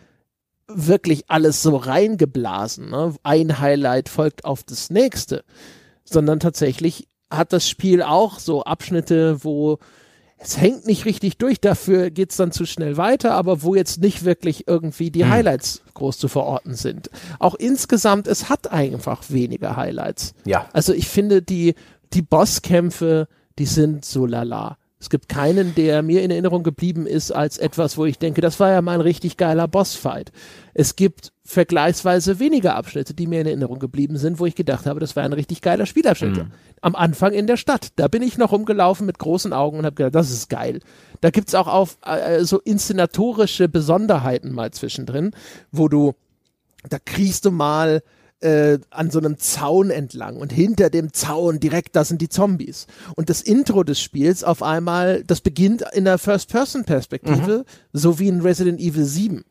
Speaker 1: wirklich alles so reingeblasen. Ne? Ein Highlight folgt auf das nächste, sondern tatsächlich hat das Spiel auch so Abschnitte, wo es hängt nicht richtig durch, dafür geht's dann zu schnell weiter, aber wo jetzt nicht wirklich irgendwie die hm. Highlights groß zu verorten sind. Auch insgesamt, es hat einfach weniger Highlights.
Speaker 2: Ja.
Speaker 1: Also ich finde die, die Bosskämpfe, die sind so lala Es gibt keinen, der mir in Erinnerung geblieben ist als etwas, wo ich denke, das war ja mal ein richtig geiler Bossfight. Es gibt vergleichsweise weniger Abschnitte, die mir in Erinnerung geblieben sind, wo ich gedacht habe, das war ein richtig geiler Spielabschnitt. Mhm. Am Anfang in der Stadt, da bin ich noch rumgelaufen mit großen Augen und habe gedacht, das ist geil. Da gibt's auch auf äh, so inszenatorische Besonderheiten mal zwischendrin, wo du, da kriegst du mal äh, an so einem Zaun entlang und hinter dem Zaun direkt, da sind die Zombies. Und das Intro des Spiels auf einmal, das beginnt in der First-Person-Perspektive, mhm. so wie in Resident Evil 7.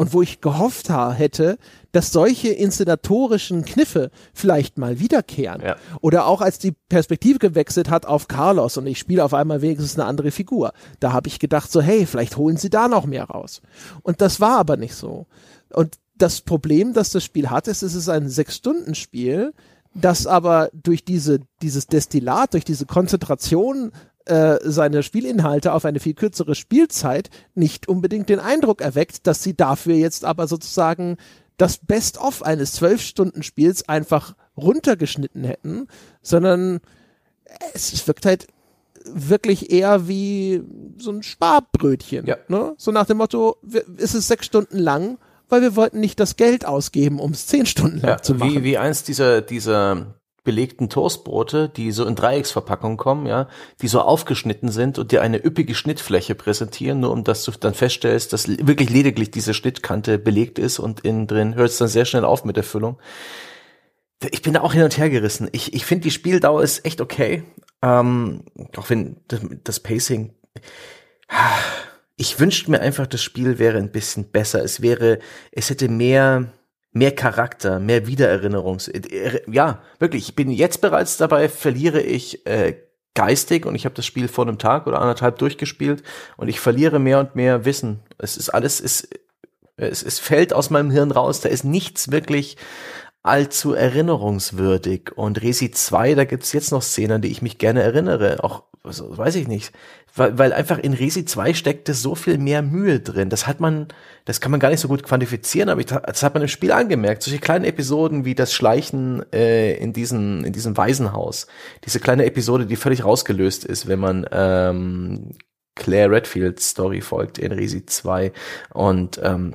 Speaker 1: Und wo ich gehofft hätte, dass solche inszenatorischen Kniffe vielleicht mal wiederkehren. Ja. Oder auch als die Perspektive gewechselt hat auf Carlos und ich spiele auf einmal wenigstens eine andere Figur. Da habe ich gedacht so, hey, vielleicht holen sie da noch mehr raus. Und das war aber nicht so. Und das Problem, das das Spiel hat, ist, es ist ein Sechs-Stunden-Spiel, das aber durch diese, dieses Destillat, durch diese Konzentration äh, seine Spielinhalte auf eine viel kürzere Spielzeit nicht unbedingt den Eindruck erweckt, dass sie dafür jetzt aber sozusagen das Best-of eines Zwölf-Stunden-Spiels einfach runtergeschnitten hätten, sondern es wirkt halt wirklich eher wie so ein Sparbrötchen. Ja. Ne? So nach dem Motto, ist es sechs Stunden lang weil wir wollten nicht das Geld ausgeben, um es zehn Stunden lang ja, zu machen.
Speaker 2: Wie, wie eins dieser, dieser belegten Toastbrote, die so in Dreiecksverpackung kommen, ja, die so aufgeschnitten sind und dir eine üppige Schnittfläche präsentieren, nur um dass du dann feststellst, dass wirklich lediglich diese Schnittkante belegt ist und innen drin hört es dann sehr schnell auf mit der Füllung. Ich bin da auch hin und her gerissen. Ich, ich finde, die Spieldauer ist echt okay. Ähm, auch wenn das, das Pacing ich wünschte mir einfach, das Spiel wäre ein bisschen besser. Es wäre, es hätte mehr, mehr Charakter, mehr Wiedererinnerungs. Äh, ja, wirklich. Ich bin jetzt bereits dabei, verliere ich äh, geistig und ich habe das Spiel vor einem Tag oder anderthalb durchgespielt und ich verliere mehr und mehr Wissen. Es ist alles, es, es, es fällt aus meinem Hirn raus. Da ist nichts wirklich allzu erinnerungswürdig. Und Resi 2, da gibt's jetzt noch Szenen, die ich mich gerne erinnere. Auch, also, weiß ich nicht weil, weil einfach in Resi 2 steckte so viel mehr Mühe drin. Das hat man, das kann man gar nicht so gut quantifizieren, aber ich, das hat man im Spiel angemerkt. Solche kleinen Episoden wie das Schleichen äh, in diesem in diesem Waisenhaus, diese kleine Episode, die völlig rausgelöst ist, wenn man ähm, Claire Redfields Story folgt in Resi 2 und ähm,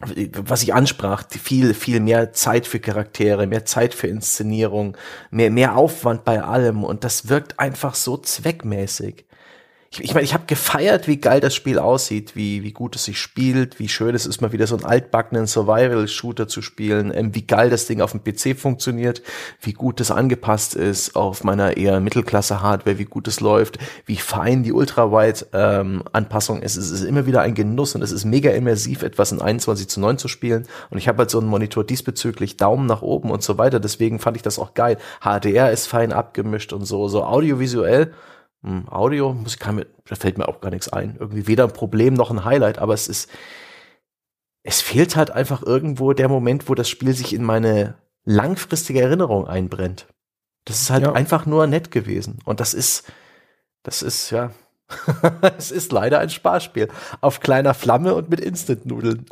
Speaker 2: was ich ansprach, viel, viel mehr Zeit für Charaktere, mehr Zeit für Inszenierung, mehr, mehr Aufwand bei allem. Und das wirkt einfach so zweckmäßig ich, ich meine, ich habe gefeiert, wie geil das Spiel aussieht, wie, wie gut es sich spielt, wie schön es ist, mal wieder so einen altbackenen Survival-Shooter zu spielen, ähm, wie geil das Ding auf dem PC funktioniert, wie gut es angepasst ist auf meiner eher Mittelklasse-Hardware, wie gut es läuft, wie fein die Ultra-Wide-Anpassung ähm, ist. Es ist immer wieder ein Genuss und es ist mega immersiv, etwas in 21 zu 9 zu spielen. Und ich habe halt so einen Monitor diesbezüglich, Daumen nach oben und so weiter. Deswegen fand ich das auch geil. HDR ist fein abgemischt und so, so audiovisuell Audio, muss, kann mir, da fällt mir auch gar nichts ein. Irgendwie weder ein Problem noch ein Highlight, aber es ist, es fehlt halt einfach irgendwo der Moment, wo das Spiel sich in meine langfristige Erinnerung einbrennt. Das ist halt ja. einfach nur nett gewesen. Und das ist, das ist, ja, [laughs] es ist leider ein Sparspiel. Auf kleiner Flamme und mit Instant-Nudeln.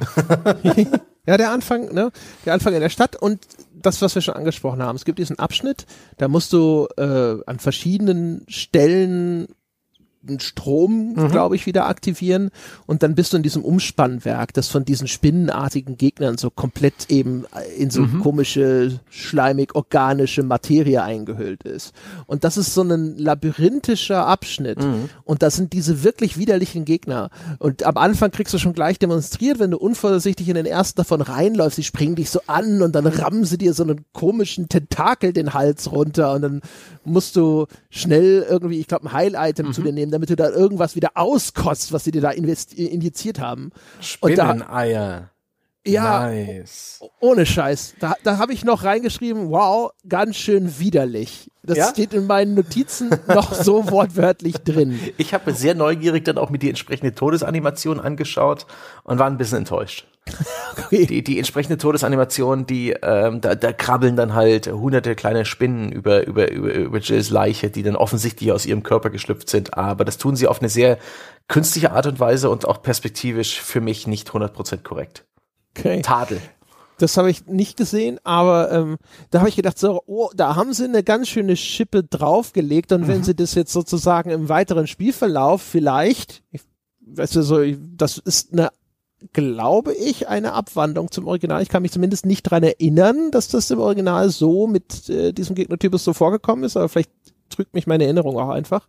Speaker 2: [laughs]
Speaker 1: ja, der Anfang, ne? Der Anfang in der Stadt und das, was wir schon angesprochen haben. Es gibt diesen Abschnitt, da musst du äh, an verschiedenen Stellen Strom, mhm. glaube ich, wieder aktivieren und dann bist du in diesem Umspannwerk, das von diesen spinnenartigen Gegnern so komplett eben in so mhm. komische, schleimig organische Materie eingehüllt ist. Und das ist so ein labyrinthischer Abschnitt mhm. und das sind diese wirklich widerlichen Gegner. Und am Anfang kriegst du schon gleich demonstriert, wenn du unvorsichtig in den ersten davon reinläufst, die springen dich so an und dann rammen sie dir so einen komischen Tentakel den Hals runter und dann musst du schnell irgendwie, ich glaube, ein Heil-Item zu mhm. dir nehmen, damit du da irgendwas wieder auskotzt, was sie dir da injiziert haben.
Speaker 2: Spinneneier.
Speaker 1: Ja, nice. ohne Scheiß. Da, da habe ich noch reingeschrieben, wow, ganz schön widerlich. Das ja? steht in meinen Notizen [laughs] noch so wortwörtlich drin.
Speaker 2: Ich habe sehr neugierig dann auch mit die entsprechende Todesanimation angeschaut und war ein bisschen enttäuscht. [laughs] okay. die, die entsprechende Todesanimation, die ähm, da, da krabbeln dann halt hunderte kleine Spinnen über, über, über, über Jills Leiche, die dann offensichtlich aus ihrem Körper geschlüpft sind. Aber das tun sie auf eine sehr künstliche Art und Weise und auch perspektivisch für mich nicht 100% korrekt.
Speaker 1: Okay.
Speaker 2: Tadel.
Speaker 1: Das habe ich nicht gesehen, aber ähm, da habe ich gedacht, so, oh, da haben sie eine ganz schöne Schippe draufgelegt und mhm. wenn sie das jetzt sozusagen im weiteren Spielverlauf vielleicht, ich, weißt du, so, das ist eine, glaube ich, eine Abwandlung zum Original. Ich kann mich zumindest nicht dran erinnern, dass das im Original so mit äh, diesem Gegnertypus so vorgekommen ist, aber vielleicht trügt mich meine Erinnerung auch einfach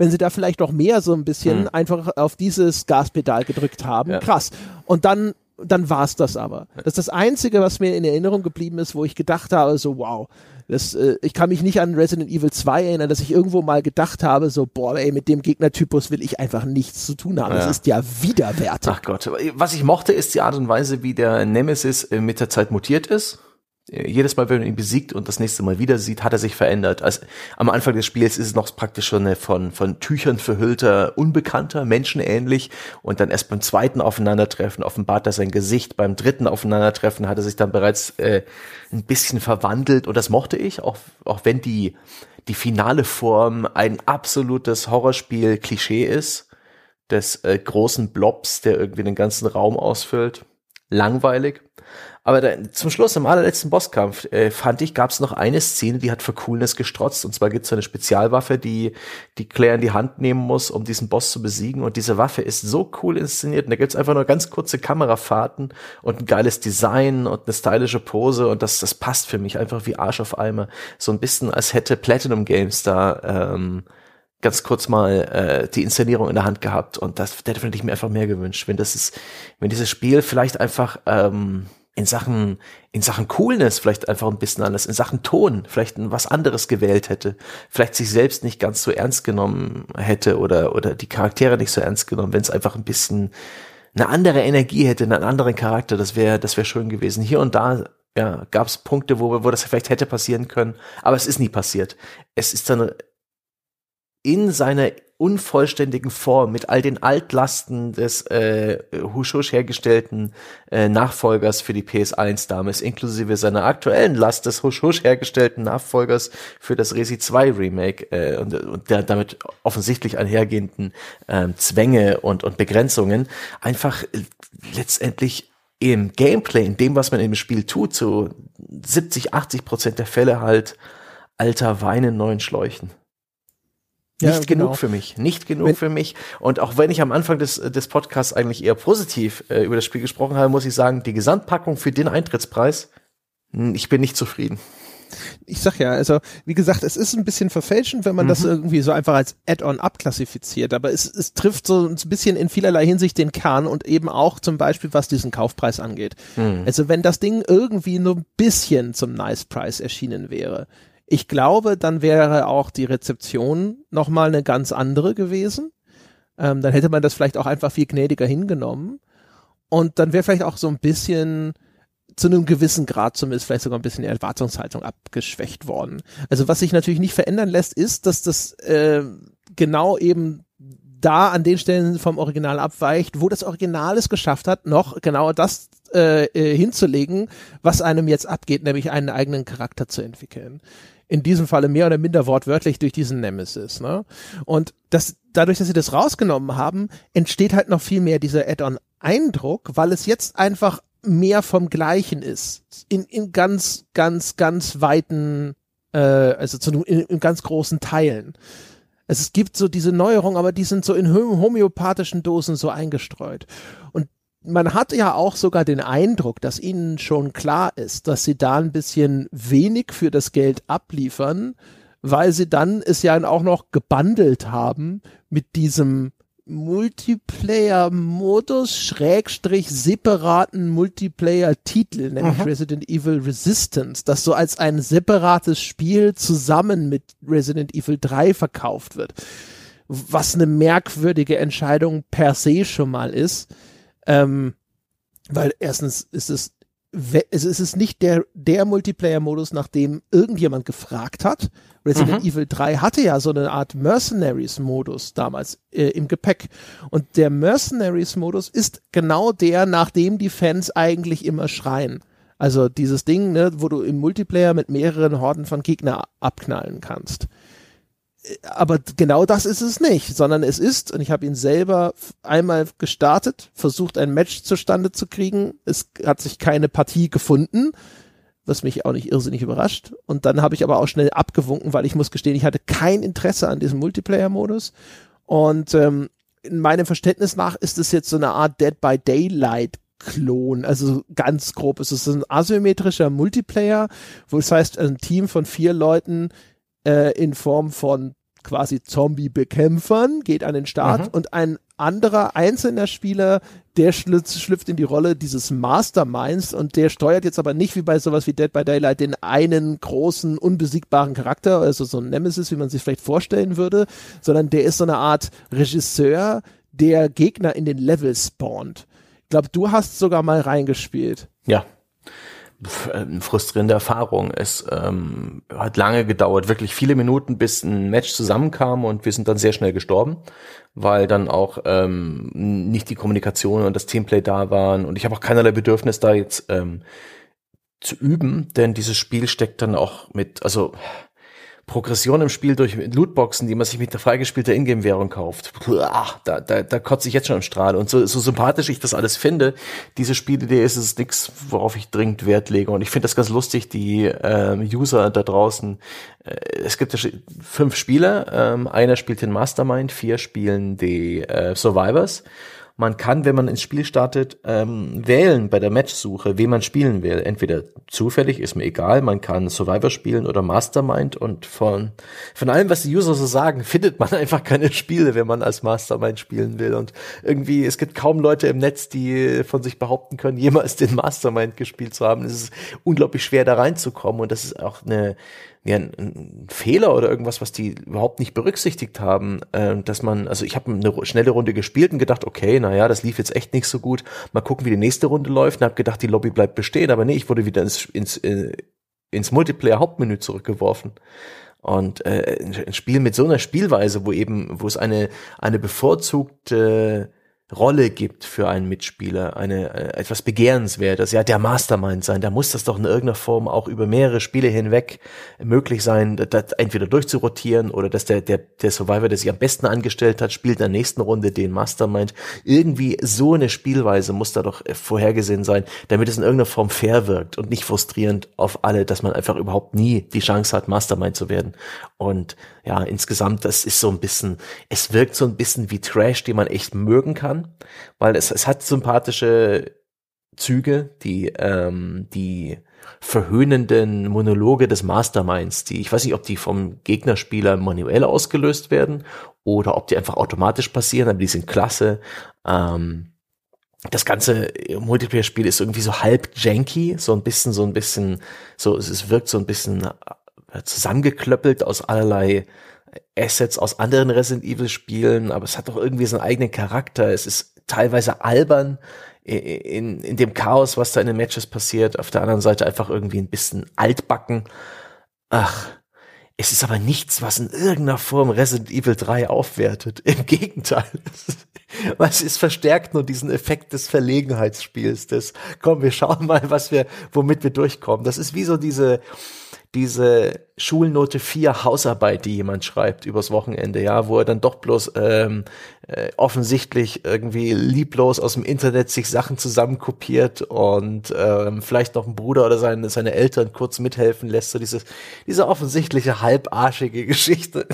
Speaker 1: wenn sie da vielleicht noch mehr so ein bisschen hm. einfach auf dieses Gaspedal gedrückt haben. Ja. Krass. Und dann dann war's das aber. Das ist das Einzige, was mir in Erinnerung geblieben ist, wo ich gedacht habe, so wow, das, äh, ich kann mich nicht an Resident Evil 2 erinnern, dass ich irgendwo mal gedacht habe, so boah, ey, mit dem Gegnertypus will ich einfach nichts zu tun haben. Ja. Das ist ja widerwärtig.
Speaker 2: Ach Gott, was ich mochte, ist die Art und Weise, wie der Nemesis äh, mit der Zeit mutiert ist jedes Mal, wenn man ihn besiegt und das nächste Mal wieder sieht, hat er sich verändert. Also am Anfang des Spiels ist es noch praktisch schon eine von, von Tüchern verhüllter, unbekannter, menschenähnlich. Und dann erst beim zweiten Aufeinandertreffen offenbart er sein Gesicht. Beim dritten Aufeinandertreffen hat er sich dann bereits äh, ein bisschen verwandelt. Und das mochte ich, auch, auch wenn die, die finale Form ein absolutes Horrorspiel-Klischee ist. Des äh, großen Blobs, der irgendwie den ganzen Raum ausfüllt. Langweilig. Aber da, zum Schluss, im allerletzten Bosskampf, äh, fand ich, gab es noch eine Szene, die hat für Coolness gestrotzt. Und zwar gibt es so eine Spezialwaffe, die, die Claire in die Hand nehmen muss, um diesen Boss zu besiegen. Und diese Waffe ist so cool inszeniert. Und da gibt's einfach nur ganz kurze Kamerafahrten und ein geiles Design und eine stylische Pose. Und das, das passt für mich einfach wie Arsch auf Eimer. So ein bisschen, als hätte Platinum Games da ähm, ganz kurz mal äh, die Inszenierung in der Hand gehabt. Und das, da hätte ich mir einfach mehr gewünscht. Wenn das ist, wenn dieses Spiel vielleicht einfach ähm, in Sachen, in Sachen Coolness vielleicht einfach ein bisschen anders, in Sachen Ton vielleicht was anderes gewählt hätte, vielleicht sich selbst nicht ganz so ernst genommen hätte oder, oder die Charaktere nicht so ernst genommen, wenn es einfach ein bisschen eine andere Energie hätte, einen anderen Charakter, das wäre, das wäre schön gewesen. Hier und da ja, gab es Punkte, wo, wo das vielleicht hätte passieren können, aber es ist nie passiert. Es ist dann in seiner unvollständigen Form mit all den Altlasten des äh, Hushush hergestellten äh, Nachfolgers für die PS1 damals, inklusive seiner aktuellen Last des Hushush hergestellten Nachfolgers für das Resi 2 Remake äh, und, und der damit offensichtlich einhergehenden äh, Zwänge und, und Begrenzungen einfach äh, letztendlich im Gameplay, in dem, was man im Spiel tut, so 70, 80 Prozent der Fälle halt alter Wein in neuen Schläuchen. Nicht ja, genug genau. für mich, nicht genug wenn, für mich. Und auch wenn ich am Anfang des, des Podcasts eigentlich eher positiv äh, über das Spiel gesprochen habe, muss ich sagen, die Gesamtpackung für den Eintrittspreis, hm, ich bin nicht zufrieden.
Speaker 1: Ich sag ja, also wie gesagt, es ist ein bisschen verfälschend, wenn man mhm. das irgendwie so einfach als Add-on abklassifiziert, aber es, es trifft so ein bisschen in vielerlei Hinsicht den Kern und eben auch zum Beispiel, was diesen Kaufpreis angeht. Mhm. Also wenn das Ding irgendwie nur ein bisschen zum Nice Price erschienen wäre, ich glaube, dann wäre auch die Rezeption nochmal eine ganz andere gewesen. Ähm, dann hätte man das vielleicht auch einfach viel gnädiger hingenommen. Und dann wäre vielleicht auch so ein bisschen zu einem gewissen Grad zumindest vielleicht sogar ein bisschen die Erwartungshaltung abgeschwächt worden. Also was sich natürlich nicht verändern lässt, ist, dass das äh, genau eben da an den Stellen vom Original abweicht, wo das Original es geschafft hat, noch genau das äh, äh hinzulegen, was einem jetzt abgeht, nämlich einen eigenen Charakter zu entwickeln in diesem Falle mehr oder minder wortwörtlich durch diesen Nemesis. Ne? Und das, dadurch, dass sie das rausgenommen haben, entsteht halt noch viel mehr dieser Add-on-Eindruck, weil es jetzt einfach mehr vom Gleichen ist. In, in ganz, ganz, ganz weiten, äh, also zu, in, in ganz großen Teilen. Es gibt so diese Neuerungen, aber die sind so in homöopathischen Dosen so eingestreut. Und man hat ja auch sogar den Eindruck, dass ihnen schon klar ist, dass sie da ein bisschen wenig für das Geld abliefern, weil sie dann es ja auch noch gebundelt haben mit diesem Multiplayer-Modus, Schrägstrich separaten Multiplayer-Titel, nämlich mhm. Resident Evil Resistance, das so als ein separates Spiel zusammen mit Resident Evil 3 verkauft wird. Was eine merkwürdige Entscheidung per se schon mal ist ähm, weil erstens ist es, es ist nicht der, der Multiplayer-Modus, nach dem irgendjemand gefragt hat. Resident mhm. Evil 3 hatte ja so eine Art Mercenaries-Modus damals äh, im Gepäck. Und der Mercenaries-Modus ist genau der, nach dem die Fans eigentlich immer schreien. Also dieses Ding, ne, wo du im Multiplayer mit mehreren Horden von Gegner abknallen kannst. Aber genau das ist es nicht, sondern es ist, und ich habe ihn selber einmal gestartet, versucht ein Match zustande zu kriegen. Es hat sich keine Partie gefunden, was mich auch nicht irrsinnig überrascht. Und dann habe ich aber auch schnell abgewunken, weil ich muss gestehen, ich hatte kein Interesse an diesem Multiplayer-Modus. Und ähm, in meinem Verständnis nach ist es jetzt so eine Art Dead by Daylight Klon, also ganz grob. Es ist ein asymmetrischer Multiplayer, wo es heißt, ein Team von vier Leuten äh, in Form von quasi Zombie-Bekämpfern geht an den Start mhm. und ein anderer einzelner Spieler, der schlüpft, schlüpft in die Rolle dieses Masterminds und der steuert jetzt aber nicht wie bei sowas wie Dead by Daylight den einen großen, unbesiegbaren Charakter, also so ein Nemesis, wie man sich vielleicht vorstellen würde, sondern der ist so eine Art Regisseur, der Gegner in den Level spawnt. Ich glaube, du hast sogar mal reingespielt.
Speaker 2: Ja, eine frustrierende Erfahrung. Es ähm, hat lange gedauert, wirklich viele Minuten, bis ein Match zusammenkam und wir sind dann sehr schnell gestorben, weil dann auch ähm, nicht die Kommunikation und das Teamplay da waren und ich habe auch keinerlei Bedürfnis da jetzt ähm, zu üben, denn dieses Spiel steckt dann auch mit, also Progression im Spiel durch Lootboxen, die man sich mit der freigespielter Ingame-Währung kauft. Ach, da, da, da kotze ich jetzt schon im Strahl. Und so, so sympathisch ich das alles finde, diese Spielidee ist es nichts, worauf ich dringend Wert lege. Und ich finde das ganz lustig, die ähm, User da draußen. Äh, es gibt fünf Spieler, ähm, einer spielt den Mastermind, vier spielen die äh, Survivors. Man kann, wenn man ins Spiel startet, ähm, wählen bei der Matchsuche, wen man spielen will. Entweder zufällig, ist mir egal, man kann Survivor spielen oder Mastermind und von, von allem, was die User so sagen, [laughs] findet man einfach keine Spiele, wenn man als Mastermind spielen will. Und irgendwie, es gibt kaum Leute im Netz, die von sich behaupten können, jemals den Mastermind gespielt zu haben. Es ist unglaublich schwer, da reinzukommen und das ist auch eine, ja, ein, Fehler oder irgendwas, was die überhaupt nicht berücksichtigt haben, äh, dass man, also ich habe eine schnelle Runde gespielt und gedacht, okay, naja, das lief jetzt echt nicht so gut, mal gucken, wie die nächste Runde läuft. Und habe gedacht, die Lobby bleibt bestehen, aber nee, ich wurde wieder ins, ins, äh, ins Multiplayer-Hauptmenü zurückgeworfen. Und äh, ein Spiel mit so einer Spielweise, wo eben, wo es eine, eine bevorzugte Rolle gibt für einen Mitspieler, eine äh, etwas begehrenswertes, ja, der Mastermind sein, da muss das doch in irgendeiner Form auch über mehrere Spiele hinweg möglich sein, das entweder durchzurotieren oder dass der, der, der Survivor, der sich am besten angestellt hat, spielt in der nächsten Runde den Mastermind. Irgendwie so eine Spielweise muss da doch vorhergesehen sein, damit es in irgendeiner Form fair wirkt und nicht frustrierend auf alle, dass man einfach überhaupt nie die Chance hat, Mastermind zu werden. Und ja, insgesamt, das ist so ein bisschen, es wirkt so ein bisschen wie Trash, die man echt mögen kann, weil es, es hat sympathische Züge, die, ähm, die verhöhnenden Monologe des Masterminds, die, ich weiß nicht, ob die vom Gegnerspieler manuell ausgelöst werden oder ob die einfach automatisch passieren, aber die sind klasse. Ähm, das ganze Multiplayer-Spiel ist irgendwie so halb janky, so ein bisschen, so ein bisschen, so, es wirkt so ein bisschen äh, zusammengeklöppelt aus allerlei Assets aus anderen Resident Evil Spielen, aber es hat doch irgendwie seinen eigenen Charakter. Es ist teilweise albern in, in dem Chaos, was da in den Matches passiert. Auf der anderen Seite einfach irgendwie ein bisschen altbacken. Ach, es ist aber nichts, was in irgendeiner Form Resident Evil 3 aufwertet. [laughs] Im Gegenteil. [laughs] Was ist verstärkt nur diesen Effekt des Verlegenheitsspiels, des, komm, wir schauen mal, was wir, womit wir durchkommen. Das ist wie so diese, diese Schulnote 4 Hausarbeit, die jemand schreibt übers Wochenende, ja, wo er dann doch bloß ähm, äh, offensichtlich irgendwie lieblos aus dem Internet sich Sachen zusammenkopiert und ähm, vielleicht noch ein Bruder oder seine, seine Eltern kurz mithelfen lässt, so dieses, diese offensichtliche halbarschige Geschichte,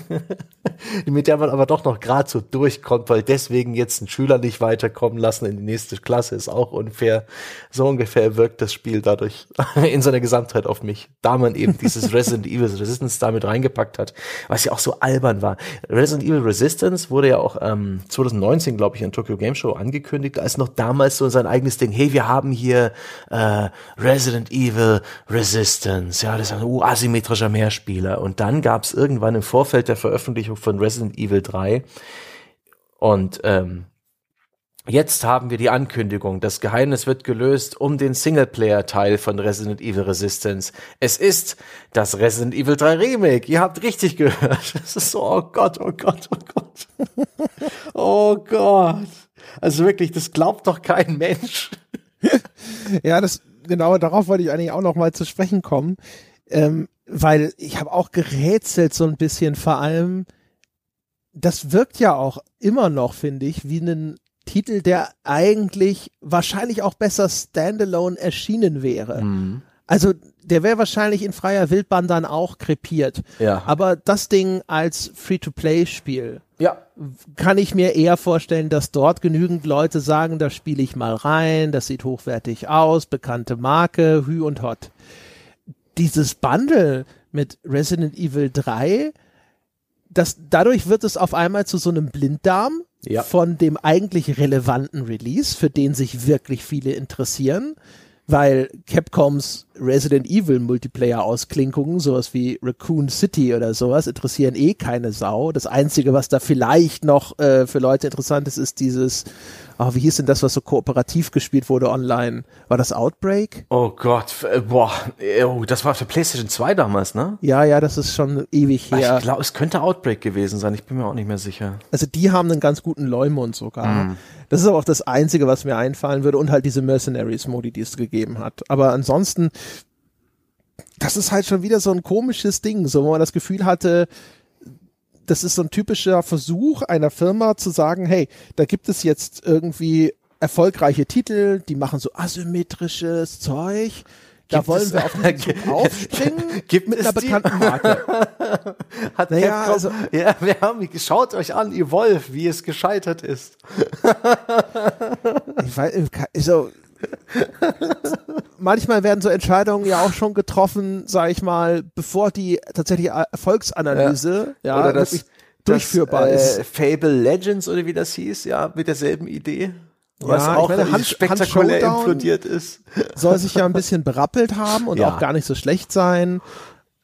Speaker 2: [laughs] mit der man aber doch noch gerade so durchkommt, weil deswegen jetzt einen Schüler nicht weiterkommen lassen in die nächste Klasse ist auch unfair. So ungefähr wirkt das Spiel dadurch [laughs] in seiner Gesamtheit auf mich, da man eben dieses [laughs] Resident Evil Resistance damit reingepackt hat, was ja auch so albern war. Resident Evil Resistance wurde ja auch ähm, 2019, glaube ich, in Tokyo Game Show angekündigt, als noch damals so sein eigenes Ding, hey, wir haben hier äh, Resident Evil Resistance, ja, das ist ein uh, asymmetrischer Mehrspieler. Und dann gab es irgendwann im Vorfeld der Veröffentlichung von Resident Evil 3 und ähm, Jetzt haben wir die Ankündigung. Das Geheimnis wird gelöst um den Singleplayer-Teil von Resident Evil Resistance. Es ist das Resident Evil 3 Remake. Ihr habt richtig gehört. Es ist so, oh Gott, oh Gott, oh Gott. Oh Gott. Also wirklich, das glaubt doch kein Mensch.
Speaker 1: ja, das, genau, darauf wollte ich eigentlich auch noch mal zu sprechen kommen. Ähm, weil ich habe auch gerätselt so ein bisschen, vor allem, das wirkt ja auch immer noch, finde ich, wie ein Titel, der eigentlich wahrscheinlich auch besser standalone erschienen wäre. Mhm. Also der wäre wahrscheinlich in freier Wildbahn dann auch krepiert.
Speaker 2: Ja.
Speaker 1: Aber das Ding als Free-to-Play-Spiel
Speaker 2: ja.
Speaker 1: kann ich mir eher vorstellen, dass dort genügend Leute sagen, da spiele ich mal rein, das sieht hochwertig aus, bekannte Marke, Hü und Hot. Dieses Bundle mit Resident Evil 3, das, dadurch wird es auf einmal zu so einem Blinddarm
Speaker 2: ja.
Speaker 1: von dem eigentlich relevanten Release, für den sich wirklich viele interessieren weil Capcoms Resident Evil Multiplayer Ausklinkungen, sowas wie Raccoon City oder sowas, interessieren eh keine Sau. Das einzige, was da vielleicht noch äh, für Leute interessant ist, ist dieses oh, wie hieß denn das, was so kooperativ gespielt wurde online? War das Outbreak?
Speaker 2: Oh Gott, äh, boah, oh, das war für PlayStation 2 damals, ne?
Speaker 1: Ja, ja, das ist schon ewig her.
Speaker 2: Ich glaube, es könnte Outbreak gewesen sein, ich bin mir auch nicht mehr sicher.
Speaker 1: Also die haben einen ganz guten Leumund sogar. Mm. Das ist aber auch das Einzige, was mir einfallen würde und halt diese Mercenaries-Modi, die es gegeben hat. Aber ansonsten, das ist halt schon wieder so ein komisches Ding, so wo man das Gefühl hatte, das ist so ein typischer Versuch einer Firma zu sagen, hey, da gibt es jetzt irgendwie erfolgreiche Titel, die machen so asymmetrisches Zeug. Da gibt wollen wir auf den [laughs] Zug aufspringen [laughs]
Speaker 2: gibt mit einer bekannten Marke. [laughs] Hat naja, Capcom, also, ja, wir haben geschaut euch an, Evolve, wie es gescheitert ist.
Speaker 1: ich weiß, so, manchmal werden so Entscheidungen ja auch schon getroffen, sag ich mal, bevor die tatsächliche Erfolgsanalyse ja, ja
Speaker 2: das, durchführbar das, äh, ist. Fable Legends oder wie das hieß, ja, mit derselben Idee.
Speaker 1: Was ja, auch meine, Hand,
Speaker 2: spektakulär implodiert ist. [laughs]
Speaker 1: Soll sich ja ein bisschen berappelt haben und ja. auch gar nicht so schlecht sein.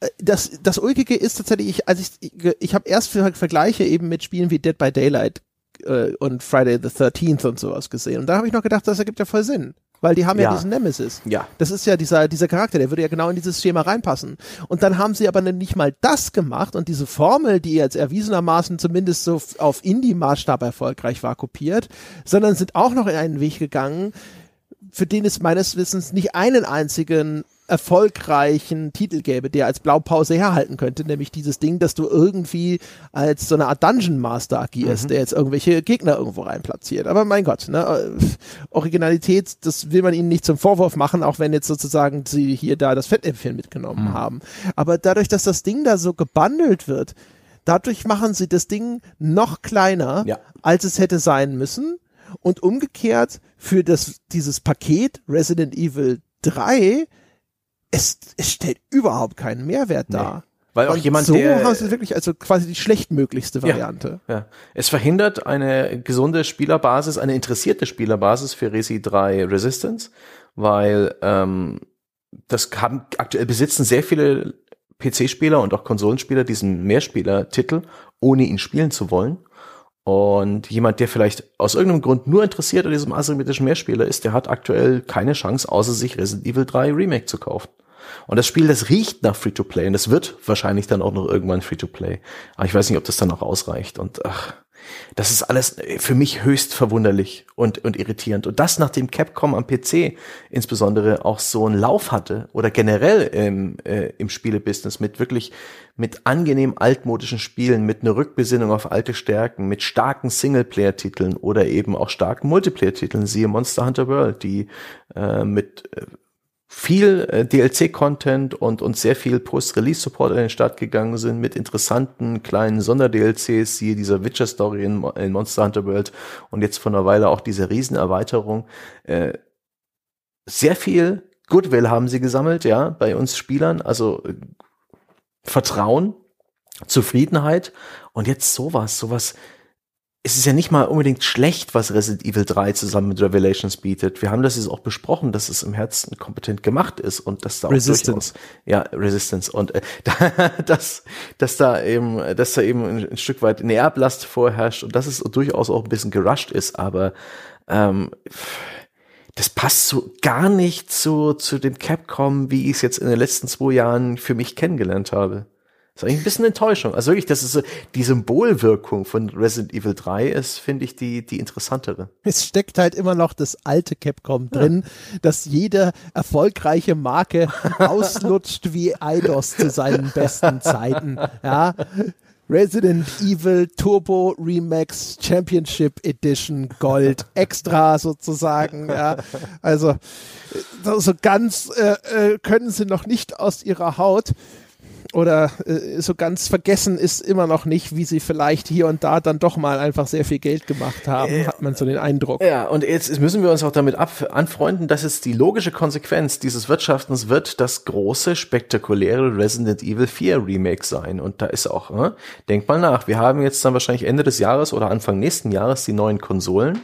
Speaker 1: Äh, das, das Ulkige ist tatsächlich, ich, also ich, ich habe erst Vergleiche eben mit Spielen wie Dead by Daylight äh, und Friday the 13th und sowas gesehen. Und da habe ich noch gedacht, das ergibt ja voll Sinn weil die haben ja, ja diesen Nemesis.
Speaker 2: Ja.
Speaker 1: Das ist ja dieser, dieser Charakter, der würde ja genau in dieses Schema reinpassen. Und dann haben sie aber nicht mal das gemacht und diese Formel, die jetzt erwiesenermaßen zumindest so auf Indie-Maßstab erfolgreich war, kopiert, sondern sind auch noch in einen Weg gegangen, für den es meines Wissens nicht einen einzigen erfolgreichen Titel gäbe, der als Blaupause herhalten könnte, nämlich dieses Ding, dass du irgendwie als so eine Art Dungeon Master agierst, mhm. der jetzt irgendwelche Gegner irgendwo rein platziert. Aber mein Gott, ne, Originalität, das will man ihnen nicht zum Vorwurf machen, auch wenn jetzt sozusagen sie hier da das Fettäpfchen mitgenommen mhm. haben. Aber dadurch, dass das Ding da so gebundelt wird, dadurch machen sie das Ding noch kleiner,
Speaker 2: ja.
Speaker 1: als es hätte sein müssen. Und umgekehrt für das, dieses Paket Resident Evil 3 es, es stellt überhaupt keinen Mehrwert nee. dar.
Speaker 2: Weil auch
Speaker 1: und
Speaker 2: jemand,
Speaker 1: so
Speaker 2: der
Speaker 1: haben sie wirklich also quasi die schlechtmöglichste Variante.
Speaker 2: Ja, ja. Es verhindert eine gesunde Spielerbasis, eine interessierte Spielerbasis für Resi 3 Resistance, weil ähm, das haben aktuell besitzen sehr viele PC-Spieler und auch Konsolenspieler diesen Mehrspieler-Titel, ohne ihn spielen zu wollen. Und jemand, der vielleicht aus irgendeinem Grund nur interessiert an diesem asymmetrischen Mehrspieler ist, der hat aktuell keine Chance, außer sich Resident Evil 3 Remake zu kaufen. Und das Spiel, das riecht nach Free-to-Play und das wird wahrscheinlich dann auch noch irgendwann Free-to-Play. Aber ich weiß nicht, ob das dann auch ausreicht. Und ach, das ist alles äh, für mich höchst verwunderlich und, und irritierend. Und das, nachdem Capcom am PC insbesondere auch so einen Lauf hatte oder generell im, äh, im Spielebusiness mit wirklich mit angenehm altmodischen Spielen, mit einer Rückbesinnung auf alte Stärken, mit starken Singleplayer-Titeln oder eben auch starken Multiplayer-Titeln, siehe Monster Hunter World, die äh, mit äh, viel äh, DLC-Content und, und sehr viel Post-Release-Support in den Start gegangen sind mit interessanten kleinen Sonder-DLCs, siehe dieser Witcher-Story in, in, Monster Hunter World und jetzt vor einer Weile auch diese Riesenerweiterung. Äh, sehr viel Goodwill haben sie gesammelt, ja, bei uns Spielern, also äh, Vertrauen, Zufriedenheit und jetzt sowas, sowas es ist ja nicht mal unbedingt schlecht, was Resident Evil 3 zusammen mit Revelations bietet. Wir haben das jetzt auch besprochen, dass es im Herzen kompetent gemacht ist und dass da auch
Speaker 1: Resistance.
Speaker 2: Durchaus, ja, Resistance und äh, [laughs] dass, dass da eben, dass da eben ein, ein Stück weit eine Erblast vorherrscht und dass es durchaus auch ein bisschen gerusht ist, aber ähm, das passt so gar nicht zu, zu dem Capcom, wie ich es jetzt in den letzten zwei Jahren für mich kennengelernt habe. Das ist eigentlich ein bisschen Enttäuschung. Also wirklich, das ist so, die Symbolwirkung von Resident Evil 3 ist, finde ich, die, die interessantere.
Speaker 1: Es steckt halt immer noch das alte Capcom drin, ja. dass jede erfolgreiche Marke [laughs] auslutscht wie Eidos zu seinen besten Zeiten. Ja. Resident Evil Turbo Remax Championship Edition Gold Extra sozusagen. Ja. Also so ganz äh, äh, können sie noch nicht aus ihrer Haut oder äh, so ganz vergessen ist immer noch nicht, wie sie vielleicht hier und da dann doch mal einfach sehr viel Geld gemacht haben, äh, hat man so den Eindruck.
Speaker 2: Ja, und jetzt müssen wir uns auch damit ab anfreunden, dass es die logische Konsequenz dieses Wirtschaftens wird, das große, spektakuläre Resident Evil 4 Remake sein. Und da ist auch, ne? denk mal nach, wir haben jetzt dann wahrscheinlich Ende des Jahres oder Anfang nächsten Jahres die neuen Konsolen.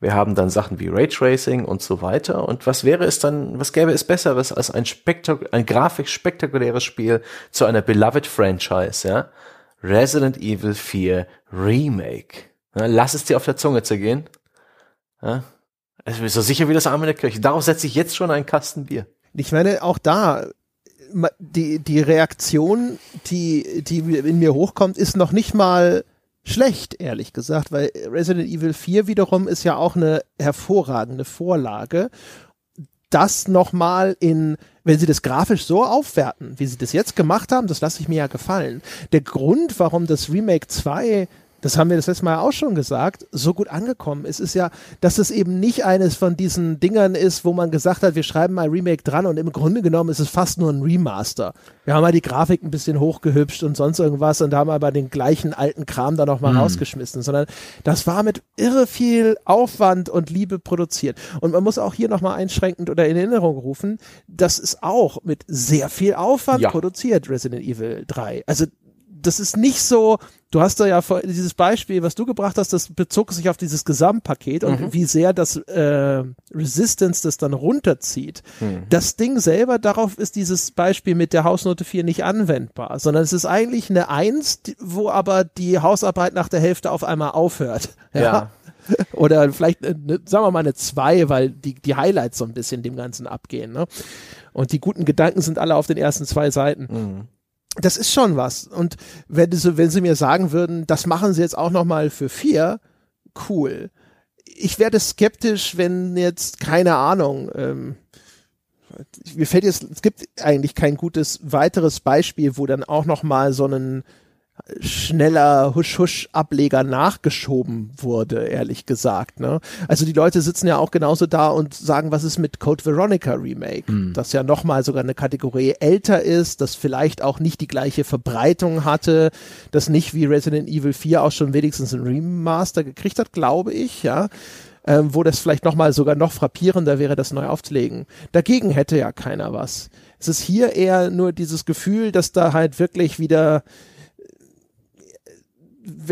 Speaker 2: Wir haben dann Sachen wie Raytracing und so weiter. Und was wäre es dann, was gäbe es Besseres als ein, spektak ein grafisch spektakuläres Spiel zu einer beloved Franchise, ja? Resident Evil 4 Remake. Ja, lass es dir auf der Zunge zergehen. Ja? Ist so sicher wie das Arme in der Kirche. Darauf setze ich jetzt schon einen Kasten Bier.
Speaker 1: Ich meine, auch da, die, die Reaktion, die, die in mir hochkommt, ist noch nicht mal schlecht, ehrlich gesagt, weil Resident Evil 4 wiederum ist ja auch eine hervorragende Vorlage. Das nochmal in, wenn sie das grafisch so aufwerten, wie sie das jetzt gemacht haben, das lasse ich mir ja gefallen. Der Grund, warum das Remake 2 das haben wir das letzte Mal auch schon gesagt, so gut angekommen ist, ist ja, dass es eben nicht eines von diesen Dingern ist, wo man gesagt hat, wir schreiben mal Remake dran und im Grunde genommen ist es fast nur ein Remaster. Wir haben mal die Grafik ein bisschen hochgehübscht und sonst irgendwas und da haben aber den gleichen alten Kram da nochmal mhm. rausgeschmissen, sondern das war mit irre viel Aufwand und Liebe produziert. Und man muss auch hier nochmal einschränkend oder in Erinnerung rufen, das ist auch mit sehr viel Aufwand ja. produziert, Resident Evil 3. Also das ist nicht so, du hast da ja dieses Beispiel, was du gebracht hast, das bezog sich auf dieses Gesamtpaket und mhm. wie sehr das äh, Resistance das dann runterzieht. Mhm. Das Ding selber, darauf ist dieses Beispiel mit der Hausnote 4 nicht anwendbar, sondern es ist eigentlich eine 1, wo aber die Hausarbeit nach der Hälfte auf einmal aufhört. [laughs] ja. ja. [laughs] Oder vielleicht, ne, sagen wir mal, eine 2, weil die, die Highlights so ein bisschen dem Ganzen abgehen. Ne? Und die guten Gedanken sind alle auf den ersten zwei Seiten. Mhm das ist schon was. Und wenn sie, wenn sie mir sagen würden, das machen sie jetzt auch nochmal für vier, cool. Ich werde skeptisch, wenn jetzt, keine Ahnung, ähm, mir fällt jetzt, es gibt eigentlich kein gutes weiteres Beispiel, wo dann auch nochmal so ein schneller Husch-Husch-Ableger nachgeschoben wurde, ehrlich gesagt. Ne? Also die Leute sitzen ja auch genauso da und sagen, was ist mit Code Veronica Remake, mhm. das ja nochmal sogar eine Kategorie älter ist, das vielleicht auch nicht die gleiche Verbreitung hatte, das nicht wie Resident Evil 4 auch schon wenigstens ein Remaster gekriegt hat, glaube ich, ja. Ähm, wo das vielleicht nochmal sogar noch frappierender wäre, das neu aufzulegen. Dagegen hätte ja keiner was. Es ist hier eher nur dieses Gefühl, dass da halt wirklich wieder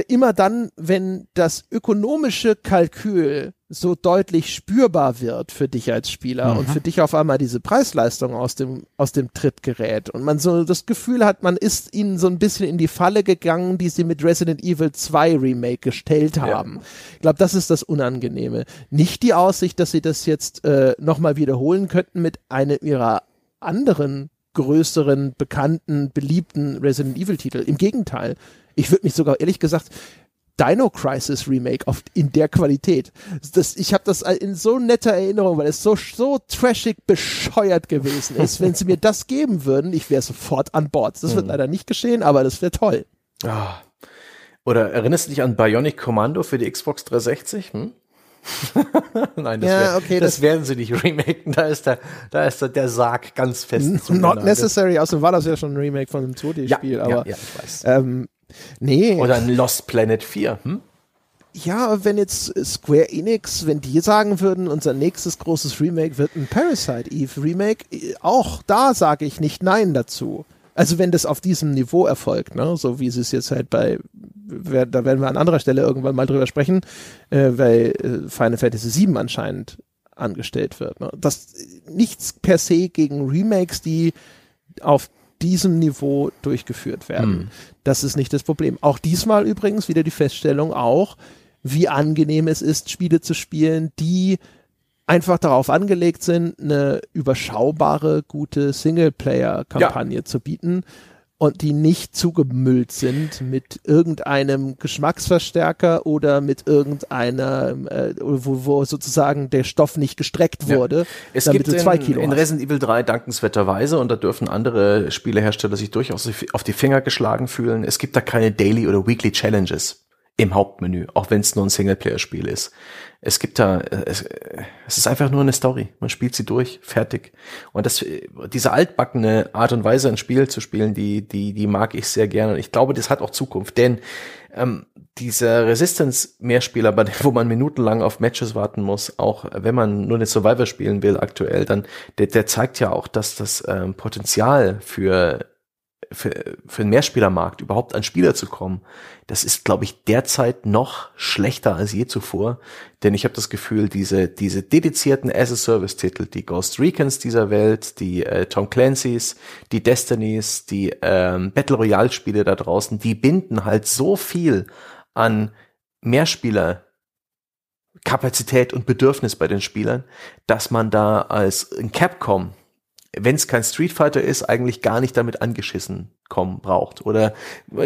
Speaker 1: immer dann, wenn das ökonomische Kalkül so deutlich spürbar wird für dich als Spieler mhm. und für dich auf einmal diese Preisleistung aus dem, aus dem Tritt gerät und man so das Gefühl hat, man ist ihnen so ein bisschen in die Falle gegangen, die sie mit Resident Evil 2 Remake gestellt haben. Ja. Ich glaube, das ist das Unangenehme. Nicht die Aussicht, dass sie das jetzt äh, nochmal wiederholen könnten mit einem ihrer anderen größeren, bekannten, beliebten Resident Evil Titel. Im Gegenteil. Ich würde mich sogar ehrlich gesagt Dino Crisis Remake auf, in der Qualität. Das, ich habe das in so netter Erinnerung, weil es so, so trashig bescheuert gewesen ist. Wenn sie mir [laughs] das geben würden, ich wäre sofort an Bord. Das wird mhm. leider nicht geschehen, aber das wäre toll.
Speaker 2: Ah. Oder erinnerst du dich an Bionic Commando für die Xbox 360? Hm? [laughs] Nein, das, ja, wär, okay, das, das, werden sie nicht remaken. Da ist der, da ist der, der Sarg ganz fest.
Speaker 1: Not necessary. Außerdem war das ja schon ein Remake von einem 2D-Spiel. Ja, aber ja, ja, ich weiß. Ähm, Nee.
Speaker 2: Oder ein Lost Planet 4. Hm?
Speaker 1: Ja, wenn jetzt Square Enix, wenn die sagen würden, unser nächstes großes Remake wird ein Parasite Eve Remake, auch da sage ich nicht Nein dazu. Also wenn das auf diesem Niveau erfolgt, ne, so wie sie es jetzt halt bei, da werden wir an anderer Stelle irgendwann mal drüber sprechen, äh, weil äh, Final Fantasy VII anscheinend angestellt wird. Ne. Das nichts per se gegen Remakes, die auf diesem Niveau durchgeführt werden. Mhm. Das ist nicht das Problem. Auch diesmal übrigens wieder die Feststellung auch, wie angenehm es ist, Spiele zu spielen, die einfach darauf angelegt sind, eine überschaubare, gute Singleplayer-Kampagne ja. zu bieten und die nicht zugemüllt sind mit irgendeinem Geschmacksverstärker oder mit irgendeinem, äh, wo, wo sozusagen der Stoff nicht gestreckt wurde. Ja.
Speaker 2: Es gibt in, in Resident Evil 3 dankenswerterweise, und da dürfen andere Spielehersteller sich durchaus auf die Finger geschlagen fühlen, es gibt da keine Daily oder Weekly Challenges im Hauptmenü, auch wenn es nur ein Singleplayer-Spiel ist. Es gibt da, es, es ist einfach nur eine Story. Man spielt sie durch, fertig. Und das, diese altbackene Art und Weise, ein Spiel zu spielen, die, die, die mag ich sehr gerne. Und ich glaube, das hat auch Zukunft, denn ähm, dieser Resistance-Mehrspieler, wo man minutenlang auf Matches warten muss, auch wenn man nur eine Survivor spielen will aktuell, dann der, der zeigt ja auch, dass das ähm, Potenzial für für, für den Mehrspielermarkt überhaupt an Spieler zu kommen, das ist, glaube ich, derzeit noch schlechter als je zuvor. Denn ich habe das Gefühl, diese, diese dedizierten As-a-Service-Titel, die Ghost Recons dieser Welt, die äh, Tom Clancy's, die Destinies, die ähm, Battle Royale-Spiele da draußen, die binden halt so viel an Mehrspieler Kapazität und Bedürfnis bei den Spielern, dass man da als Capcom wenn es kein Street Fighter ist, eigentlich gar nicht damit angeschissen kommen braucht. Oder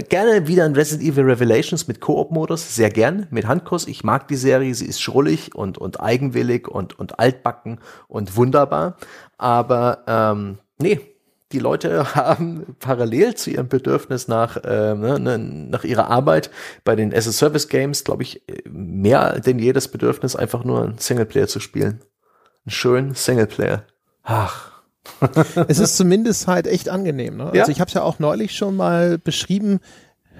Speaker 2: gerne wieder ein Resident Evil Revelations mit Koop-Modus, sehr gern, mit Handkuss. Ich mag die Serie, sie ist schrullig und, und eigenwillig und, und altbacken und wunderbar. Aber ähm, nee, die Leute [laughs] haben parallel zu ihrem Bedürfnis nach, äh, ne, nach ihrer Arbeit bei den as-a-Service-Games, glaube ich, mehr denn jedes Bedürfnis, einfach nur einen Singleplayer zu spielen. Einen schönen Singleplayer. Ach,
Speaker 1: es ist zumindest halt echt angenehm. Ne? Also ja? ich habe es ja auch neulich schon mal beschrieben.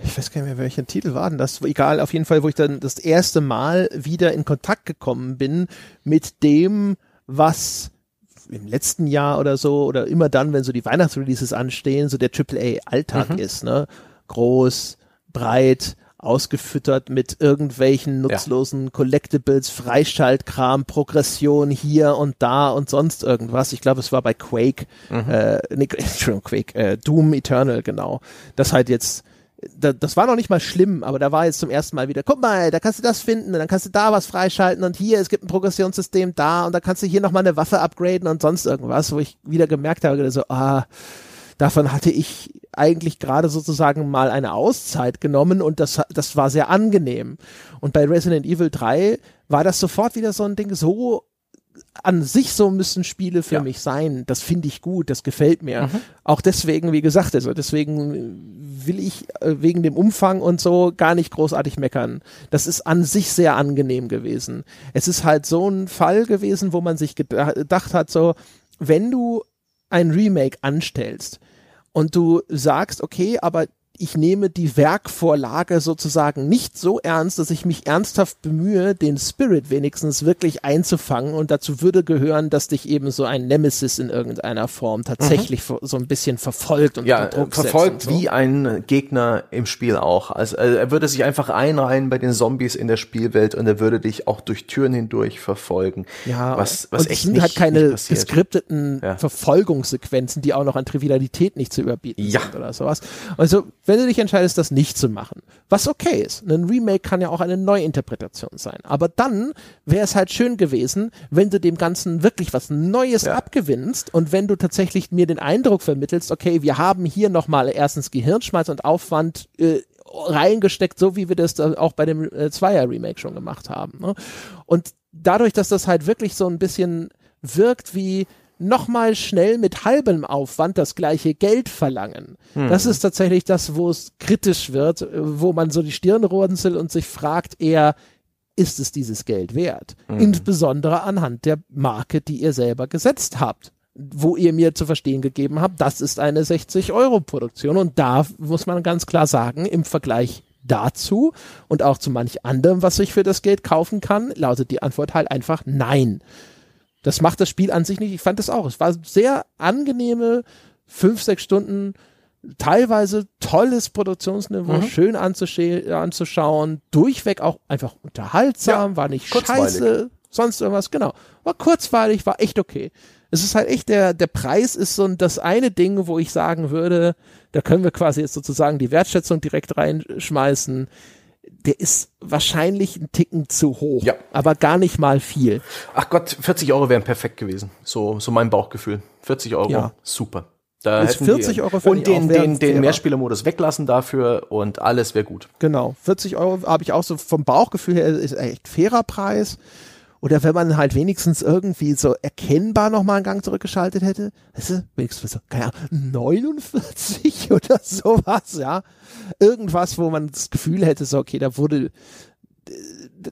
Speaker 1: Ich weiß gar nicht mehr, welcher Titel war denn das? Egal, auf jeden Fall, wo ich dann das erste Mal wieder in Kontakt gekommen bin mit dem, was im letzten Jahr oder so oder immer dann, wenn so die Weihnachtsreleases anstehen, so der AAA-Alltag mhm. ist. Ne? Groß, breit, ausgefüttert mit irgendwelchen nutzlosen ja. Collectibles, Freischaltkram, Progression hier und da und sonst irgendwas. Ich glaube, es war bei Quake, mhm. äh, nee, [laughs] Entschuldigung, Quake, äh, Doom Eternal, genau. Das halt jetzt da, das war noch nicht mal schlimm, aber da war jetzt zum ersten Mal wieder, guck mal, da kannst du das finden und dann kannst du da was freischalten und hier, es gibt ein Progressionssystem da und da kannst du hier nochmal eine Waffe upgraden und sonst irgendwas, wo ich wieder gemerkt habe, so, ah, davon hatte ich eigentlich gerade sozusagen mal eine Auszeit genommen und das, das war sehr angenehm. Und bei Resident Evil 3 war das sofort wieder so ein Ding, so an sich so müssen Spiele für ja. mich sein. Das finde ich gut, das gefällt mir. Mhm. Auch deswegen, wie gesagt, also deswegen will ich äh, wegen dem Umfang und so gar nicht großartig meckern. Das ist an sich sehr angenehm gewesen. Es ist halt so ein Fall gewesen, wo man sich gedacht hat, so, wenn du ein Remake anstellst, und du sagst, okay, aber ich nehme die Werkvorlage sozusagen nicht so ernst, dass ich mich ernsthaft bemühe, den Spirit wenigstens wirklich einzufangen. Und dazu würde gehören, dass dich eben so ein Nemesis in irgendeiner Form tatsächlich mhm. so ein bisschen verfolgt und
Speaker 2: ja, verfolgt so. wie ein Gegner im Spiel auch. Also äh, er würde sich einfach einreihen bei den Zombies in der Spielwelt und er würde dich auch durch Türen hindurch verfolgen.
Speaker 1: Ja, was, was und echt sind nicht, halt keine geskripteten ja. Verfolgungssequenzen, die auch noch an Trivialität nicht zu überbieten ja. sind oder sowas. Also wenn du dich entscheidest, das nicht zu machen, was okay ist, ein Remake kann ja auch eine Neuinterpretation sein, aber dann wäre es halt schön gewesen, wenn du dem Ganzen wirklich was Neues ja. abgewinnst und wenn du tatsächlich mir den Eindruck vermittelst, okay, wir haben hier nochmal erstens Gehirnschmalz und Aufwand äh, reingesteckt, so wie wir das auch bei dem äh, Zweier-Remake schon gemacht haben. Ne? Und dadurch, dass das halt wirklich so ein bisschen wirkt wie, nochmal schnell mit halbem Aufwand das gleiche Geld verlangen. Hm. Das ist tatsächlich das, wo es kritisch wird, wo man so die Stirn runzelt und sich fragt eher, ist es dieses Geld wert? Hm. Insbesondere anhand der Marke, die ihr selber gesetzt habt wo ihr mir zu verstehen gegeben habt, das ist eine 60-Euro-Produktion. Und da muss man ganz klar sagen, im Vergleich dazu und auch zu manch anderem, was ich für das Geld kaufen kann, lautet die Antwort halt einfach nein. Das macht das Spiel an sich nicht. Ich fand das auch. Es war sehr angenehme fünf, sechs Stunden, teilweise tolles Produktionsniveau, mhm. schön anzuschauen, durchweg auch einfach unterhaltsam, ja, war nicht scheiße, sonst irgendwas, genau. War kurzweilig, war echt okay. Es ist halt echt der, der Preis ist so das eine Ding, wo ich sagen würde, da können wir quasi jetzt sozusagen die Wertschätzung direkt reinschmeißen der ist wahrscheinlich ein Ticken zu hoch, ja. aber gar nicht mal viel.
Speaker 2: Ach Gott, 40 Euro wären perfekt gewesen. So, so mein Bauchgefühl. 40 Euro, ja. super. Da
Speaker 1: Ist 40
Speaker 2: die,
Speaker 1: Euro
Speaker 2: und
Speaker 1: völlig
Speaker 2: den, den, den. Mehrspielermodus weglassen dafür und alles wäre gut.
Speaker 1: Genau, 40 Euro habe ich auch so vom Bauchgefühl her, ist echt fairer Preis. Oder wenn man halt wenigstens irgendwie so erkennbar nochmal einen Gang zurückgeschaltet hätte, weißt du, wenigstens so, keine Ahnung, 49 [laughs] oder sowas, ja. Irgendwas, wo man das Gefühl hätte, so, okay, da wurde,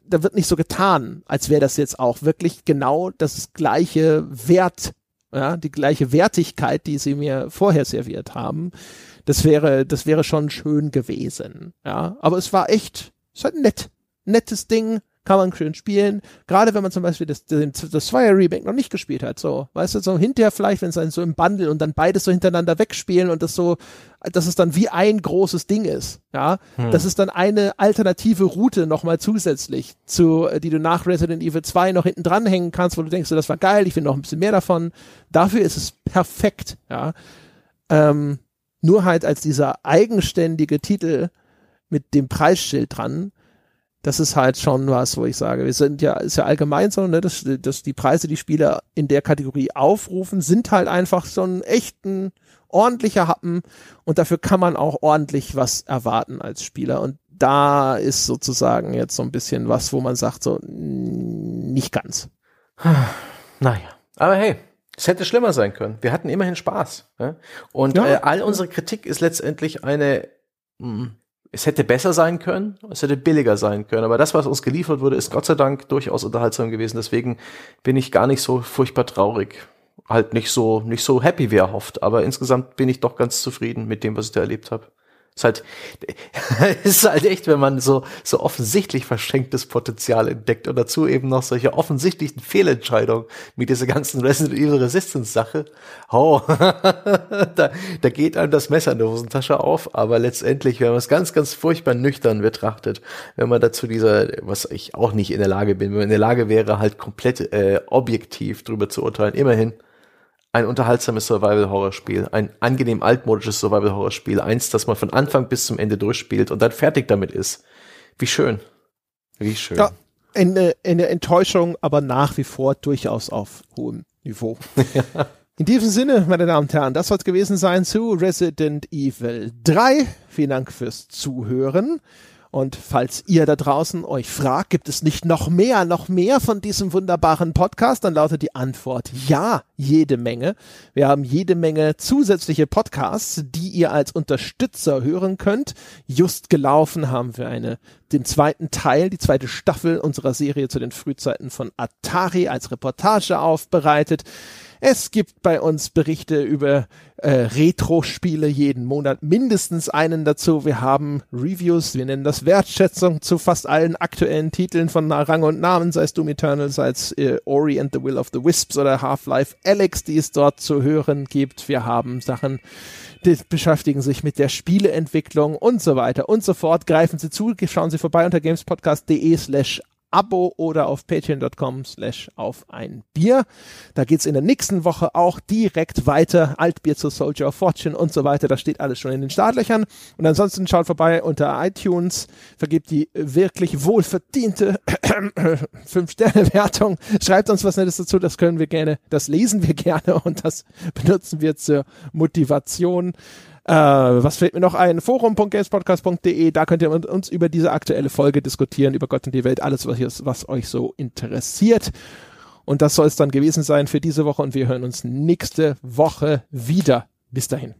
Speaker 1: da wird nicht so getan, als wäre das jetzt auch wirklich genau das gleiche Wert, ja, die gleiche Wertigkeit, die sie mir vorher serviert haben. Das wäre, das wäre schon schön gewesen, ja. Aber es war echt, es war nett, nettes Ding, kann man schön spielen. Gerade wenn man zum Beispiel das, das, das Zweier Remake noch nicht gespielt hat, so, weißt du, so hinterher vielleicht, wenn es dann so im Bundle und dann beides so hintereinander wegspielen und das so, dass es dann wie ein großes Ding ist, ja. Das ist dann eine alternative Route nochmal zusätzlich zu, äh, die du nach Resident Evil 2 noch hinten dranhängen kannst, wo du denkst, so, das war geil, ich will noch ein bisschen mehr davon. Dafür ist es perfekt, ja. Ähm, nur halt als dieser eigenständige Titel mit dem Preisschild dran, das ist halt schon was, wo ich sage, wir sind ja, ist ja allgemein so, ne, dass, dass die Preise, die Spieler in der Kategorie aufrufen, sind halt einfach so ein echten, ordentlicher Happen und dafür kann man auch ordentlich was erwarten als Spieler und da ist sozusagen jetzt so ein bisschen was, wo man sagt, so, nicht ganz.
Speaker 2: Naja. Aber hey, es hätte schlimmer sein können. Wir hatten immerhin Spaß. Ja? Und
Speaker 1: Ja.
Speaker 2: äh, all unsere Kritik ist letztendlich eine, mh, es hätte besser sein können, es hätte billiger sein können. Aber das, was uns geliefert wurde, ist Gott sei Dank durchaus unterhaltsam gewesen. Deswegen bin ich gar nicht so furchtbar traurig. Halt nicht so, nicht so happy wie erhofft. Aber insgesamt bin ich doch ganz zufrieden mit dem, was ich da erlebt habe. Ist halt, [laughs] ist halt echt, wenn man so, so offensichtlich verschenktes Potenzial entdeckt und dazu eben noch solche offensichtlichen Fehlentscheidungen mit dieser ganzen Resident Evil Resistance Sache. Oh, [laughs] da, da geht einem das Messer in der Hosentasche auf, aber letztendlich, wenn man es ganz, ganz furchtbar nüchtern betrachtet, wenn man dazu dieser, was ich auch nicht in der Lage bin, wenn man in der Lage wäre, halt komplett äh, objektiv drüber zu urteilen, immerhin ein unterhaltsames Survival-Horror-Spiel, ein angenehm altmodisches Survival-Horror-Spiel, eins, das man von Anfang bis zum Ende durchspielt und dann fertig damit ist. Wie schön. Wie schön.
Speaker 1: Ja, eine, eine Enttäuschung, aber nach wie vor durchaus auf hohem Niveau. [laughs] In diesem Sinne, meine Damen und Herren, das soll es gewesen sein zu Resident Evil 3. Vielen Dank fürs Zuhören. Und falls ihr da draußen euch fragt, gibt es nicht noch mehr, noch mehr von diesem wunderbaren Podcast, dann lautet die Antwort ja, jede Menge. Wir haben jede Menge zusätzliche Podcasts, die ihr als Unterstützer hören könnt. Just gelaufen haben wir eine, den zweiten Teil, die zweite Staffel unserer Serie zu den Frühzeiten von Atari als Reportage aufbereitet. Es gibt bei uns Berichte über äh, Retro-Spiele jeden Monat, mindestens einen dazu. Wir haben Reviews, wir nennen das Wertschätzung zu fast allen aktuellen Titeln von Rang und Namen, sei es Doom Eternal, sei es äh, Ori and the Will of the Wisps oder Half-Life Alex, die es dort zu hören gibt. Wir haben Sachen, die beschäftigen sich mit der Spieleentwicklung und so weiter und so fort. Greifen Sie zu, schauen Sie vorbei unter gamespodcast.de slash Abo oder auf patreon.com slash auf ein Bier. Da geht's in der nächsten Woche auch direkt weiter. Altbier zu Soldier of Fortune und so weiter. Das steht alles schon in den Startlöchern. Und ansonsten schaut vorbei unter iTunes, vergebt die wirklich wohlverdiente [coughs] 5-Sterne-Wertung. Schreibt uns was Nettes dazu, das können wir gerne, das lesen wir [laughs] gerne und das benutzen wir zur Motivation. Äh, was fällt mir noch ein? Forum.gamespodcast.de, da könnt ihr mit uns über diese aktuelle Folge diskutieren, über Gott und die Welt, alles, was, was euch so interessiert. Und das soll es dann gewesen sein für diese Woche und wir hören uns nächste Woche wieder. Bis dahin.